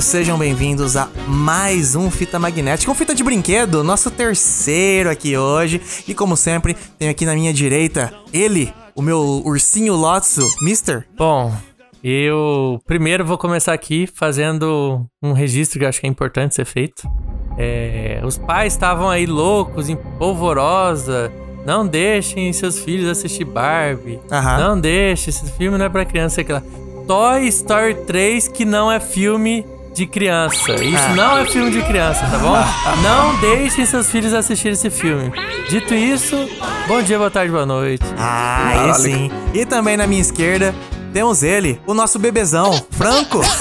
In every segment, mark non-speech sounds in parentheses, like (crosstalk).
sejam bem-vindos a mais um Fita Magnética, um fita de brinquedo, nosso terceiro aqui hoje. E como sempre, tenho aqui na minha direita ele, o meu ursinho Lotso, Mister. Bom, eu primeiro vou começar aqui fazendo um registro que eu acho que é importante ser feito. É, os pais estavam aí loucos, em polvorosa. Não deixem seus filhos assistir Barbie. Aham. Não deixem, esse filme não é pra criança. sei lá. Toy Story 3, que não é filme de criança. Isso Ah. não é filme de criança, tá bom? Não deixem seus filhos assistir esse filme. Dito isso, bom dia, boa tarde, boa noite. Ah, aí sim. E também na minha esquerda temos ele, o nosso bebezão, Franco. (laughs)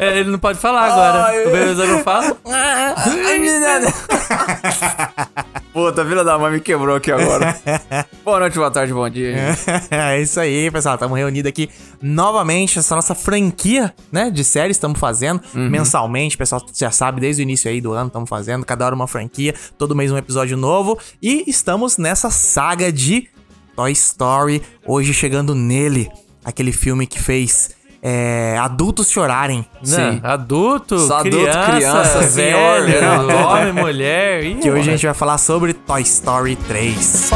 É, ele não pode falar agora. O bebezão não fala. (laughs) (laughs) Puta, a Vila da Mãe me quebrou aqui agora. (laughs) boa noite, boa tarde, bom dia. é isso aí, pessoal. Estamos reunidos aqui novamente. Essa nossa franquia, né, de séries estamos fazendo mensalmente. O pessoal já sabe, desde o início aí do ano estamos fazendo. Cada hora uma franquia, todo mês um episódio novo. E estamos nessa saga de Toy Story. Hoje chegando nele, aquele filme que fez é, adultos chorarem. Não, Sim. adulto, Só adulto, criança, criança, senhor, velho, geral. homem, mulher. Ih, Que hoje a gente vai falar sobre Toy Story 3.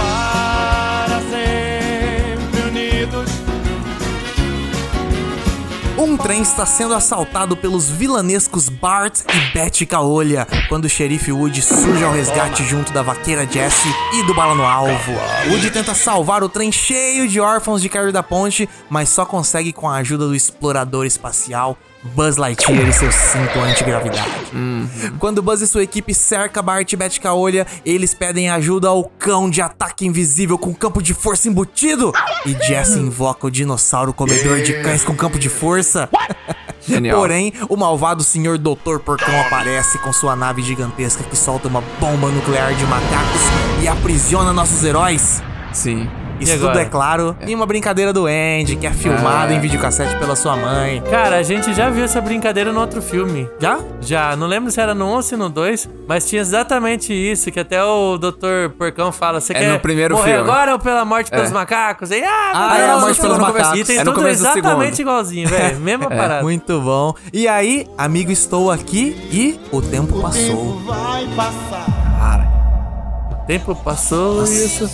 Um trem está sendo assaltado pelos vilanescos Bart e Betty Caolha quando o xerife Woody surge ao resgate junto da vaqueira Jessie e do bala no alvo. Woody tenta salvar o trem cheio de órfãos de cair da ponte, mas só consegue com a ajuda do explorador espacial Buzz Lightyear e seu cinto antigravidade. Quando Buzz e sua equipe cerca Bart e Betty Caolha, eles pedem ajuda ao cão de ataque invisível com campo de força embutido. E Jesse invoca o dinossauro comedor de cães com campo de força. Genial. Porém, o malvado Sr. Doutor Porcão aparece com sua nave gigantesca que solta uma bomba nuclear de macacos e aprisiona nossos heróis. Sim. Isso agora? tudo é claro em uma brincadeira do Andy, que é filmada em videocassete pela sua mãe. Cara, a gente já viu essa brincadeira no outro filme. Já? Já, não lembro se era no 1 ou se no 2, mas tinha exatamente isso, que até o Dr. Porcão fala, você É quer no primeiro morrer filme. agora ou pela morte pelos macacos? E, ah, Ah, é a morte pelos no começo. macacos. E tem É no tudo exatamente igualzinho, velho. Mesma parada. Muito bom. E aí, amigo, estou aqui e o tempo passou. Vai passar. O tempo passou e isso...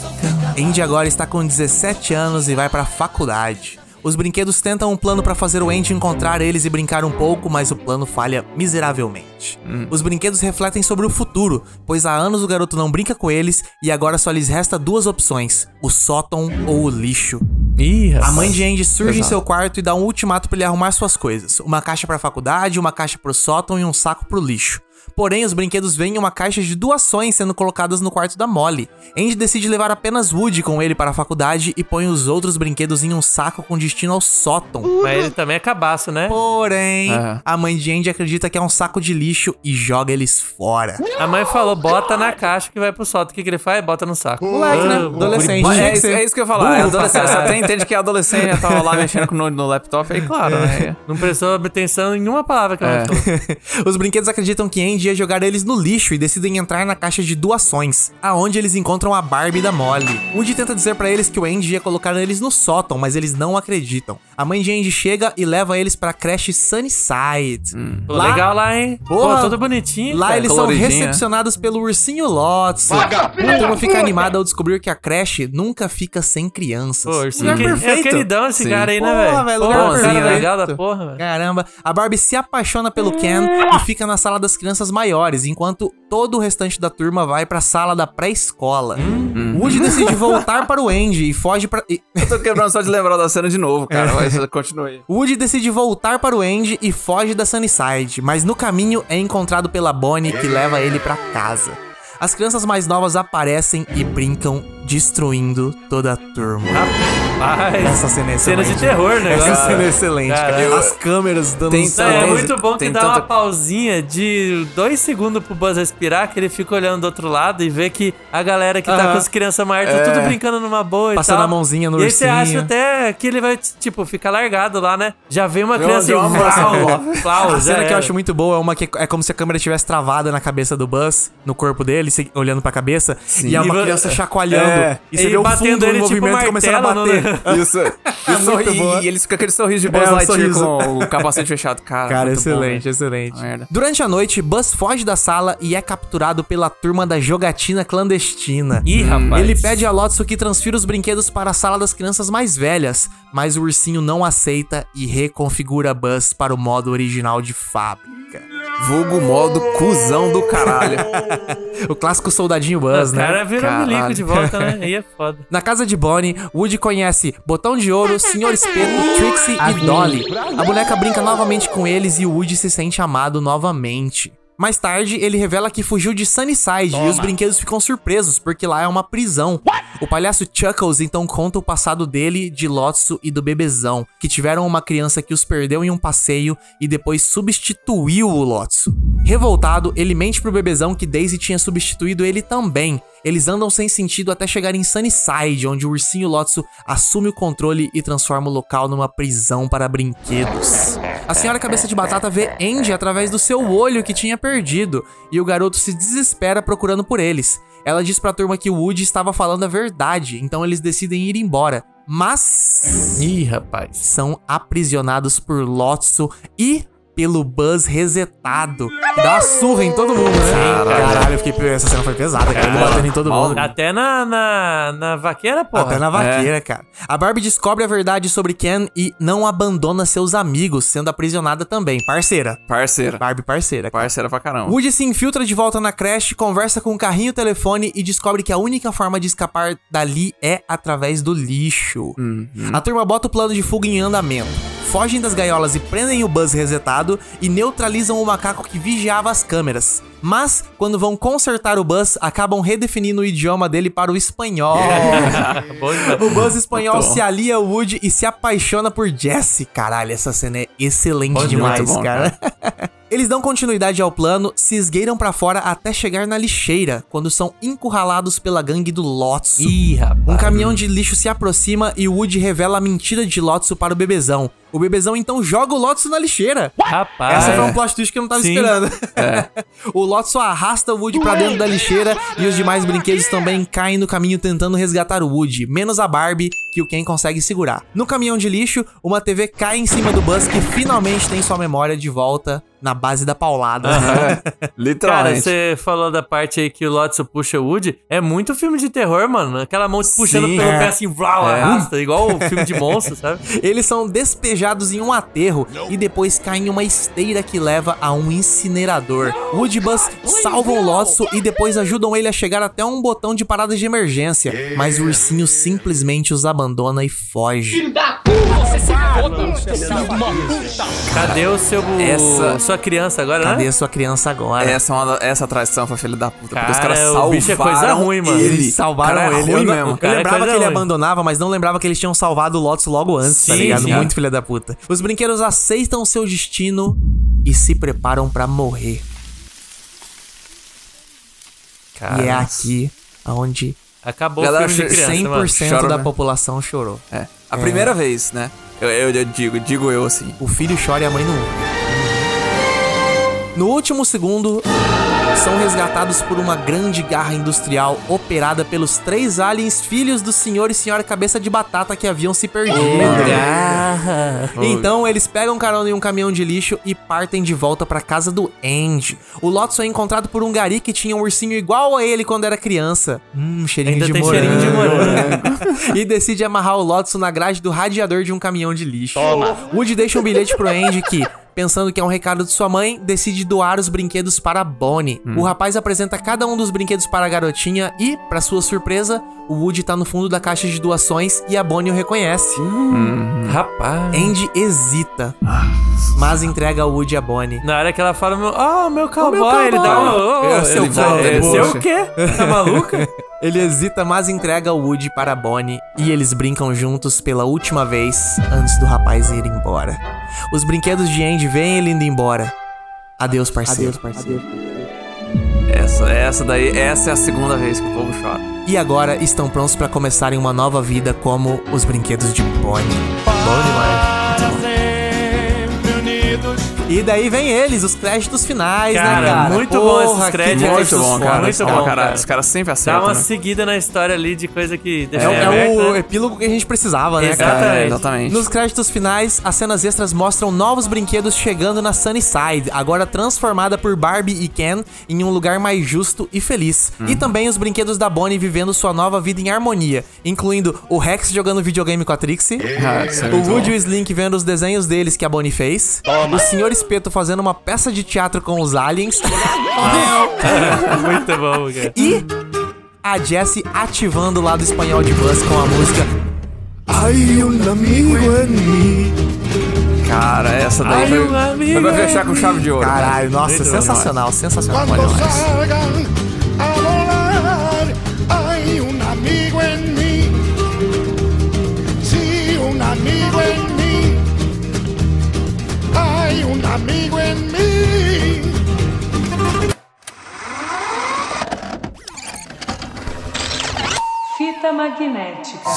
Andy agora está com 17 anos e vai pra faculdade. Os brinquedos tentam um plano pra fazer o Andy encontrar eles e brincar um pouco, mas o plano falha miseravelmente. Os brinquedos refletem sobre o futuro, pois há anos o garoto não brinca com eles e agora só lhes resta duas opções: o sótão ou o lixo. Ih, A mãe de Andy surge em Exato. seu quarto e dá um ultimato pra ele arrumar suas coisas: uma caixa pra faculdade, uma caixa pro sótão e um saco pro lixo. Porém, os brinquedos vêm em uma caixa de doações sendo colocadas no quarto da Molly. Andy decide levar apenas Woody com ele para a faculdade e põe os outros brinquedos em um saco com destino ao sótão. Mas ele também é cabaço, né? Porém, É. a mãe de Andy acredita que é um saco de lixo e joga eles fora. A mãe falou, bota na caixa que vai pro sótão. O que, que ele faz? Bota no saco. Moleque, né? Adolescente. É isso, é isso que eu ia falar. É adolescente. Até entende que é adolescente, já tava lá mexendo no, no laptop, aí claro, né? Não prestou atenção em nenhuma palavra que ela É. falou. (laughs) Os brinquedos acreditam que Andy ia jogar eles no lixo e decidem entrar na caixa de doações, aonde eles encontram a Barbie da Molly. Woody tenta dizer pra eles que o Andy ia colocar eles no sótão, mas eles não acreditam. A mãe de Andy chega e leva eles pra creche Sunnyside. Pô, legal lá, hein? Porra, Pô, tudo bonitinho. Lá cara. eles são recepcionados pelo ursinho Lotso. A turma fica animada ao descobrir que a creche nunca fica sem crianças. Pô, ursinho Lugar que- perfeito. É queridão esse Sim. cara aí, né, Porra, velho? velho, Pô, lugar perfeito. legal da porra, velho. Caramba, a Barbie se apaixona pelo Ken e fica na sala das crianças maiores, enquanto todo o restante da turma vai pra sala da pré-escola. Woody decide voltar para o Andy e foge para Eu tô quebrando só de lembrar da cena de novo, cara. Mas continue. Woody decide voltar para o Andy e foge da Sunnyside, mas no caminho é encontrado pela Bonnie que leva ele pra casa. As crianças mais novas aparecem e brincam, destruindo toda a turma. Rapaz, Essa cena é cena excelente. de terror, né? Essa cara? cena é excelente, cara. As câmeras dando Tem- um é muito bom que tem dá uma pausinha de dois segundos pro Buzz respirar, que ele fica olhando do outro lado e vê que a galera que tá Aham. com as crianças maiores tá tudo brincando numa boa e Passando tal. a mãozinha no E aí você ursinho. acha até que ele vai, tipo, ficar largado lá, né? Já vem uma criança uma e. Flau, flau, A cena que eu acho muito boa é uma que é como se a câmera estivesse travada na cabeça do Buzz, no corpo dele, olhando pra cabeça, e é uma E criança chacoalhando. É. E você E vê o fundo ele no tipo movimento começando a bater. E, (laughs) isso, e, o sorri- boa. e eles com aquele sorriso de Buzz É, Lightyear com o capacete fechado. Cara, Cara, muito bom, excelente, excelente. Merda. Durante a noite, Buzz foge da sala e é capturado pela turma da jogatina clandestina. Ih, rapaz. Ele pede a Lotso que transfira os brinquedos para a sala das crianças mais velhas, mas o ursinho não aceita e reconfigura Buzz para o modo original de fábrica. Vulgo modo cuzão do caralho. (laughs) O clássico soldadinho Buzz, O né? cara virou Caralho. milico de volta, né? Aí é (laughs) foda. Na casa de Bonnie, Woody conhece Botão de Ouro, Senhor Espeto, Trixie e Dolly. A boneca brinca novamente com eles e o Woody se sente amado novamente. Mais tarde, ele revela que fugiu de Sunnyside e os brinquedos ficam surpresos, porque lá é uma prisão. O palhaço Chuckles então conta o passado dele, de Lotso e do bebezão, que tiveram uma criança que os perdeu em um passeio e depois substituiu o Lotso. Revoltado, ele mente pro bebezão que Daisy tinha substituído ele também. Eles andam sem sentido até chegar em Sunnyside, onde o ursinho Lotso assume o controle e transforma o local numa prisão para brinquedos. A senhora cabeça de batata vê Andy através do seu olho que tinha perdido, e o garoto se desespera procurando por eles. Ela diz pra turma que o Woody estava falando a verdade, então eles decidem ir embora. Mas Ih, rapaz. são aprisionados por Lotso e pelo Buzz resetado. Que dá uma surra em todo mundo, né? Caralho, eu fiquei. Essa cena foi pesada, cara. Ele batendo em todo mundo. Até na, na, na vaqueira, porra. Até na vaqueira, cara. A Barbie descobre a verdade sobre Ken e não abandona seus amigos, sendo aprisionada também. Parceira. Parceira. Barbie parceira. cara. Parceira pra caramba. Woody se infiltra de volta na creche, conversa com o carrinho telefone e descobre que a única forma de escapar dali é através do lixo. A turma bota o plano de fuga em andamento. Fogem das gaiolas e prendem o Buzz resetado e neutralizam o macaco que vigiava as câmeras. Mas, quando vão consertar o Buzz, acabam redefinindo o idioma dele para o espanhol. (laughs) Bom demais. O Buzz espanhol se alia ao Woody e se apaixona por Jessie. Caralho, essa cena é excelente demais, bom, cara. (laughs) Eles dão continuidade ao plano, se esgueiram pra fora até chegar na lixeira, quando são encurralados pela gangue do Lotso. Ih, rapaz. Um caminhão de lixo se aproxima e o Woody revela a mentira de Lotso para o bebezão. O bebezão então joga o Lotso na lixeira. Rapaz. Essa foi um plot twist que eu não tava Sim. esperando. (laughs) o Lotso arrasta o Woody pra dentro da lixeira e os demais brinquedos também caem no caminho tentando resgatar o Woody, menos a Barbie, que o Ken consegue segurar. No caminhão de lixo, uma TV cai em cima do Buzz que finalmente tem sua memória de volta na base da paulada. (laughs) Cara, Literalmente. você falou da parte aí que o Lotso puxa o Woody. É muito filme de terror, mano. Aquela mão te puxando Sim, pelo é. pé assim, vlau, arrasta, igual o filme de monstro, sabe? (laughs) Eles são despejados em um aterro e depois caem em uma esteira que leva a um incinerador. Woody e Buzz salvam o Lotso e depois ajudam ele a chegar até um botão de parada de emergência, mas o ursinho simplesmente os abandona e foge. Cadê o seu. Essa- Sua criança agora, Cadê né? a sua criança agora? Essa, é uma essa traição foi filho da puta. porque os Cara, caras o salvaram bicho é coisa ruim, mano. Ele. Eles salvaram Cara, é ele. ruim eu, mesmo. eu Cara, é lembrava coisa que ele ruim. abandonava, mas não lembrava que eles tinham salvado o Lotso logo antes, tá Sim, ligado? sim. Muito filha da puta. Os brinquedos aceitam seu destino e se preparam pra morrer. Cara, E é aqui onde Acabou Galera, o filme de criança, 100% mano. Chora, da né? população chorou. É. A primeira vez, né? Eu, eu, eu digo, digo eu assim. O filho chora e a mãe não. No último segundo, são resgatados por uma grande garra industrial operada pelos três aliens filhos do senhor e senhora cabeça de batata que haviam se perdido. Então eles pegam carona em um caminhão de lixo e partem de volta pra casa do Andy. O Lotso é encontrado por um gari que tinha um ursinho igual a ele quando era criança. Hum, cheirinho Ainda de tem morango. cheirinho de (laughs) morango. e decide amarrar o Lotso na grade do radiador de um caminhão de lixo. Woody deixa um bilhete pro Andy que, pensando que é um recado de sua mãe, decide doar os brinquedos para Bonnie. O rapaz apresenta cada um dos brinquedos para a garotinha e, para sua surpresa, o Woody tá no fundo da caixa de doações e a Bonnie o reconhece. Rapaz. Andy hesita, mas entrega o Woody a Bonnie. Na hora que ela fala, meu, oh, meu cowboy, cowboy. ele dá um. Oh, É, ele seu dá- cowboy, é, o quê? Tá maluca? (laughs) Ele hesita, mas entrega o Woody para Bonnie e eles brincam juntos pela última vez antes do rapaz ir embora. Os brinquedos de Andy veem ele indo embora. Adeus, parceiro. Essa, essa daí, essa é a segunda vez que o povo chora. E agora estão prontos para começarem uma nova vida como os brinquedos de Bonnie. Bom demais. E daí vem eles, os créditos finais, Cara, né, cara? muito bom esses créditos. Muito bom, cara. Muito bom, cara, cara. Os caras sempre Dá acertam. uma né? seguida na história ali de coisa que deixa É, é o epílogo que a gente precisava, né, cara? Exatamente. É, exatamente. Nos créditos finais, as cenas extras mostram novos brinquedos chegando na Sunnyside, agora transformada por Barbie e Ken em um lugar mais justo e feliz. E também os brinquedos da Bonnie vivendo sua nova vida em harmonia, incluindo o Rex jogando videogame com a Trixie, Ah, é o Woody e o Slink vendo os desenhos deles que a Bonnie fez, o Sr. Espeto fazendo uma peça de teatro com os aliens (laughs) Muito bom, cara. e a Jessie ativando o lado espanhol de Buzz com a música Ai, um amigo em mim. Cara, essa daí Ai, foi, um amigo foi pra fechar com chave de ouro. cara. Caralho, nossa, Muito bom sensacional, sensacional. Fita magnética.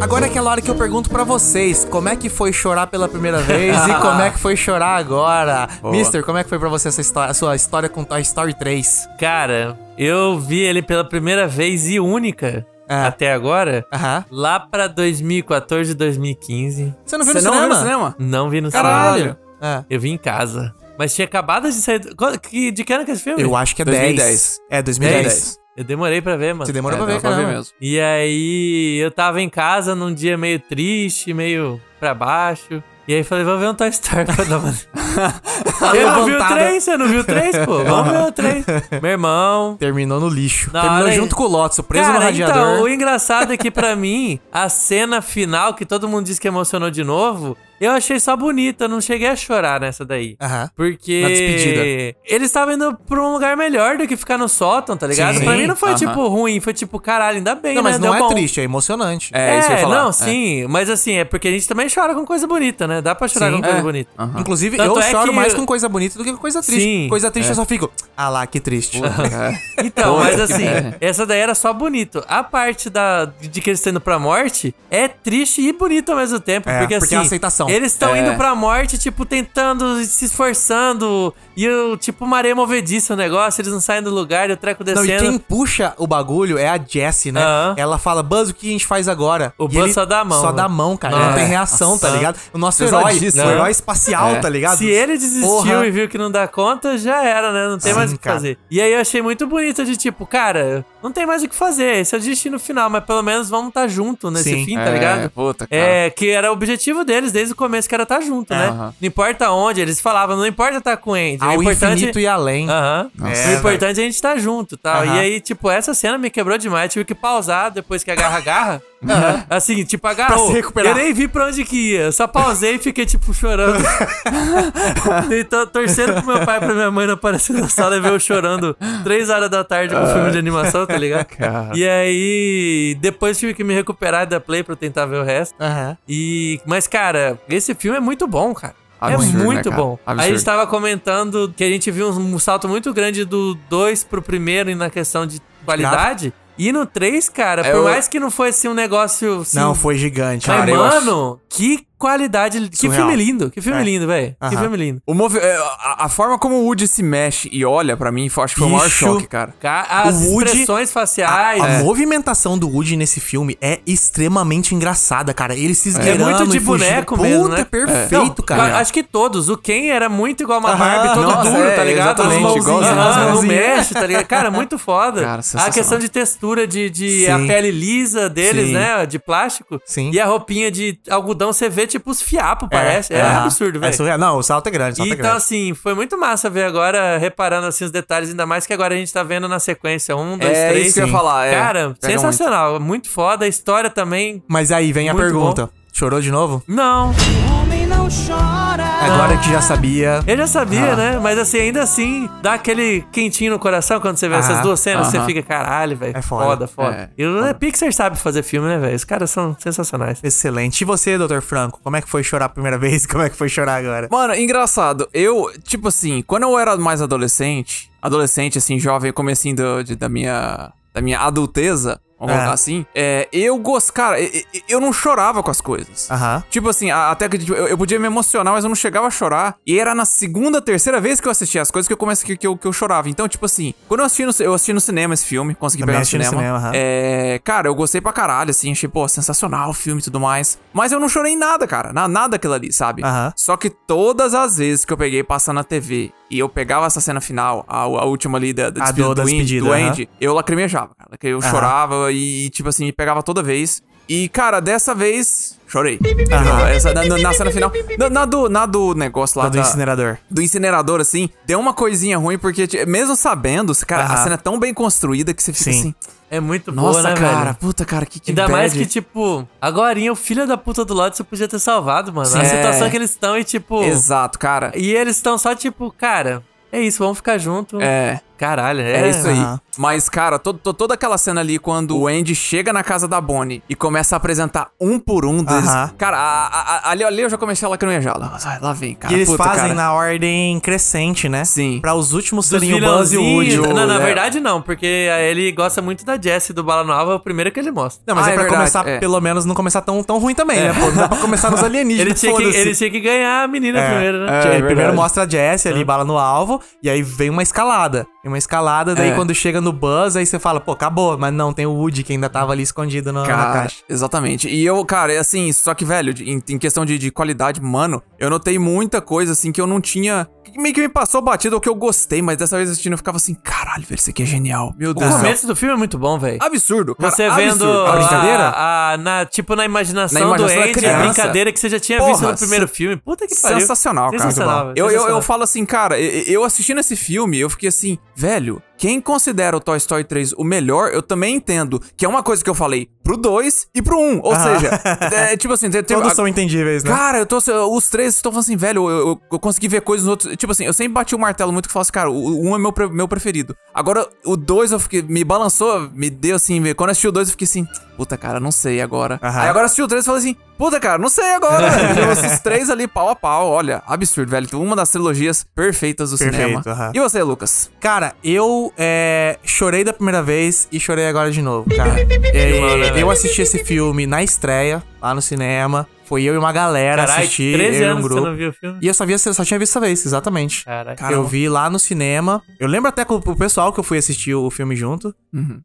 Agora é aquela hora que eu pergunto pra vocês, como é que foi chorar pela primeira vez e como é que foi chorar agora? (laughs) Mister, como é que foi pra você essa história, a sua história com Toy Story 3? Cara, eu vi ele pela primeira vez e única Ah. até agora, Aham. lá pra 2014, 2015. Você não viu Você no não viu cinema? no cinema? Não vi no Caralho. cinema. Ah, Eu vi em casa. Mas tinha acabado de sair. que- De que ano que é esse filme? eu acho que é 2010. 10. É, 2010. 2010. Eu demorei pra ver, mano. Você demorou É, pra ver, dá pra ver cara. mesmo. E aí eu tava em casa num dia meio triste, meio pra baixo. E aí falei, vou ver um Toy Story pra dar uma. eu não vi o levantada. 3, você não viu o 3, pô? (laughs) Vamos ver o 3. Meu irmão. Terminou no lixo. Na Terminou hora- junto com o Lotso, preso Cara, no radiador. então, o engraçado é que pra mim, a cena final, que todo mundo diz que emocionou de novo, eu achei só bonita, não cheguei a chorar nessa daí. Aham. Porque Na despedida. eles estavam indo pra um lugar melhor do que ficar no sótão, tá ligado? Sim. Pra mim não foi Aham. tipo ruim, foi tipo, caralho, ainda bem, Não, né? mas não Deu é bom. triste, é emocionante. É, isso que eu ia falar. não, É. sim, mas assim, é porque a gente também chora com coisa bonita, né? Dá pra chorar Sim. com coisa É. bonita. Aham. Inclusive, Tanto eu é choro que- mais com coisa bonita do que com coisa triste. Sim. Coisa triste eu só fico, ah lá, que triste. (laughs) É. (laughs) Então, Puta mas que assim, merda. essa daí era só bonito. A parte da, de que eles estão indo pra morte é triste e bonito ao mesmo tempo. É, porque, porque assim, é a aceitação. Eles estão É. indo pra morte, tipo, tentando, se esforçando. E o tipo, maré movediça o negócio, eles não saem do lugar e o treco Não, e descendo. quem puxa o bagulho é a Jessie, né? Aham. Ela fala, Buzz, o que a gente faz agora? O E Buzz ele só dá a mão, Só né? dá a mão, cara. Ele não Ah. tem reação, tá Nossa. ligado? O nosso herói, Pesadíssimo. o herói Né? espacial, É. tá ligado? Se ele desistiu Porra. e viu que não dá conta, já era, né? Não tem Sim, mais o que cara. fazer. E aí eu achei muito bonito de tipo, cara, não tem mais o que fazer. Esse é o destino final, mas pelo menos vamos estar junto nesse Sim. fim, tá É, ligado? puta, cara. É, que era o objetivo deles desde o começo, que era estar junto, né? Aham. Não importa onde, eles falavam, não importa estar com o Andy. Ao o importante... infinito e além. Aham. Nossa. o importante é a gente estar junto, tal. Aham. E aí, tipo, essa cena me quebrou demais. Tive que pausar depois que agarra Assim, tipo, agarrou. Eu nem vi pra onde que ia. Só pausei e fiquei, tipo, chorando. (laughs) então, torcendo pro meu pai e pra minha mãe não aparecer na sala e ver eu chorando três horas da tarde com filme de animação, tá ligado? E aí, depois tive que me recuperar da Play pra tentar ver o resto. Aham. E, mas, cara, esse filme é muito bom, cara. Absurdo, é né, muito cara? bom. Absurdo. Aí a gente tava comentando que a gente viu um, salto muito grande do 2 pro primeiro e na questão de qualidade. E no 3, cara, É, por eu- mais que não fosse um negócio assim. Não, foi gigante. Mas, cara, eu mano, que qualidade. Que Surreal. filme lindo. Que filme É. lindo, velho. Que filme lindo. O é, a, a forma como o Woody se mexe e olha pra mim, acho que foi o maior choque, cara. Ca- As O Woody- expressões A, faciais. a é. movimentação do Woody nesse filme é extremamente engraçada, cara. Ele se esgueirando É muito de e fugindo. boneco Puta, mesmo, né? é perfeito, Não, cara. Acho que todos. O Ken era muito igual uma Aham, Barbie, todo nossa, duro, é, tá ligado? exatamente, As mãozinhas, não mãozinhas. mexe, tá ligado? Cara, muito foda. Cara, a questão de textura de, de Sim. a pele lisa deles, Sim. né? De plástico. Sim. E a roupinha de algodão, você vê tipo os fiapos, parece. É, absurdo, É velho. surreal. Não, o salto é grande, o salto é Então, grande. assim, foi muito massa ver agora, reparando assim os detalhes, ainda mais que agora a gente tá vendo na sequência. Um, dois, É três. isso que eu ia falar, é. Cara, sensacional. Muito. foda. A história também. Mas aí vem a Muito pergunta. Chorou de novo? Não. Agora que já sabia. Eu já sabia, né? Mas assim, ainda assim, dá aquele quentinho no coração quando você vê essas Aham. duas cenas, você fica, caralho, velho. É foda. Foda, foda. É, E o Pixar sabe fazer filme, né, velho? Os caras são sensacionais. Excelente. E você, Dr. Franco? Como é que foi chorar a primeira vez? (laughs) Como é que foi chorar agora? Mano, engraçado. Eu, tipo assim, quando eu era mais adolescente, adolescente, assim, jovem, comecinho do- de- da minha da minha adulteza, vamos colocar assim. É, eu gosto, cara, eu, não chorava com as coisas. Aham. Tipo assim, até que tipo, eu, podia me emocionar, mas eu não chegava a chorar. E era na segunda, terceira vez que eu assistia as coisas que eu comecei que, que, eu, que eu chorava. Então, tipo assim, quando eu assisti no, eu assisti no cinema esse filme, consegui Também pegar no assisti no cinema. cinema, aham. é, cara, eu gostei pra caralho, assim, achei, pô, sensacional o filme e tudo mais. Mas eu não chorei em nada, cara. Na, nada aquilo ali, sabe? Aham. Só que todas as vezes que eu peguei passando na TV e eu pegava essa cena final, a, a última ali da, da A do- do, Andy, do. Andy, eu lacrimejava. Que Eu chorava e, tipo assim, me pegava toda vez. E, cara, dessa vez, chorei. Essa, na, na cena final. Na, na do, na do negócio lá Lá do da- incinerador. do incinerador, assim, deu uma coisinha ruim, porque mesmo sabendo, cara, a cena é tão bem construída que você fica Sim. assim. É muito Nossa, boa, né, cara, velho? puta, cara, que, que Ainda bad. mais que, tipo, agorinha o filho da puta do lado você podia ter salvado, mano. A Sim. situação É. que eles estão e, tipo. Exato, cara. E eles estão só, tipo, cara, é isso, vamos ficar junto. É. Caralho, é, É, isso aí. Mas, cara, to- to- toda aquela cena ali quando o Andy chega na casa da Bonnie e começa a apresentar um por um deles. Cara, a- a- a- ali, ali eu já comecei a lacrimejar. Lá, Ai, lá vem, cara. E eles puta, fazem cara. na ordem crescente, né? Sim. Pra os últimos serem o Buzz e o Woody. Não, na é. verdade não, porque ele gosta muito da Jessie do Bala Nova, é o primeiro que ele mostra. Não, mas Ah, é é pra verdade, começar, é. pelo menos, não começar tão, tão ruim também, né? Pô, não dá pra começar nos alienígenas. Ele tinha, que, ele tinha que ganhar a menina É. primeiro, né? É, Aí primeiro mostra a Jessie ali, bala no alvo, e aí vem uma escalada. Tem uma escalada, daí É. quando chega no Buzz, aí você fala, pô, acabou. Mas não, tem o Woody que ainda tava ali escondido no- na Cara, caixa. exatamente. E eu, cara, é assim, só que, velho, em, em questão de, de qualidade, mano, eu notei muita coisa, assim, que eu não tinha. Que meio que me passou batido ou que eu gostei, mas dessa vez assistindo eu ficava assim, caralho, velho, isso aqui é genial. Meu O Deus céu. começo do filme é muito bom, velho. Absurdo. cara, Você vendo absurdo. A brincadeira? A, a- na, tipo, na imaginação, Na imaginação do Andy, criança. brincadeira que você já tinha Porra, visto no primeiro filme. Puta que pariu. Sensacional, cara. Sensacional, velho. Eu, eu, eu falo assim, cara, eu, assistindo esse filme, eu fiquei assim, velho, quem considera o Toy Story 3 o melhor, eu também entendo que é uma coisa que eu falei pro 2 e pro 1. Ou Aham. seja, é, tipo assim, tem, (laughs) Todos são entendíveis, né? Cara, eu tô. Os três estão falando assim, velho, eu, eu, eu consegui ver coisas nos outros. Tipo assim, eu sempre bati o martelo muito que falo assim, cara, o 1 um é meu, meu preferido. Agora, o 2 eu fiquei. Me balançou, me deu assim. Quando eu assisti o 2, eu fiquei assim, puta, cara, não sei agora. Aí agora assisti o 3 e falei assim, puta, cara, não sei agora. (laughs) Esses três ali, pau a pau, olha, absurdo, velho. Uma das trilogias perfeitas do Perfeito, cinema. E você, Lucas? Cara, eu é, chorei da primeira vez e chorei agora de novo, cara. (laughs) É, né, eu assisti esse filme na estreia, lá no cinema. Foi eu e uma galera Caralho, assistir, 13 eu e um anos que você grupo. não viu o filme. E eu só, via, só tinha visto essa vez, exatamente. Caralho. Eu vi lá no cinema. Eu lembro até com o pessoal que eu fui assistir o filme junto.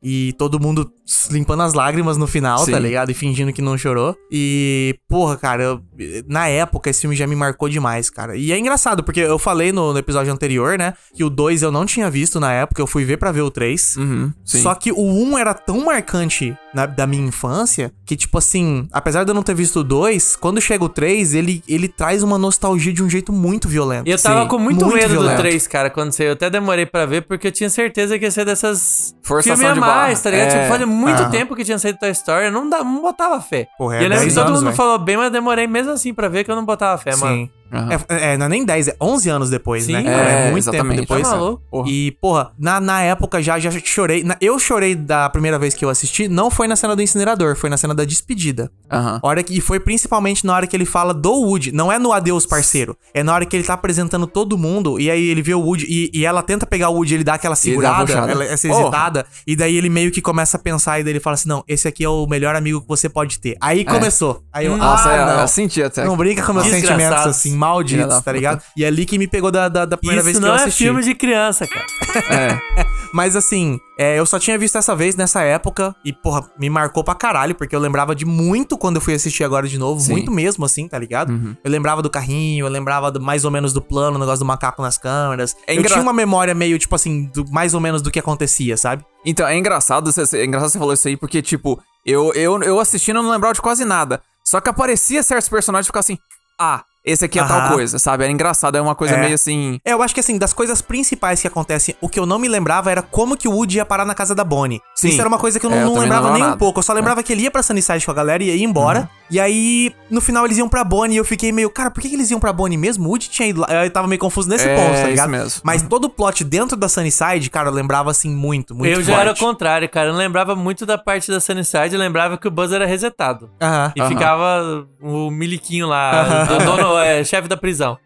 E todo mundo limpando as lágrimas no final, Sim. tá ligado? E fingindo que não chorou. E, porra, cara, eu- na época esse filme já me marcou demais, cara. E é engraçado, porque eu falei no, no episódio anterior, né? Que o 2 eu não tinha visto na época, eu fui ver pra ver o 3. Uhum. Só que o 1 era tão marcante na- da minha infância que, tipo assim, apesar de eu não ter visto o 2, quando chega o 3, ele, ele traz uma nostalgia de um jeito muito violento. E eu tava Sim, com muito, muito medo violento. do 3, cara, quando saiu. Eu até demorei pra ver, porque eu tinha certeza que ia ser dessas. Forçação filme a de mais, barra. tá ligado? É. Tipo, fazia muito Aham. tempo que tinha saído Toy Story, eu não, dá, não botava fé. Porra, é e eu lembro que 10 todo anos, mundo velho. falou bem, mas eu demorei mesmo assim pra ver que eu não botava fé, mano. Aham. É, é, não é nem 10, é 11 anos depois, Sim, né? é? É, muito exatamente. tempo depois. Tá maluco? Porra. E, porra, na, na época já, já chorei. na- eu chorei da primeira vez que eu assisti, não foi na cena do incinerador, foi na cena da despedida. Aham. Hora que, e foi principalmente na hora que ele fala do Woody. Não é no adeus, parceiro. É na hora que ele tá apresentando todo mundo. E aí ele vê o Woody. E, e ela tenta pegar o Woody, ele dá aquela segurada, ela, essa Porra. hesitada. E daí ele meio que começa a pensar. E daí ele fala assim: Não, esse aqui é o melhor amigo que você pode ter. Aí começou. Aí eu, Nossa, ah, é, não. eu senti até. Não brinca com meus Desgraçado. sentimentos, assim, malditos, tá ligado? E é ali que me pegou da, da, da primeira Isso vez que não eu é assisti. filme de criança, cara. É. (laughs) Mas assim, é, eu só tinha visto essa vez, nessa época, e, porra, me marcou pra caralho, porque eu lembrava de muito quando eu fui assistir agora de novo, Sim. muito mesmo, assim, tá ligado? Eu lembrava do carrinho, eu lembrava do- mais ou menos do plano, o negócio do macaco nas câmeras. É eu engra- tinha uma memória meio, tipo assim, do, mais ou menos do que acontecia, sabe? Então, é engraçado, você- é engraçado você falou isso aí, porque, tipo, eu, eu, eu assistindo eu não lembrava de quase nada. Só que aparecia certos personagens e ficava assim, ah, esse aqui é tal coisa, sabe? Era engraçado, é uma coisa É. meio assim. É, eu acho que assim, das coisas principais que acontecem, o que eu não me lembrava era como que o Woody ia parar na casa da Bonnie. Sim. Isso era uma coisa que eu não, É, eu não não lembrava lembrava nem um nada. pouco. Eu só lembrava que ele ia pra Sunnyside com a galera e ia embora. E aí, no final, eles iam pra Bonnie e eu fiquei meio, cara, por que, que eles iam pra Bonnie mesmo? O Woody tinha ido lá. Eu tava meio confuso nesse É, ponto, tá isso ligado? mesmo. Mas todo o plot dentro da Sunnyside, cara, eu lembrava assim muito, muito eu forte. já era o contrário, cara. Eu não lembrava muito da parte da Sunnyside, eu lembrava que o Buzz era resetado. Aham. E ficava o miliquinho lá, do dono, é, chefe da prisão.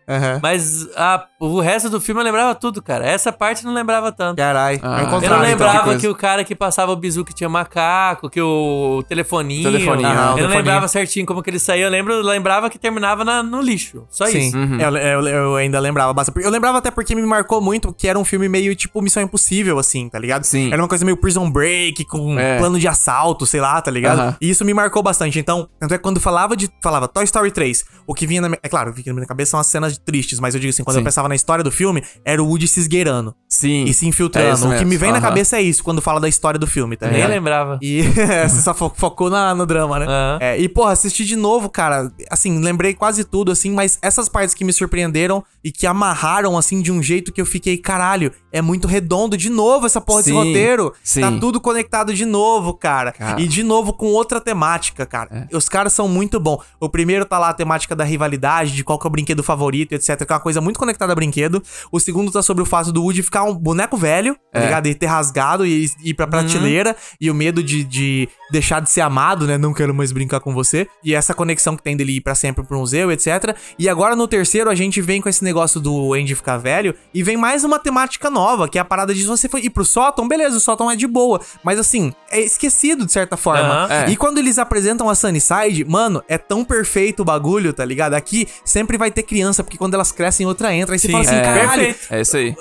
Mas a- o resto do filme eu lembrava tudo, cara. Essa parte eu não lembrava tanto. Caralho, Ah. é o Eu não então, lembrava que coisa. que o cara que passava o bizu que tinha macaco, que o telefoninho. Telefoninho, aham, o eu não telefoninho. lembrava certinho como que ele saía. Eu lembro, lembrava que terminava na- no lixo. Só Sim, isso. Uhum. eu, eu- eu ainda lembrava bastante. Eu lembrava até porque me marcou muito que era um filme meio tipo Missão Impossível, assim, tá ligado? Sim. Era uma coisa meio Prison Break, com É. plano de assalto, sei lá, tá ligado? Aham. E isso me marcou bastante. Então, tanto é que quando falava de. Falava Toy Story 3, o que vinha na minha. É claro, o que vinha na minha cabeça são as cenas tristes, mas eu digo assim, quando Sim. eu pensava na história do filme, era o Woody se esgueirando Sim. e se É infiltrando. isso o que me vem na Aham. cabeça é isso, quando fala da história do filme, tá Nem ligado? lembrava. E (laughs) você só fo- focou na, no drama, né? É, e, porra, assisti de novo, cara. Assim, lembrei quase tudo, assim, mas essas partes que me surpreenderam e que amarraram, assim, de um jeito que eu fiquei, caralho, é muito redondo de novo essa porra Sim, desse roteiro. sim. Tá tudo conectado de novo, cara. Cara. E de novo com outra temática, cara. É. Os caras são muito bons. O primeiro tá lá a temática da rivalidade, de qual que é o brinquedo favorito, etc. Que é uma coisa muito conectada a brinquedo. O segundo tá sobre o fato do Woody ficar um boneco velho, tá É. ligado? E ter rasgado e ir pra prateleira. E o medo de, de deixar de ser amado, né? Não quero mais brincar com você. E essa conexão que tem dele ir pra sempre pro museu, etc. E agora no terceiro a gente vem com esse negócio do Andy ficar velho. E vem mais uma temática nova, que é a parada de você ir pro sótão, beleza, o sótão é de boa. Mas assim, é esquecido de certa forma. Aham. É. E quando eles apresentam a Sunnyside, mano, é tão perfeito o bagulho, tá ligado? Aqui sempre vai ter criança, porque quando elas crescem, outra entra. Aí você Sim, fala assim, é. caralho. Perfeito. É isso aí.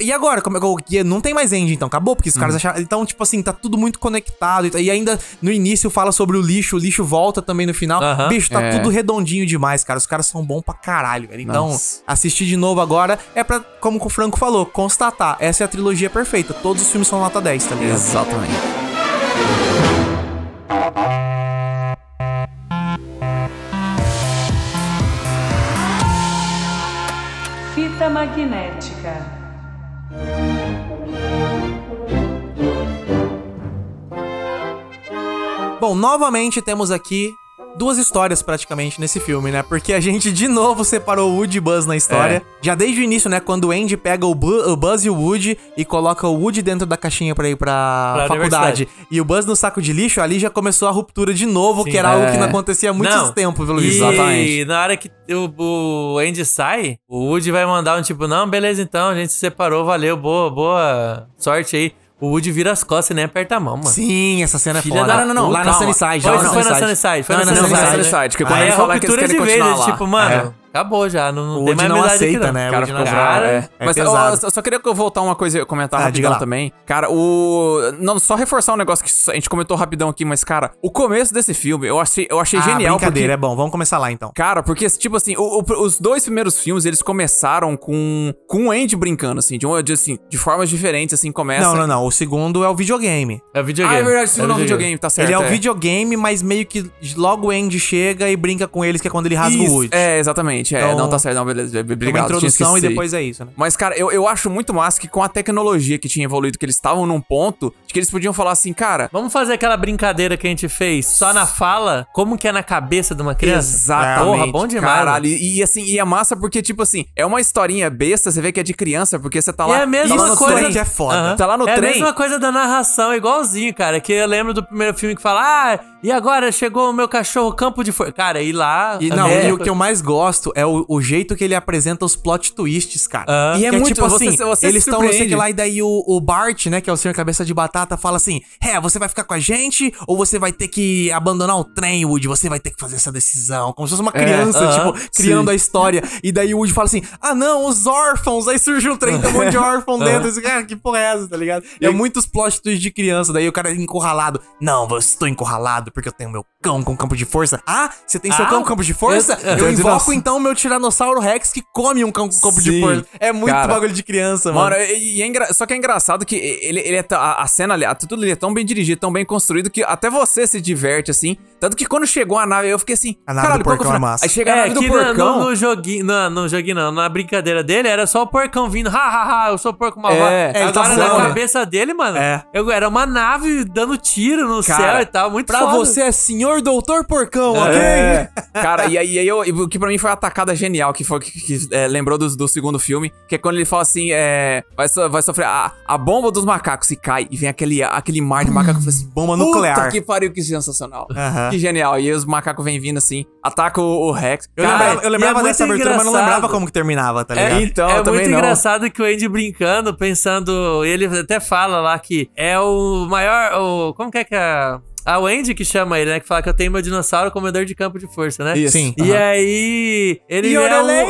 E agora? Como é que não tem mais end, então? Acabou? Porque os Uhum. caras acharam. Então, tipo assim, tá tudo muito conectado. E ainda no início fala sobre o lixo, o lixo volta também no final. Bicho, tá É. tudo redondinho demais, cara. Os caras são bons pra caralho, velho. Então, Nossa. assistir de novo agora é pra, como o Franco falou, constatar. Essa é a trilogia perfeita. Todos os filmes são nota 10, tá ligado? Exatamente. Fita magnética. Bom, novamente temos aqui duas histórias praticamente nesse filme, né? Porque a gente de novo separou o Woody e Buzz na história. É. Já desde o início, né? Quando o Andy pega o, Bu- o Buzz e o Woody e coloca o Woody dentro da caixinha pra ir pra, Pra faculdade. E o Buzz no saco de lixo, ali já começou a ruptura de novo, que era algo que não É. acontecia há muito Não. tempo, pelo E visto. Exatamente. na hora que o, o Andy sai, o Woody vai mandar um tipo, não, beleza então, a gente se separou, valeu, boa, boa sorte aí. O Woody vira as costas e nem aperta a mão, mano. Sim, essa cena é Filha foda. da Não, não, não. Lá na calma. Sunnyside. Foi, lá isso na foi na Sunnyside. Sunnyside, foi na na Sunnyside. Sunnyside. Sunnyside, que quando Aí ele é fala que eles querem de continuar vez, lá. tipo, mano, É. acabou já, não, não tem mais não amizade aceita, né? O cara ficou bravo, é. É Mas pesado. ó, eu só queria que eu voltar uma coisa e comentar Ah, rapidão lá. também. Cara, o. Não, só reforçar um negócio que a gente comentou rapidão aqui, mas, cara, o começo desse filme eu achei, eu achei Ah, genial. brincadeira, porque... é bom. Vamos começar lá, então. Cara, porque, tipo assim, o- o- os dois primeiros filmes, eles começaram com, com o Andy brincando, assim, de, uma, de, assim, de formas diferentes, assim, começa... Não, não, não. O segundo é o videogame. É o videogame. Ah, é verdade, o segundo é o videogame. videogame, tá certo. ele é o videogame, mas meio que logo o Andy chega e brinca com eles, que é quando ele rasga Isso, o Woody. É, exatamente. É, Então, não, tá certo, não, beleza. Uma Obrigado, tinha introdução e depois é isso, né? Mas, cara, eu, eu acho muito massa que com a tecnologia que tinha evoluído, que eles estavam num ponto de que eles podiam falar assim, cara. Vamos fazer aquela brincadeira que a gente fez só na fala, como que é na cabeça de uma criança? Exatamente. Porra, bom demais. Caralho. E, e, assim, e é massa porque, tipo assim, é uma historinha besta, você vê que é de criança, porque você tá E lá. é a mesma tá coisa. trem. que é foda. Aham. Tá lá no é trem. a mesma coisa da narração, igualzinho, cara. Que eu lembro do primeiro filme que fala, ah, e agora chegou o meu cachorro campo de força. Cara, e lá. E, não, é, e o que eu mais gosto é o, o jeito que ele apresenta os plot twists, cara. Ah. E é Que muito- tipo você- assim, você eles se estão, não sei que lá, e daí o, o Bart, né, que é o senhor cabeça de batata, fala assim: É, você vai ficar com a gente ou você vai ter que abandonar o trem, Woody? Você vai ter que fazer essa decisão. Como se fosse uma criança, aham, tipo, criando sim. a história. E daí o Woody fala assim: Ah, não, os órfãos. Aí surge um trem, tem um monte de órfão dentro. Esse cara, que porra é essa, tá ligado? É muitos plot twists de criança. Daí o cara é encurralado. Não, eu estou encurralado porque eu tenho meu cão com campo de força. Ah, você tem seu Ah, cão com campo de força? eu- Eu, eu- invoco então o meu Tiranossauro Rex que come um cão com campo de Sim, força. É muito cara. bagulho de criança, mano. Mano, e e é engra- só que é engraçado que ele, ele é a, a cena ali, a- tudo ali é tão bem dirigido, tão bem construído que até você se diverte assim. Tanto que quando chegou a nave, eu fiquei assim. A nave caralho, do que porcão é massa. Aí chega a É, nave do que no, porcão. no, no joguinho, no, no joguinho não, na brincadeira dele era só o porcão vindo, ha, ha, ha, eu sou o porco malvado. É, é, ele tá Agora na cabeça dele, mano, É. eu, era uma nave dando tiro no Cara, céu e tal, muito Pra foda. você é senhor doutor porcão, ok? É, cara, e aí, e aí eu, o que pra mim foi uma atacada genial, que foi que, que, é, lembrou do, do segundo filme, que é quando ele fala assim, é, vai, so- vai sofrer a, a bomba dos macacos e cai, e vem aquele, aquele mar de macacos, assim, Bomba puta nuclear." que pariu, que sensacional. Aham. Que genial, e os macacos vêm vindo assim, atacam o, o Rex. Eu Cara, lembrava, eu lembrava é dessa abertura, mas não engraçado. lembrava como que terminava, tá É, ligado? Então, é eu também muito não. engraçado que o Andy brincando, pensando. Ele até fala lá que é o maior. O, como que é que é? A Wendy que chama ele, né? Que fala que eu tenho meu dinossauro comedor de campo de força, né? Isso. Sim. E aí. Ele é um. Yorelei,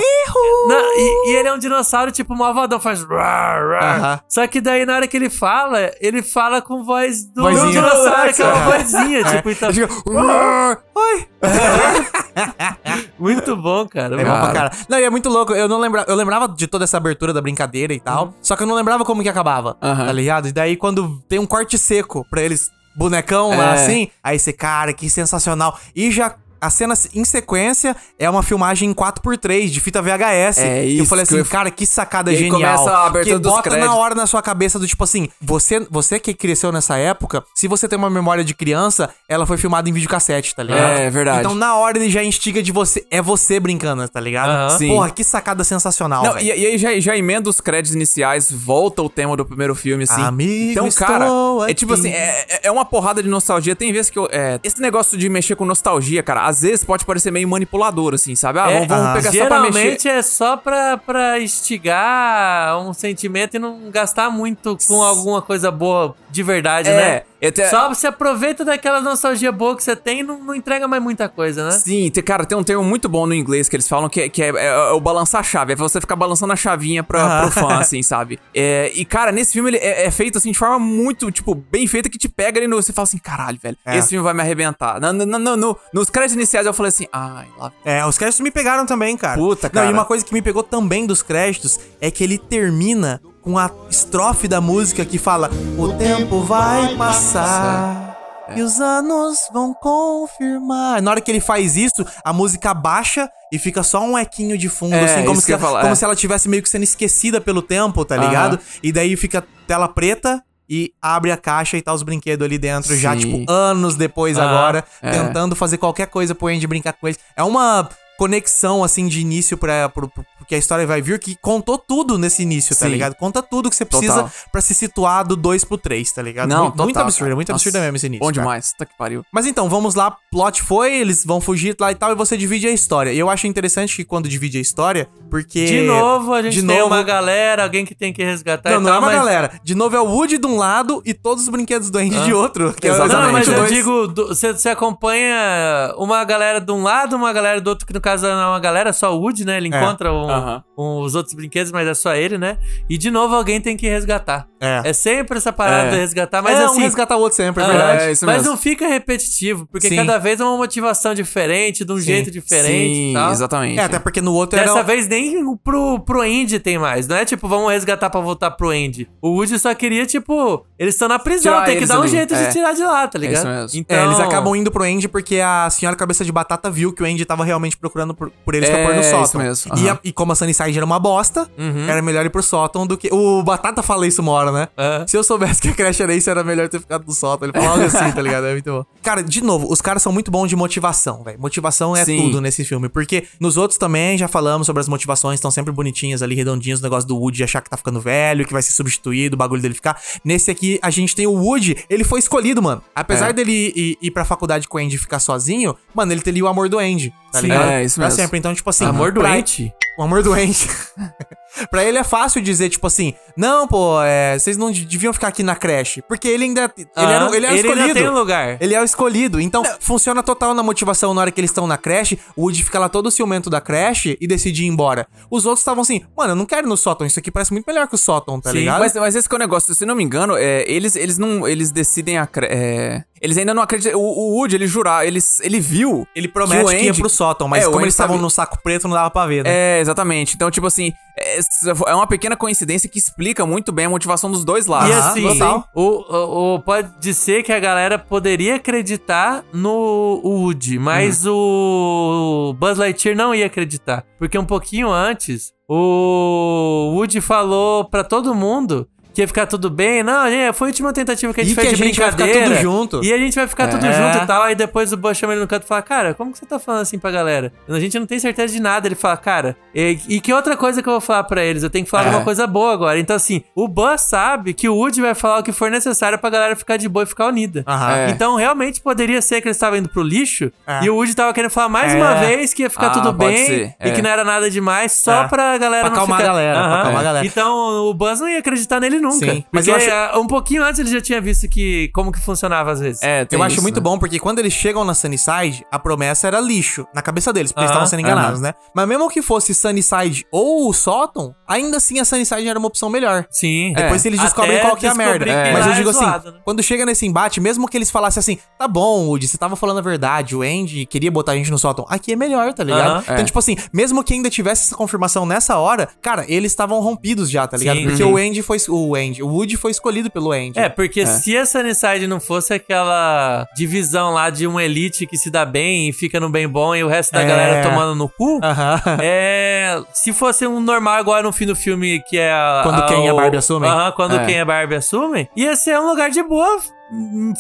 Não, e, e ele é um dinossauro, tipo, malvadão, faz. Aham. Só que daí, na hora que ele fala, ele fala com voz do Vozinha. dinossauro, que é uma vozinha, tipo, então. Ele fica, "Uar, Oi! (laughs) Muito bom, cara. É bom pra Cara. Não, e é muito louco. Eu não lembrava, eu lembrava de toda essa abertura da brincadeira e tal. Só que eu não lembrava como que acabava. Tá ligado? E daí, quando tem um corte seco pra eles, bonecão lá É. assim, aí você, cara, que sensacional. E já. A cena em sequência é uma filmagem em 4x3 de fita VHS. É Que eu isso falei que assim, eu- cara, que sacada E genial. começa a abertura que dos bota na créditos. hora na sua cabeça do tipo assim, você, você que cresceu nessa época, se você tem uma memória de criança, ela foi filmada em videocassete, tá ligado? É, é verdade. Então na hora ele já instiga de você, é você brincando, tá ligado? Aham. Sim. Porra, que sacada sensacional, Não, e, e aí já, já emenda os créditos iniciais, volta o tema do primeiro filme, assim. Amigo, então, cara, é tipo assim, é, é- é uma porrada de nostalgia. Tem vezes que eu. é, esse negócio de mexer com nostalgia, cara, às vezes pode parecer meio manipulador, assim, sabe? Ah, É, vamos, ah, pegar só pra mexer. Geralmente é só pra, pra instigar um sentimento e não gastar muito com alguma coisa boa de verdade, É, né? até- Só você aproveita daquela nostalgia boa que você tem e não, não entrega mais muita coisa, né? Sim, tem, cara, tem um termo muito bom no inglês que eles falam que, é- que é, é- é o balançar a chave. É você ficar balançando a chavinha pra, pro fã, (laughs) assim, sabe? É, e, cara, nesse filme ele é, é feito, assim, de forma muito, tipo, bem feita que te pega ali no... Você fala assim, caralho, velho, esse filme vai me arrebentar. No, no, no- no- nos créditos iniciais eu falei assim, ai, lá É, os créditos me pegaram também, cara. Puta, Não, cara. e uma coisa que me pegou também dos créditos é que ele termina com a estrofe da música que fala: O tempo vai passar. E os anos vão confirmar. Na hora que ele faz isso, a música baixa e fica só um equinho de fundo, É, assim, como, se, ia falar, como é. se ela tivesse meio que sendo esquecida pelo tempo, tá ligado? E daí fica tela preta e abre a caixa e tá os brinquedos ali dentro, já, Sim. tipo, anos depois Ah, agora, é. tentando fazer qualquer coisa pro Andy brincar com eles. É uma conexão, assim, de início pra, pro, pro- porque a história vai vir, que contou tudo nesse início, tá Sim. ligado? Conta tudo que você precisa pra se situar do 2 pro 3, tá ligado? Não, muito, muito total, absurdo, cara. muito Nossa, absurdo mesmo esse início. Bom demais, tá que pariu. Mas então, vamos lá. Plot foi, eles vão fugir lá e tal, e você divide a história. E eu acho interessante que quando divide a história, porque. De novo, a gente de tem novo, uma galera, alguém que tem que resgatar Não, não é tal, uma mas... galera. De novo é o Woody de um lado e todos os brinquedos do Andy de outro. Que é Exatamente. Não, mas eu digo, você, acompanha uma galera de um lado, uma galera do outro, que no caso não é uma galera, só o Woody, né? Ele É. encontra um- Aham. um- os outros brinquedos, mas é só ele, né? E de novo alguém tem que resgatar. É. sempre essa parada É. de resgatar, mas é, assim. um resgata o outro sempre, é verdade. É, isso mas mesmo. não fica repetitivo, porque Sim. cada vez é uma motivação diferente, de um jeito diferente Sim, e tal. exatamente. É, até porque no outro Dessa era. vez nem pro, pro Andy tem mais. Não é tipo, vamos resgatar pra voltar pro Andy. O Woody só queria, tipo, eles estão na prisão, Tirar tem que dar um ali, jeito é. de tirar de lá, tá ligado? isso mesmo. Então, É, eles acabam indo pro Andy porque a senhora cabeça de batata viu que o Andy tava realmente procurando por, por eles pra É, pôr no isso sótão. mesmo, E, aham. a- e como a Sunnyside era uma bosta, era melhor ir pro sótão do que. O Batata fala isso uma hora, né? É. Se eu soubesse que a Crash era isso, era melhor ter ficado no sótão. Ele falava assim, tá ligado? É muito bom. Cara, de novo, os caras são muito bons de motivação, velho. Motivação é Sim. tudo nesse filme. Porque nos outros também já falamos sobre as motivações, estão sempre bonitinhas ali, redondinhas, o negócio do Woody achar que tá ficando velho, que vai ser substituído, o bagulho dele ficar. Nesse aqui, a gente tem o Woody, ele foi escolhido, mano. Apesar É. dele ir, ir pra faculdade com o Andy e ficar sozinho, mano, ele teria o amor do Andy, tá Sim, ligado? é, isso pra mesmo. sempre. Então, tipo assim. Amor pra- doente. o amor doente. (laughs) pra ele é fácil dizer, tipo assim, não, pô, é, vocês não deviam ficar aqui na creche. Porque ele ainda. Ele, era, o- ele é o ele escolhido. ainda tem um lugar. Ele é o escolhido. Então, funciona total na motivação na hora que eles estão na creche. O Woody fica lá todo ciumento da creche e decide ir embora. Os outros estavam assim, mano, eu não quero ir no sótão. Isso aqui parece muito melhor que o sótão, tá Sim, ligado? Mas, mas esse que é o negócio, se não me engano, é, eles, eles não. Eles decidem a. é, eles ainda não acreditam. O, o Woody, ele jurar, ele, ele viu. ele promete o que ia Andy- pro sótão, mas É, como Andy eles estavam sabe- no saco preto, não dava pra ver, né? É, exatamente. Então, tipo assim, é, uma pequena coincidência que explica muito bem a motivação dos dois lados. E assim, total. o, o, o- pode ser que a galera poderia acreditar no Woody, mas o Buzz Lightyear não ia acreditar. Porque um pouquinho antes, o Woody falou pra todo mundo que ia ficar tudo bem. Não, é, foi a última tentativa que a gente E fez que a de gente vai ficar brincadeira. tudo junto. E a gente vai ficar tudo É. junto e tal. Aí depois o Buzz chama ele no canto e fala, cara, como que você tá falando assim pra galera? A gente não tem certeza de nada. Ele fala, cara, e, e que outra coisa que eu vou falar pra eles? Eu tenho que falar É. alguma coisa boa agora. Então assim, o Buzz sabe que o Woody vai falar o que for necessário pra galera ficar de boa e ficar unida. É. Então, realmente, poderia ser que eles estavam indo pro lixo É. e o Woody tava querendo falar mais É. uma vez que ia ficar Ah, tudo bem ser, e é. que não era nada demais, só É. pra galera Pra não acalmar ficar... a galera, pra Aham. acalmar a galera. Então, o Buzz não ia acreditar nele nunca. Sim, mas Porque eu acho- um pouquinho antes ele já tinha visto que como que funcionava às vezes. É, tem Eu acho isso, muito né? bom, porque quando eles chegam na Sunnyside, a promessa era lixo na cabeça deles, porque eles Aham, estavam sendo enganados, né? Mas mesmo que fosse Sunnyside ou o Sóton, ainda assim a Sunnyside era uma opção melhor. Sim. Depois eles Até descobrem qual que é a merda. que Mas eu é digo assim, zoado, né? quando chega nesse embate, mesmo que eles falassem assim, tá bom, Woody, você tava falando a verdade, o Andy queria botar a gente no sótão, aqui é melhor, tá ligado? Aham. então, É. tipo assim, mesmo que ainda tivesse essa confirmação nessa hora, cara, eles estavam rompidos já, tá ligado? Sim, Porque sim. o Andy foi. O Andy, o Woody foi escolhido pelo Andy. É, porque se a Sunnyside não fosse aquela divisão lá de um elite que se dá bem e fica no bem bom e o resto da É. galera tomando no cu, Aham. (laughs) é. Se fosse um normal agora no fim do filme que é. a- Quando e a o- Barbie assumem? Aham, quando É. E a Barbie assumem, ia ser um lugar de boa.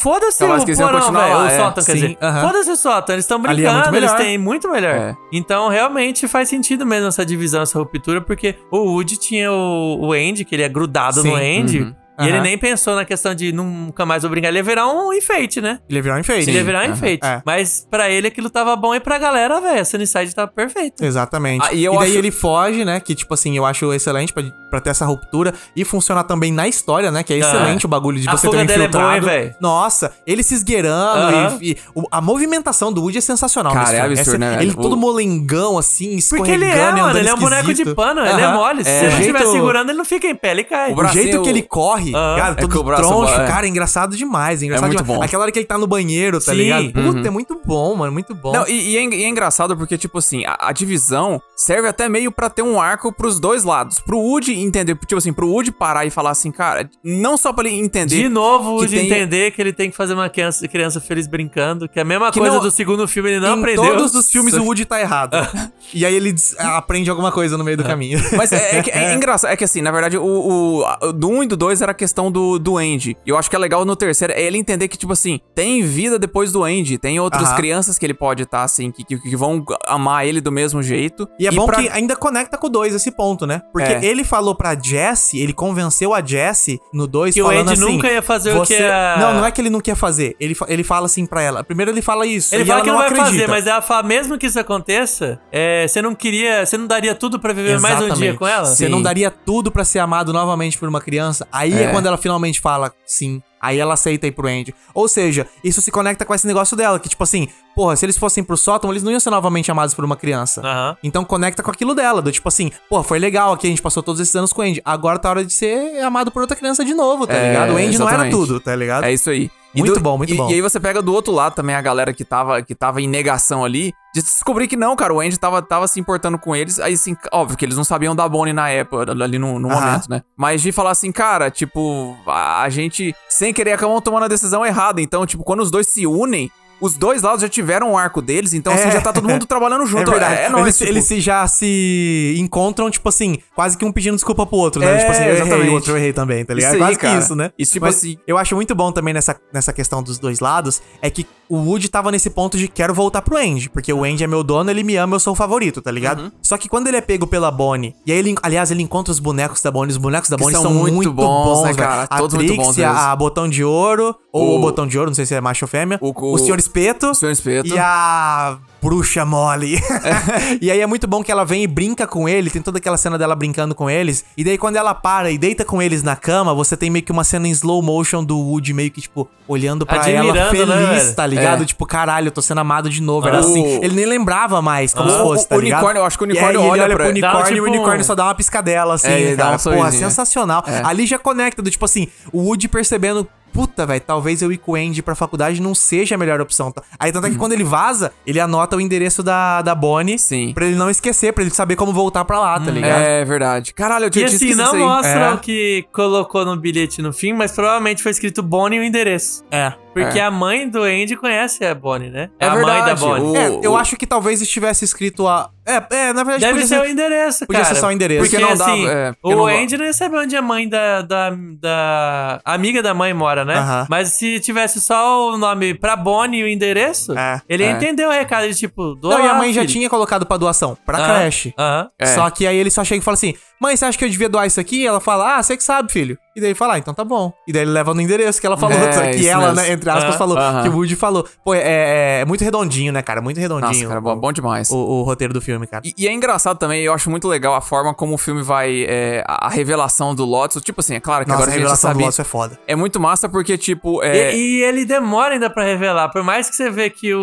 Foda-se o porão, velho. O sótão, quer dizer. aham. Foda-se o sótão, eles estão é brincando, eles têm muito melhor. É. Então, realmente faz sentido mesmo essa divisão, essa ruptura, porque o Woody tinha o, o Andy, que ele é grudado Sim, no Andy. uhum. E ele nem pensou na questão de nunca mais vou brincar. Ele ia virar um enfeite, né? Ele ia virar um enfeite. Ele ia virar um aham. enfeite. É. Mas pra ele aquilo tava bom e pra galera, velho, a Sunnyside tava perfeita. Exatamente. Ah, e, e daí acho- ele foge, né? Que, tipo assim, eu acho excelente pra, pra ter essa ruptura e funcionar também na história, né? Que é excelente o bagulho de A você ter um é boa, infiltrado. hein, velho? Nossa, ele se esgueirando e, e o- a movimentação do Woody é sensacional. Cara, é absurdo, né? Ele todo O- molengão, assim, Porque ele é, escorregando mano, ele é um boneco de pano, ele é mole. Se É. O estiver segurando, ele não fica em pé, ele cai. O jeito que ele corre, Cara, É todo braço troncho, é. cara, é engraçado demais. É engraçado muito demais. bom. Aquela hora que ele tá no banheiro, tá Sim. ligado? Puta, Uhum. é muito bom, mano, muito bom. Não, e, e é, e é engraçado porque, tipo assim, a, a divisão serve até meio pra ter um arco pros dois lados. Pro Woody entender, tipo assim, pro Woody parar e falar assim, cara, não só pra ele entender. De novo, de tem- entender que ele tem que fazer uma criança, criança feliz brincando, que é a mesma Que coisa não- do segundo filme, ele não em aprendeu. todos os filmes o Woody tá errado. (laughs) e aí ele aprende alguma coisa no meio do caminho. Mas é, é é (laughs) engraçado, é que assim, na verdade, o, o- do 1 e do 2 era a questão do, do Andy. E eu acho que é legal no terceiro, é ele entender que, tipo assim, tem vida depois do Andy, tem outras Aham. crianças que ele pode estar, assim, que, que, que vão amar ele do mesmo jeito. E é bom pra- que ainda conecta com o 2 esse ponto, né? Porque É. ele falou pra Jessie, ele convenceu a Jessie no 2 Que o Andy assim... nunca ia fazer o que a- Não, não é que ele não quer fazer. Ele, fa- ele fala assim pra ela. Primeiro ele fala isso. Ele e fala ela que não, vai acredita. fazer, mas ela fala, mesmo que isso aconteça, é, você não queria, você não daria tudo pra viver mais um dia Exatamente. com ela? Você Sim. não daria tudo pra ser amado novamente por uma criança. Aí é. Quando ela finalmente fala sim. Aí ela aceita ir pro Andy. Ou seja, isso se conecta com esse negócio dela, que tipo assim, porra, se eles fossem pro sótão, eles não iam ser novamente amados por uma criança. Aham. Então conecta com aquilo dela, do tipo assim, pô, foi legal aqui, a gente passou todos esses anos com o Andy. Agora tá hora de ser amado por outra criança de novo, tá É, ligado? O Andy não era exatamente. tudo, tá ligado? É isso aí. Muito bom, muito e, bom. E aí você pega do outro lado também a galera que tava, que tava em negação ali, de descobrir que não, cara, o Andy tava, tava se importando com eles. Aí, assim, óbvio que eles não sabiam da Bonnie na época, ali no, no Aham. momento, né? Mas de falar assim, cara, tipo, a, a gente, sem querer, acabamos tomando a decisão errada. Então, tipo, quando os dois se unem, os dois lados já tiveram o arco deles, então, assim, É. já tá todo mundo trabalhando junto. É verdade. É, nóis, eles, tipo, eles se- já se encontram, tipo assim, quase que um pedindo desculpa pro outro, né? É, tipo assim, eu errei, o outro eu errei também, tá ligado? Isso é aí, quase cara. que isso, né? Isso, tipo Mas assim- Eu acho muito bom também nessa, nessa questão dos dois lados, é que o Woody tava nesse ponto de quero voltar pro Andy, porque o Andy é meu dono, ele me ama, eu sou o favorito, tá ligado? Uhum. Só que quando ele é pego pela Bonnie, e aí ele, aliás, ele encontra os bonecos da Bonnie, os bonecos da Bonnie são são, muito muito, bons, bons, né, cara? A Todos muito bons Trixie, mesmo. a Botão de Ouro, ou O- o Botão de Ouro, não sei se é macho ou fêmea, O- o, o- Senhor Espeto, o Senhor Espeto. e a bruxa mole. (laughs) e aí é muito bom que ela vem e brinca com ele, tem toda aquela cena dela brincando com eles. E daí quando ela para e deita com eles na cama, você tem meio que uma cena em slow motion do Woody meio que, tipo, olhando pra ela né, feliz, velho? tá ligado? É. Tipo, caralho, eu tô sendo amado de novo. Era assim. Ele nem lembrava mais como Ah. se fosse, O- tá o ligado? unicórnio, eu acho que o E aí unicórnio ele olha olha pro dá, unicórnio e tipo, o unicórnio só dá uma piscadela, assim, É, dá cara. um sorrisinho, Porra, é. sensacional. É. Ali já conecta, do tipo assim, o Woody percebendo puta, velho, talvez eu ir com o Andy pra faculdade não seja a melhor opção. tá? Aí tanto é que quando ele vaza, ele anota o endereço da, da Bonnie Sim. pra ele não esquecer, pra ele saber como voltar pra lá, tá ligado? É verdade. Caralho, eu E tinha tinha assim, não mostra É. o que colocou no bilhete no fim, mas provavelmente foi escrito Bonnie e o endereço. É. Porque É. a mãe do Andy conhece a Bonnie, né? É a mãe da verdade, Bonnie. o- É, eu acho que talvez estivesse escrito a. É, é na verdade Deve podia ser o endereço, podia cara. ser só o endereço. Porque, Porque não assim, é, porque o não- Andy não ia saber onde a mãe da, da, da amiga da mãe mora, né? Aham. Mas se tivesse só o nome pra Bonnie e o endereço, É. ele ia É. entender o recado de tipo, doa Não, e a mãe já filho. tinha colocado pra doação, pra Aham, creche. Aham. É. Só que aí ele só chega e fala assim: Mãe, você acha que eu devia doar isso aqui? E ela fala: Ah, você que sabe, filho. E daí ele fala: ah, então tá bom. E daí ele leva no endereço que ela falou. É, (laughs) que ela, mesmo. né, entre aspas, falou. Que o Woody falou. Pô, é, é- é muito redondinho, né, cara? Muito redondinho. Nossa, cara, bom, bom demais. O, o roteiro do filme, cara. E, e é engraçado também, eu acho muito legal a forma como o filme vai. é, a, revelação do Lotus. Tipo assim, é claro que Nossa, agora a a gente revelação do sabe. Lotus é foda. É muito massa porque, tipo. É, E, e ele demora ainda pra revelar. Por mais que você vê que o,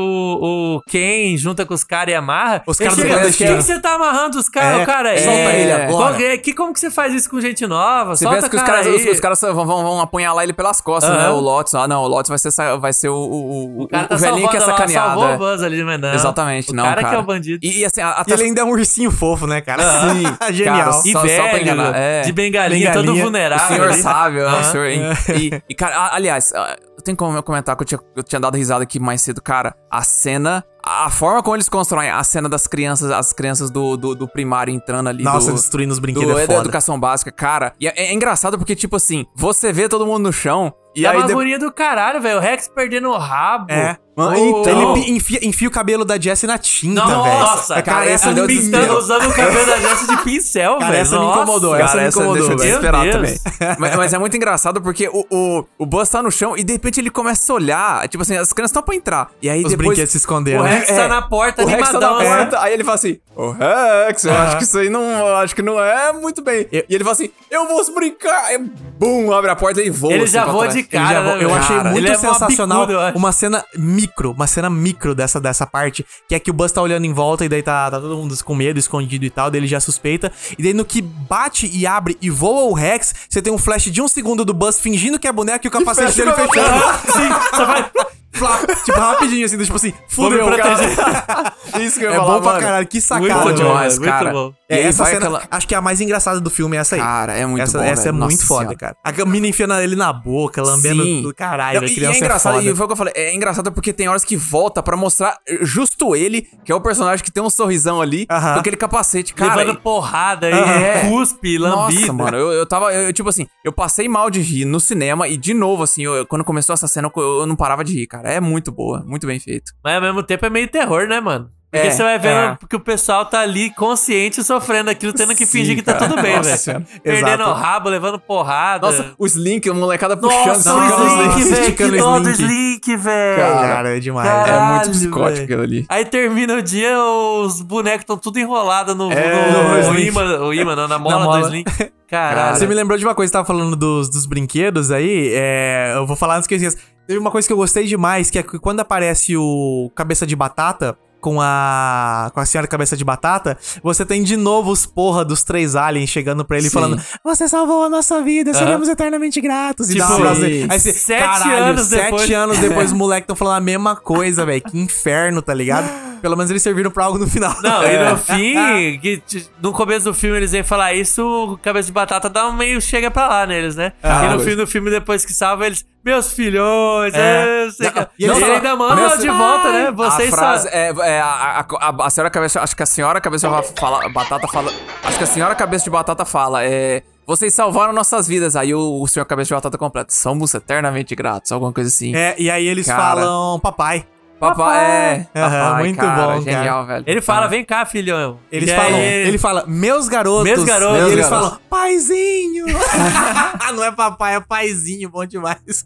o Ken junta com os caras e amarra. Os caras do chega, clandestino. Por que você tá amarrando os caras, É, cara? aí? solta ele agora. Que, como que você faz isso com gente nova? Você Solta pensa que os cara caras. Os, os caras vão, vão, vão apunhalar ele pelas costas, Aham. né? O Lotus. Ah, não, o Lotus vai ser, vai ser o, o, o, O cara tá o velhinho que é sacaneado. salvou é. o Buzz ali, mas não. Exatamente, o não, cara cara. que é o bandido. E, e assim, a, E ele ainda é um ursinho fofo, né, cara? Sim, (laughs) Genial. cara, E só- só pra velho, enganar, é. de bengalinha, todo Bengalinha, O vulnerável. senhor ali. sábio, né? O senhor, hein? E, e, cara, aliás, ah, eu tenho como eu comentar que eu tinha, eu tinha dado risada aqui mais cedo. Cara, a cena, a forma como eles constroem a cena das crianças, as crianças do, do, do primário entrando ali. Nossa, do, destruindo os do, brinquedos é é da educação básica, cara. E é, é engraçado porque, tipo assim, você vê todo mundo no chão e aí. uma de- agonia do caralho, velho. O Rex perdendo o rabo. É. Ah, O- então. Ele enfia, enfia o cabelo da Jessie na tinta, velho. Nossa, É, cara, essa essa deu pintando, desespero. usando o cabelo da Jessie de pincel, Cara, velho. essa me incomodou, cara. essa me essa incomodou, deixa desesperado Meu também. (laughs) Mas, mas é muito engraçado porque o, o, o Buzz tá no chão e de repente ele começa a olhar. Tipo assim, as crianças estão pra entrar. E aí Os depois. brinquedos se esconderam. O né? Rex tá na porta, o Rex tá na né? porta, aí ele fala assim: Ô Rex, eu acho que isso aí não. acho que não é muito bem. E ele fala assim: Eu vou brincar. Aí, bum, abre a porta e voa. Ele assim já voa de cara, já vo- né, eu velho? achei Cara, muito ele é uma sensacional bicuda, uma cena micro, uma cena micro dessa, dessa parte, que é que o Buzz tá olhando em volta e daí tá, tá todo mundo com medo, escondido e tal, daí ele já suspeita. E daí no que bate e abre e voa o Rex, você tem um flash de um segundo do Buzz fingindo que é boneco e o capacete dele fechando. (laughs) Sim, você vai... Flá, tipo, rapidinho assim, tipo assim, fudeu, cara. (laughs) Isso que eu É ia falar, bom pra mano. caralho, que Muito sacada. bom velho. demais, muito cara. bom. E É, essa cena, aquela- acho que é a mais engraçada do filme, é essa aí. Cara, é muito essa, bom, Essa velho. é muito Nossa foda, Senhora. cara. A mina enfiando ele na boca, lambendo Sim. tudo. Caralho, Não, e- criança e é engraçado, foda. e foi o que eu falei, é engraçado porque tem horas que volta pra mostrar justo ele, que é o personagem que tem um sorrisão ali, Aham. com aquele capacete, cara. Levando e- porrada aí, É. (laughs) cuspe, lambida. Nossa, mano, eu, eu tava, eu, tipo assim, eu passei mal de rir no cinema e de novo, assim, eu- quando começou essa cena, eu, eu não parava de rir, cara. É muito boa, muito bem feito. Mas ao mesmo tempo é meio terror, né, mano? Porque É, você vai vendo é. que o pessoal tá ali consciente sofrendo aquilo, tendo que Sim, fingir que tá cara. tudo bem, Nossa velho. (laughs) Perdendo o rabo, levando porrada. Nossa, o Slink, a molecada puxando, Nossa, o esticando o Slink, Slink. velho. esticando o dó do Slink. Slink, velho. Cara, é demais. Caralho, É muito psicótico aquilo ali. Aí termina o dia, os bonecos estão tudo enrolados no, É, no, no Slink. imã, o imã, não, na mola, mola. do Slink. (laughs) Caralho. Você me lembrou de uma coisa, você tava falando dos, dos brinquedos aí, é, eu vou falar antes que eu esqueça. Teve uma coisa que eu gostei demais, que é que quando aparece o Cabeça de Batata com a com a senhora Cabeça de Batata, você tem de novo os porra dos três aliens chegando pra ele Sim. falando você salvou a nossa vida, seremos eternamente gratos. E Tipo, dá um abraço nele. sim. Aí você, Sete caralho, anos sete depois. anos depois os (laughs) moleques estão falando a mesma coisa, velho. Que inferno, tá ligado? Pelo menos eles serviram pra algo no final. Não, É. e no fim, que, no começo do filme eles vêm falar isso, o cabeça de batata dá um meio chega pra lá neles, né? Ah, e no fim do filme, depois que salva, eles, meus filhos, É. é, eu sei Não, que- eles ele ainda manda "Meus de volta, né? Vocês a frase só... é, é, a, a, a, a senhora cabeça, acho que a senhora cabeça fala, batata fala, acho que a senhora cabeça de batata fala, é, vocês salvaram nossas vidas. Aí o, o senhor cabeça de batata completa, somos eternamente gratos, alguma coisa assim. É, e aí eles Cara. falam papai. Papai, é, papai, muito cara, bom, cara. genial, velho. Ele fala, vem cá, filhão. Eles E falam, aí- ele fala, meus garotos. Meus garotos. E eles garotos. falam, paizinho. (laughs) não é papai, é paizinho, bom demais.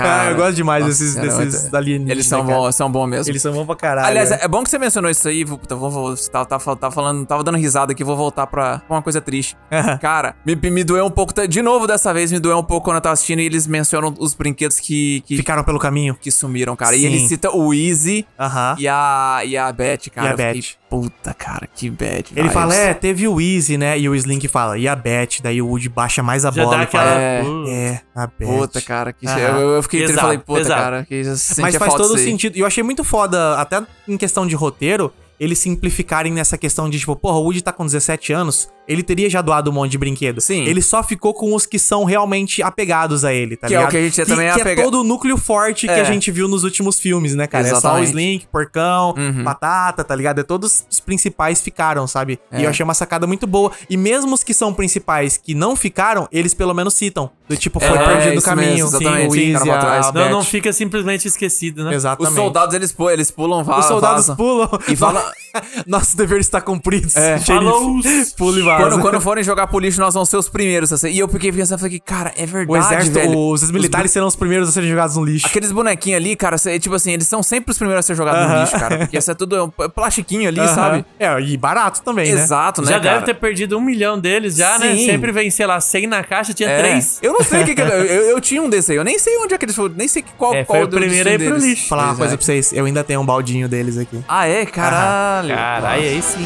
Ah, (laughs) eu gosto demais nossa desses, senhora, desses alienígenas. Eles são cara. bons, são bons mesmo. Eles são bons pra caralho. Aliás, velho. é bom que você mencionou isso aí. Vou, vou, vou, tá, tá, tá falando, tava dando risada aqui, vou voltar pra uma coisa triste. Cara, me, me doeu um pouco. De novo, dessa vez, me doeu um pouco quando eu tava assistindo e eles mencionam os brinquedos que, que, Ficaram pelo caminho. que sumiram, cara. E Sim. eles ele cita o Easy Aham. e a, e a Beth, cara. E a Eu fiquei, Beth. Puta, cara, que bad. Ele vibes. fala, é, teve o Easy, né? E o Slink fala, e a Beth? Daí o Woody baixa mais a Já bola e fala. É. Uh, é, a Beth. Puta, cara, que Aham. eu, eu fiquei triste e falei, puta, pesado. cara, que Mas faz todo sentido. E eu achei muito foda, até em questão de roteiro, eles simplificarem nessa questão de, tipo, porra, o Woody tá com 17 anos, ele teria já doado um monte de brinquedo. Sim. Ele só ficou com os que são realmente apegados a ele, tá Que é o ligado? que a gente também que apega- é todo o núcleo forte que É. a gente viu nos últimos filmes, né, cara? É só o Exatamente. Slink, Porcão, Uhum. Batata, tá ligado? É todos os principais ficaram, sabe? É. E eu achei uma sacada muito boa. E mesmo os que são principais que não ficaram, eles pelo menos citam. Do tipo, foi É, perdido no isso caminho. mesmo, exatamente, o sim, Easy, cara, pra trás. a Não, não fica simplesmente esquecido, né? Exatamente. Os soldados, eles, pu- eles pulam, Os soldados vazam. pulam E fala- (laughs) Nosso dever está cumprido. É. Falou. Pula e Quando, quando forem jogar pro lixo, nós vamos ser os primeiros. Assim. E eu fiquei pensando, falei, cara, é verdade, o exército, velho. os militares serão os primeiros a serem jogados no lixo. Aqueles bonequinhos ali, cara, cê- tipo assim, eles são sempre os primeiros a ser jogados no Aham. lixo, cara. Porque isso é tudo é um plastiquinho ali, Aham. sabe? É, e barato também, né? Exato, né, já cara? deve ter perdido um milhão deles já, né? Sim. Sempre vem, sei lá, 100 na caixa, tinha É. três. Eu não sei o que, que (laughs) eu, eu, eu tinha um desse aí. Eu nem sei onde é que eles foram. Nem sei qual, É, qual foi o primeiro aí pro lixo. Falar uma coisa é. pra vocês, eu ainda tenho um baldinho deles aqui. Ah, é? Caralho. Caralho, aí sim.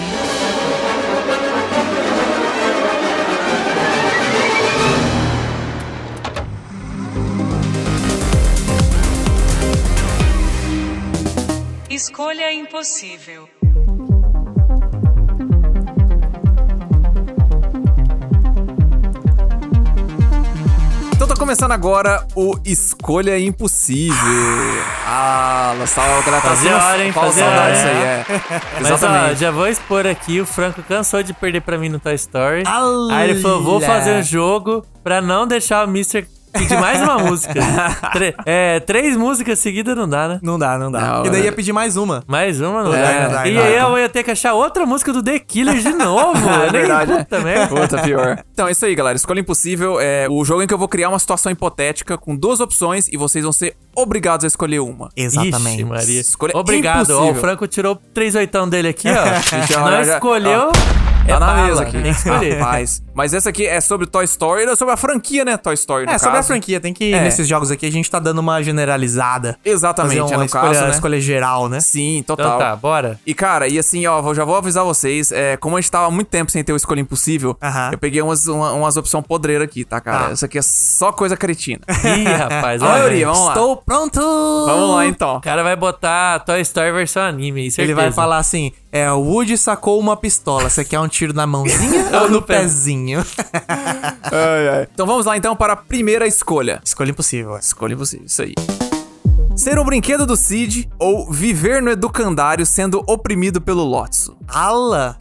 Escolha impossível. Então tá começando agora o Escolha Impossível. Ah, Lastal, ela tá Fazia sendo hora, hein? Fazia hora, isso aí, hein? é. Mas ó, já vou expor aqui, o Franco cansou de perder pra mim no Toy Story. Olha! Aí ele falou, vou fazer um jogo pra não deixar o Mr. pedir mais uma música. (laughs) Tre- é, três músicas seguidas não dá, né? Não dá, não dá. Não, e daí é. ia pedir mais uma. Mais uma não É, dá. não dá, e não aí dá. eu ia ter que achar outra música do The Killers de novo. (laughs) É nem- verdade, né? Puta merda. Puta, pior. (laughs) Então é isso aí, galera. Escolha Impossível é o jogo em que eu vou criar uma situação hipotética com duas opções e vocês vão ser obrigados a escolher uma. Exatamente. Ixi, Maria. Escolha Obrigado. Ó, o impossível. Franco tirou três oitão dele aqui, ó. Gente, Não olha, escolheu. Tá é na bala. mesa aqui. Tem que escolher. Rapaz. Mas essa aqui é sobre Toy Story, é sobre a franquia, né? Toy Story, no É, sobre a franquia, tem que. É. Nesses jogos aqui a gente tá dando uma generalizada. Exatamente, Fazer é uma no escolha, caso, né? escolha geral, né? Sim, total. Então tá, bora. E, cara, e assim, ó, vou- já vou avisar vocês, é, como a gente tava há muito tempo sem ter o Escolha Impossível, Aham. eu peguei umas, uma- umas opções podreiras aqui, tá, cara? Tá. Essa aqui é só coisa cretina. (laughs) Ih, rapaz, (laughs) olha. maioria, vamos lá. Estou pronto! Vamos lá, então. O cara vai botar Toy Story versão anime, certeza. Ele vai falar assim: é, o Woody sacou uma pistola. Você quer um tiro na mãozinha (laughs) ou no pé? pezinho? (laughs) Então vamos lá, então, para a primeira escolha. Escolha impossível. é. Escolha impossível, isso aí. Ser um brinquedo do Cid ou viver no educandário sendo oprimido pelo Lotso? Ala!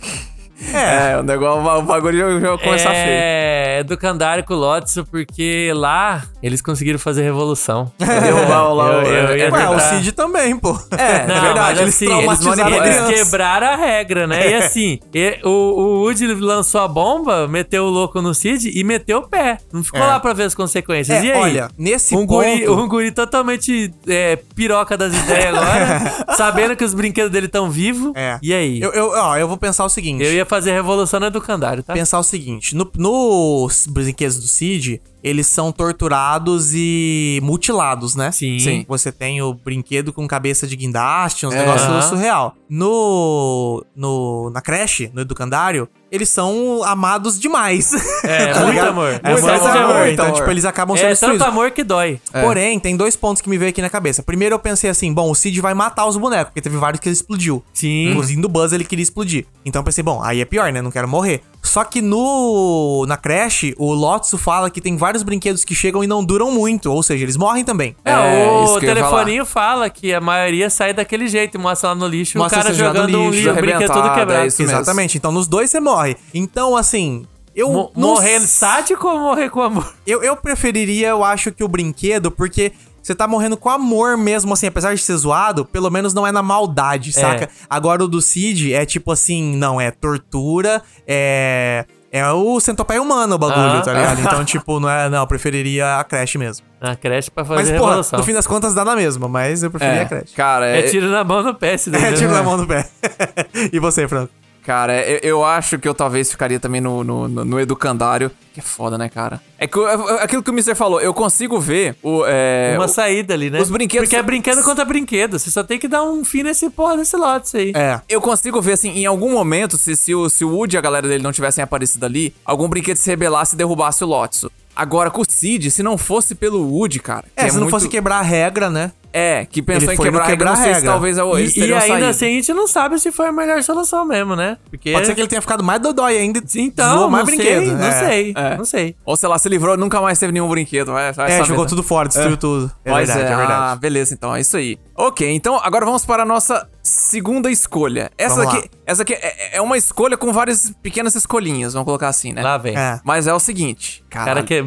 É, o negócio, o bagulho já, já vai começar feio. É, do Candário com o Lotso, porque lá eles conseguiram fazer revolução. (laughs) Derrubar o lá. Eu- eu- é eu- Ué, o verdade. Cid também, pô. É, Não, é verdade. mas Eles assim, eles, a eles quebraram a regra, né? E assim, (laughs) o, o Woody lançou a bomba, meteu o louco no Cid e meteu o pé. Não ficou É. lá pra ver as consequências. É, e aí? olha, nesse um guri, ponto- um guri totalmente é, piroca das ideias agora, (laughs) sabendo que os brinquedos dele estão vivos. É. E aí? Eu, eu, ó, eu vou pensar o seguinte. Eu ia fazer revolução no educandário, tá? pensar o seguinte: no, nos brinquedos do Cid, eles são torturados e mutilados, né? Sim. Sim. Você tem o brinquedo com cabeça de guindaste, uns É. negócios surreal. No, no. Na creche, no educandário, eles são amados demais. É, (laughs) Tá muito ligado? amor. É Excesso muito de amor. amor. Então, amor. tipo, eles acabam sendo É tanto destruídos. amor que dói. Porém, tem dois pontos que me veio aqui na cabeça. Primeiro, eu pensei assim: bom, o Cid vai matar os bonecos, porque teve vários que ele explodiu. Sim. Inclusive do Buzz ele queria explodir. Então eu pensei, bom, aí é pior, né? Não quero morrer. Só que no na Crash, o Lotso fala que tem vários brinquedos que chegam e não duram muito, ou seja, eles morrem também. É, É, o telefoninho fala que a maioria sai daquele jeito e mostra lá no lixo Mostra o cara jogando jogando um lixo, lixo, o brinquedo todo arrebentado, quebrado. é isso mesmo. Exatamente. Então nos dois você morre. Então, assim, eu Mo- não morrer s- estático ou morrer com amor? Eu, eu preferiria, eu acho que o brinquedo, porque você tá morrendo com amor mesmo, assim, apesar de ser zoado, pelo menos não é na maldade, saca? Agora o do Cid é tipo assim, não, é tortura, é. É o centopeia humano o bagulho, Aham. tá ligado? Então, tipo, não é. Não, eu preferiria a Crash mesmo. Na creche pra fazer Mas, porra, revolução. no fim das contas dá na mesma, mas eu preferia a É, Crash. cara, É é, tiro na mão no pé, se (laughs) É, tiro na mão do pé. (laughs) e você, Franco? Cara, eu, eu acho que eu talvez ficaria também no, no, no- educandário. Que é foda, né, cara? É que, é aquilo que o Mr. falou, eu consigo ver o. É, Uma o- saída ali, né? os brinquedos Porque é brinquedo contra brinquedo. Você só tem que dar um fim nesse porra desse lote aí. É. Eu consigo ver, assim, em algum momento, se, se, o, se o Woody e a galera dele não tivessem aparecido ali, algum brinquedo se rebelasse e derrubasse o Lotso. Agora, com o Cid, se não fosse pelo Woody, cara. que É, se não muito- fosse quebrar a regra, né? É, que pensou em quebrar a regra, quebrar não sei a se regra. talvez eles E, e ainda saído. assim a gente não sabe se foi a melhor solução mesmo, né? Porque Pode ser que ele tenha ficado mais dodói ainda. Então, mais não brinquedo. sei, não é. sei, É. não sei. Ou sei lá, se livrou, nunca mais teve nenhum brinquedo. Vai, vai É, saber, jogou né? tudo fora, destruiu tudo. É Mas verdade, é, Ah, verdade. beleza, então, é isso aí. Ok, então agora vamos para a nossa segunda escolha. Essa Vamos aqui, essa aqui é, é uma escolha com várias pequenas escolhinhas, vamos colocar assim, né? Lá vem. É. Mas é o seguinte, O cara que,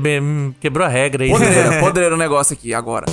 quebrou a regra aí. podreiro, (laughs) podreiro o negócio aqui agora.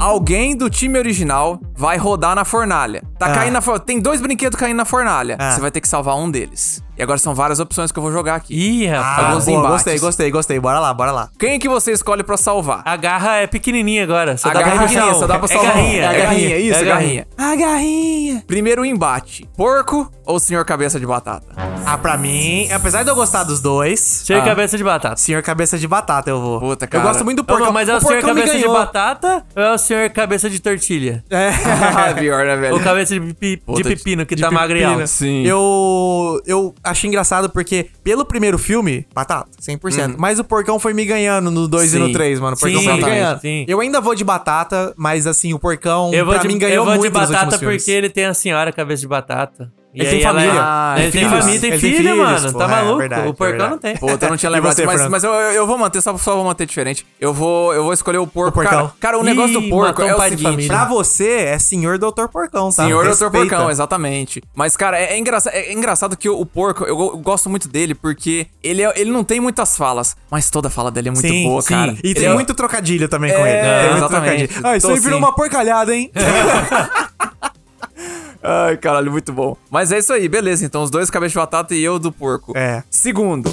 Alguém do time original vai rodar na fornalha. Tá Ah. caindo na for... Tem dois brinquedos caindo na fornalha. Ah. Você vai ter que salvar um deles. E agora são várias opções que eu vou jogar aqui. Ih, Ah, rapaz. Alguns boa, embates. gostei, gostei, gostei. Bora lá, bora lá. Quem que você escolhe pra salvar? A garra é pequenininha agora. Só A dá garra é pra pequenininha, puxar só dá pra É salvar um. garrinha, É a garrinha, isso, é garrinha. A garrinha. Primeiro embate: porco ou senhor cabeça de batata? Ah, pra mim, apesar de eu gostar dos dois, Senhor Ah. cabeça de batata. senhor cabeça de batata eu vou. Puta, Eu cara. gosto muito do Ô, porcão. mas é o, o senhor cabeça de batata ou é o senhor cabeça de tortilha? É. (laughs) Ah, pior, né, velho? Ou cabeça de, pipi, de pepino, que de tá alto? Sim. Eu, eu achei engraçado porque, pelo primeiro filme, batata, 100%. Mas o porcão foi me ganhando no 2 e no 3, mano. O porcão Sim, foi me ganhando. sim. Eu ainda vou de batata, mas assim, o porcão, Eu vou, pra de, mim, eu ganhou vou de muito nos batata porque filmes. ele tem a senhora cabeça de batata. E Ele aí tem ela família. É... Ah, tem filhos. família, tem Ele tem filho, filhos, mano. pô, tá é maluco? verdade, o porcão verdade. não tem. Puta, eu não tinha lembrado. você, mas, mas eu, eu vou manter, só, só vou manter diferente. Eu vou, eu vou escolher o porco. O porcão. Cara, cara, o negócio Ih, do porco é o seguinte. família. Pra você, é senhor doutor porcão, tá? Senhor. Respeita. Porcão, exatamente. Mas, cara, é, é engraçado, é engraçado que o, o porco, eu, eu gosto muito dele porque ele, é- ele não tem muitas falas, mas toda fala dele é muito Sim, boa, sim. cara. E Ele tem é- muito trocadilho também com É, ele. Tem muito exatamente. trocadilho. Ah, isso aí virou sim. uma porcalhada, hein? (laughs) Ai, caralho, muito bom. Mas é isso aí, beleza. Então, os dois cabeças de batata e eu do porco. É. Segundo,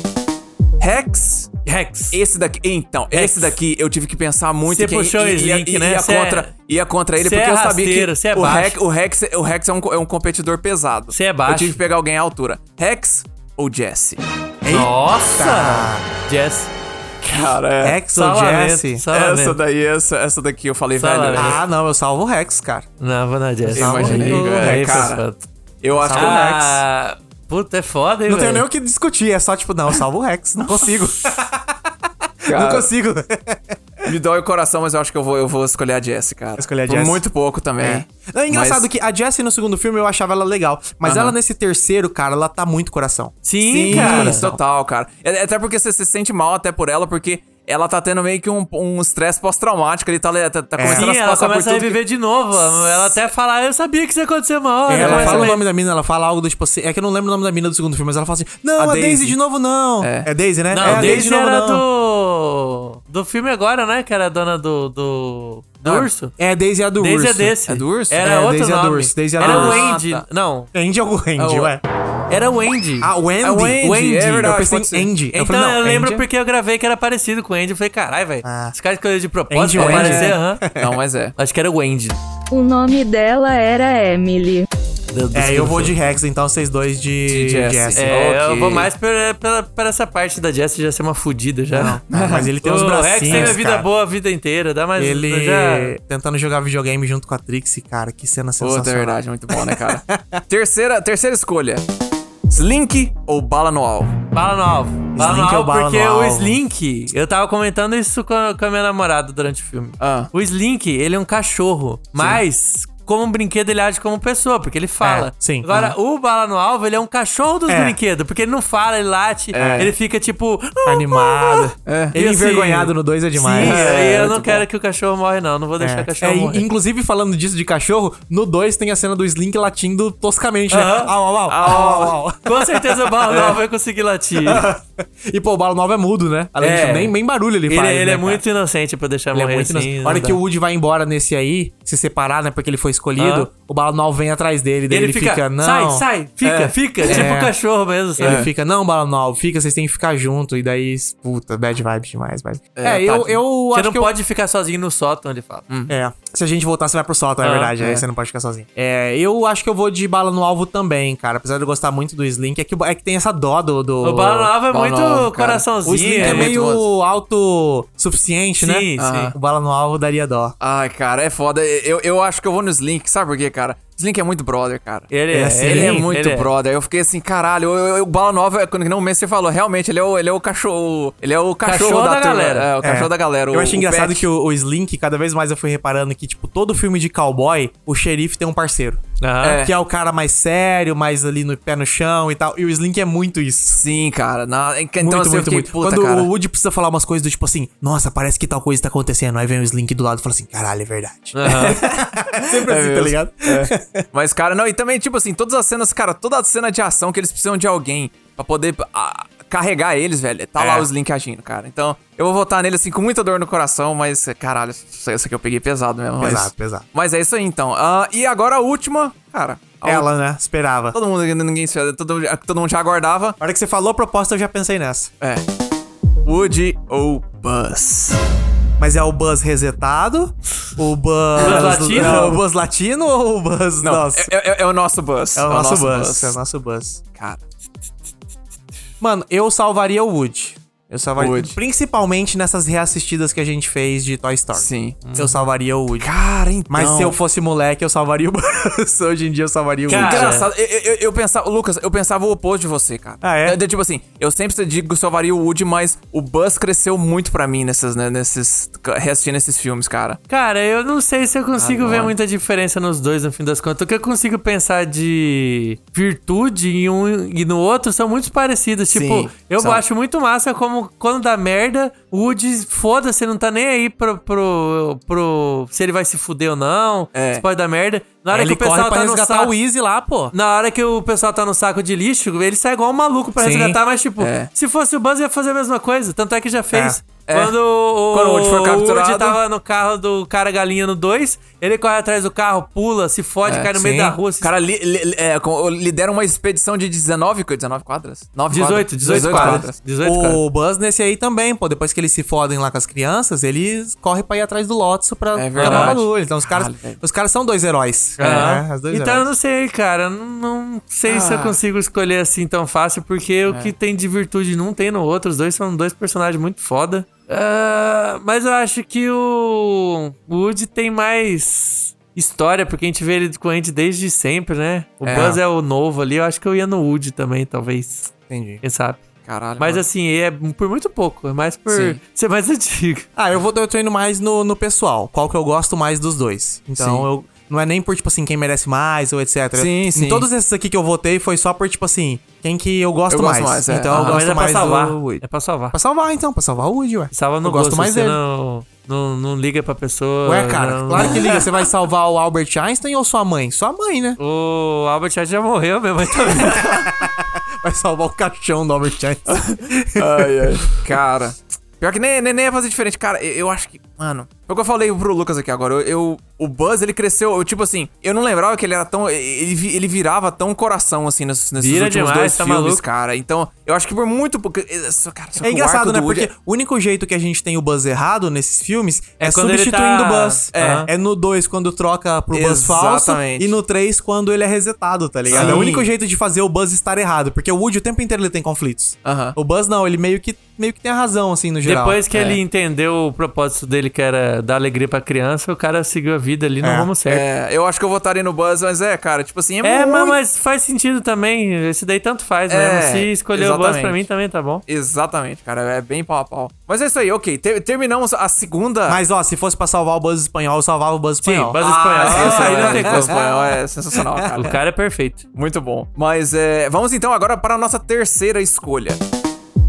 Rex. Rex. Esse daqui, então, Rex. esse daqui eu tive que pensar muito Você puxou o ia, Slink, ia, né? ia Cê é- contra, ia contra ele cê porque é eu sabia rasteiro, que é o. Rex, o Rex, o Rex é um, é um competidor pesado. Cê é Eu baixo. tive que pegar alguém à altura. Rex ou Jesse? Nossa! Jess. Cara, é. Rex ou Jesse? salvamento. Essa daí, essa, essa daqui eu falei, Salvamento. velho. Ah, não, eu salvo o Rex, cara. Não, vou na Jess. Eu imaginei, Aí, é, cara. Eu acho que o Rex. Ah, puta, é foda, hein, Não tenho nem o que discutir, é só tipo, não, eu salvo o Rex. Não consigo. (laughs) não consigo. Me dói o coração, mas eu acho que eu vou, eu vou escolher a Jessie, cara. Escolher a Por Jessie. muito pouco também. É. Não, é engraçado Mas- que a Jessie no segundo filme eu achava ela legal. Mas Aham. ela nesse terceiro, cara, ela tá muito coração. Sim, Sim, cara. total, cara. É- Até porque você se sente mal até por ela, porque ela tá tendo meio que um um estresse pós-traumático. Ele tá, tá, tá começando Sim, a se ela começa a reviver de novo. Ela até fala, "Ah, eu sabia que isso ia acontecer uma hora. É, ela fala o nome da mina, ela fala algo do tipo assim. É que eu não lembro o nome da mina do segundo filme, mas ela fala assim: Não, A a, Daisy. Daisy. de novo não. É. É, Daisy, né? Não, é, a Daisy era não. do... Do filme agora, né? Que era a dona do... Do, do Não, urso. É, Daisy é a do Daisy urso. é desse. É do urso? Era É, outro Daisy é do nome. urso, Daisy é do era o. Andy. Ah, tá. Não, Andy ou Andy, É o- ué? Era o Andy. Ah, o Andy. É o Andy, Andy. é verdade, Eu pensei em Andy. Então, eu, falei, não, lembro Andy é- porque eu gravei que era parecido com o Andy. Eu falei, caralho, velho. Ah. Esse cara escolheu de propósito Andy pra Andy? aparecer, aham. (laughs) Não, mas é. Acho que era o Andy. O nome dela era Emily. do- do É, eu vou de. Rex, então vocês dois de, De Jessie. Jessie. É, eu Ok. vou mais pela essa parte da Jessie já ser uma fudida já. Não, mas ele tem os (laughs) o Rex bracinhos, teve a vida cara. boa a vida inteira, dá mais... Ele Já... tentando jogar videogame junto com a Trixie, cara, que cena sensacional. Puta, é verdade, muito bom, né, cara? (laughs) terceira, terceira escolha. Slink ou bala no alvo? Bala no alvo. Bala Slink no alvo, bala porque no o alvo? Slink, eu tava comentando isso com a, com a minha namorada durante o filme. Ah. O Slink, ele é um cachorro, mas como um brinquedo ele age como pessoa, porque ele fala. É, sim. Agora, o Bala no Alvo, ele é um cachorro dos É. brinquedos, porque ele não fala, ele late, É. ele fica tipo... Animado. É. Ele assim, envergonhado no 2 é demais. Sim, É, aí eu muito não quero bom. que o cachorro morre, não. Não vou deixar É. o cachorro É, morrer. inclusive, falando disso de cachorro, no 2 tem a cena do Slink latindo toscamente, né? Aham. Au, au, au, au, au, au. (laughs) Com certeza o Bala no Alvo vai conseguir latir. (laughs) E, pô, o Balo Novo é mudo, né? Além É. disso, nem, nem barulho ele, Ele, faz, ele né, é cara? muito inocente pra deixar Ele é morrer assim. inocente. não A hora dá. que o Woody vai embora nesse aí, se separar, né? Porque ele foi escolhido, Ah. o Bala Anual vem atrás dele, daí Ele, ele, fica, fica, não. sai, sai, fica, É. fica. É. Tipo o cachorro mesmo, sabe? Ele fica, não, Bala Anual, fica, vocês têm que ficar junto. E daí, puta, bad vibes demais, mas. É, É, eu, tadinho. eu Você acho não que eu- pode ficar sozinho no sótão, ele fala. É. Se a gente voltar, você vai pro sótão, é Ah, verdade. é. Aí você não pode ficar sozinho. É, eu acho que eu vou de bala no alvo também, cara. Apesar de eu gostar muito do Slink, é que, é que tem essa dó do. do... O Bala Nova é Bala muito cara. coraçãozinho. O Slink é, é meio autossuficiente, né? Sim, sim. O bala no alvo daria dó. Ai, cara, é foda. Eu, eu acho que eu vou no Slink, sabe por quê, cara? Slink é muito brother, cara. Ele É, é, sim. Ele é sim, muito ele é. brother. Eu fiquei assim, caralho, eu, eu, eu- o Bala Nova, é quando não mesmo você falou, realmente, ele é o, ele é o cachorro. Ele é o cachorro, Cachorro da, da galera. É, o cachorro É. da galera. Eu o- acho engraçado pet. que o, o Slink, cada vez mais eu fui reparando que, tipo, todo filme de cowboy, o xerife tem um parceiro. Aham. É. Que é o cara mais sério, mais ali no pé no chão e tal. E o Slink é muito isso. Sim, cara. Na, então, muito, assim, muito, fiquei, muito. puta, Quando cara. o Woody precisa falar umas coisas do tipo assim, nossa, parece que tal coisa tá acontecendo. Aí vem o Slink do lado e fala assim, caralho, é verdade. (laughs) Sempre assim, tá mesmo. ligado? Mas, cara, não, e também, tipo assim, todas as cenas, cara, toda a cena de ação que eles precisam de alguém pra poder ah, carregar eles, velho, tá lá É. o Slink agindo, cara. Então, eu vou votar nele, assim, com muita dor no coração, mas, caralho, isso aqui eu peguei pesado mesmo. mas- Pesado, pesado. Mas é isso aí, então. Ah, e agora a última, cara. a Ela, né? Esperava. Todo mundo, ninguém, todo, todo mundo já aguardava. Na hora que você falou a proposta, eu já pensei nessa. É. Woody ou Buzz? Mas é o Buzz resetado? O Buzz... Buzz latino? É o Buzz latino ou o Buzz... Não, Nossa. é, é- é o nosso Buzz. É o nosso Buzz. É o nosso Buzz. Cara, Mano, eu salvaria o Woody. Eu salvaria. Woody. Principalmente nessas reassistidas que a gente fez de Toy Story. sim. Eu salvaria o Woody. Cara, então... Mas se eu fosse moleque, eu salvaria o (laughs) Buzz. Hoje em dia eu salvaria o Cara, Woody. Engraçado, eu, eu, eu pensava, Lucas, eu pensava o oposto de você, cara. Ah, é? tipo assim, eu sempre digo que eu salvaria o Woody, mas o Buzz cresceu muito pra mim nessas, né, nesses, reassistindo esses filmes, cara. Cara, eu não sei se eu consigo Agora. ver muita diferença nos dois, no fim das contas. O que eu consigo pensar de virtude em um e no outro são muito parecidos. Sim, tipo, eu são. acho muito massa como quando dá merda, o Woody, foda-se, não tá nem aí pro, pro, pro. se ele vai se fuder ou não, É. se pode dar merda. Na hora Ele que o pessoal corre pra tá no saco. o Easy lá, pô. Na hora que o pessoal tá no saco de lixo, ele sai igual um maluco pra Sim. resgatar, mas tipo, É. se fosse o Buzz ia fazer a mesma coisa. Tanto é que já fez. É. Quando o, Quando o Woody foi capturado. Woody tava no carro do cara galinha no 2, ele corre atrás do carro, pula, se fode, É, cai no meio sim. da rua. Se... Cara, li, li- é, com- lidera uma expedição de 19, que- 19 quadras? 9 18, 18 quadras. 18 quadras. O Buzz nesse aí também, pô. Depois que eles se fodem lá com as crianças, eles correm pra ir atrás do Lotso pra É acabar verdade. o bagulho. Então os caras, Caralho, os caras são dois heróis. Aham. né? Os dois Então eu heróis. não sei, cara. Não, não sei se eu Ah. consigo escolher assim tão fácil, porque o que tem de virtude num tem no outro. Os dois são dois personagens muito foda. Ah, mas eu acho que o Woody tem mais história, porque a gente vê ele com a gente desde sempre, né? O É. Buzz é o novo ali. Eu acho que eu ia no Woody também, talvez. Entendi. Quem sabe? Caralho. Mas mano. assim, é por muito pouco. É mais por Sim. (laughs) ser mais antigo. Ah, eu vou eu tô indo mais no, no pessoal. Qual que eu gosto mais dos dois. Então Sim. eu. Não é nem por, tipo assim, quem merece mais ou etc. Sim, Em sim. todos esses aqui que eu votei foi só por, tipo assim, quem que eu gosto Eu gosto mais. mais, é. Então Ah, eu mas gosto é pra mais salvar. do Woody. É pra salvar. Pra salvar, então. Pra salvar o Woody, ué. Salva no eu gosto gosto, mais dele. não, não, não liga pra pessoa. Ué, cara, não- claro que liga. (laughs) Você vai salvar o Albert Einstein ou sua mãe? Sua mãe, né? O Albert Einstein já morreu, minha mãe também. Vai salvar o caixão do Albert Einstein. (laughs) Ai, ai. Cara. Pior que nem, nem, nem ia fazer diferente. Cara, eu, eu acho que. Mano. Foi o que eu falei pro Lucas aqui agora. Eu, eu- o Buzz, ele cresceu. Eu, tipo assim, eu não lembrava que ele era tão. Ele, ele virava tão coração, assim, nesses, nesses Vira últimos demais, dois tá filmes, maluco? cara. Então, eu acho que por muito pouco. Cara, É engraçado, né? Woody Porque o único jeito que a gente tem o Buzz errado nesses filmes é, É quando ele substituindo tá- o Buzz. Aham. É. no 2 quando troca pro Buzz falso Exatamente. e no 3 quando ele é resetado, tá ligado? Sim. É o único jeito de fazer o Buzz estar errado, porque o Woody o tempo inteiro ele tem conflitos. Aham. O Buzz não, ele meio que, meio que tem a razão, assim, no geral. Depois que É. ele entendeu o propósito dele, que era dar alegria pra criança, o cara seguiu a vida ali no É. rumo certo. É, eu acho que eu votaria no Buzz, mas é, cara, tipo assim, é, É, muito... mas, mas faz sentido também. Esse daí tanto faz É, mesmo. Se escolher o Buzz pra exatamente. mim também tá bom. Exatamente, cara, é bem pau a pau. Mas é isso aí, ok. ter- terminamos a segunda. Mas, ó, se fosse pra salvar o Buzz espanhol, eu salvava o Buzz Sim, espanhol. Buzz espanhol. Ah, Isso aí não tem é, como. espanhol é sensacional, cara. O cara é perfeito. Muito bom. Mas é, vamos então agora para a nossa terceira escolha.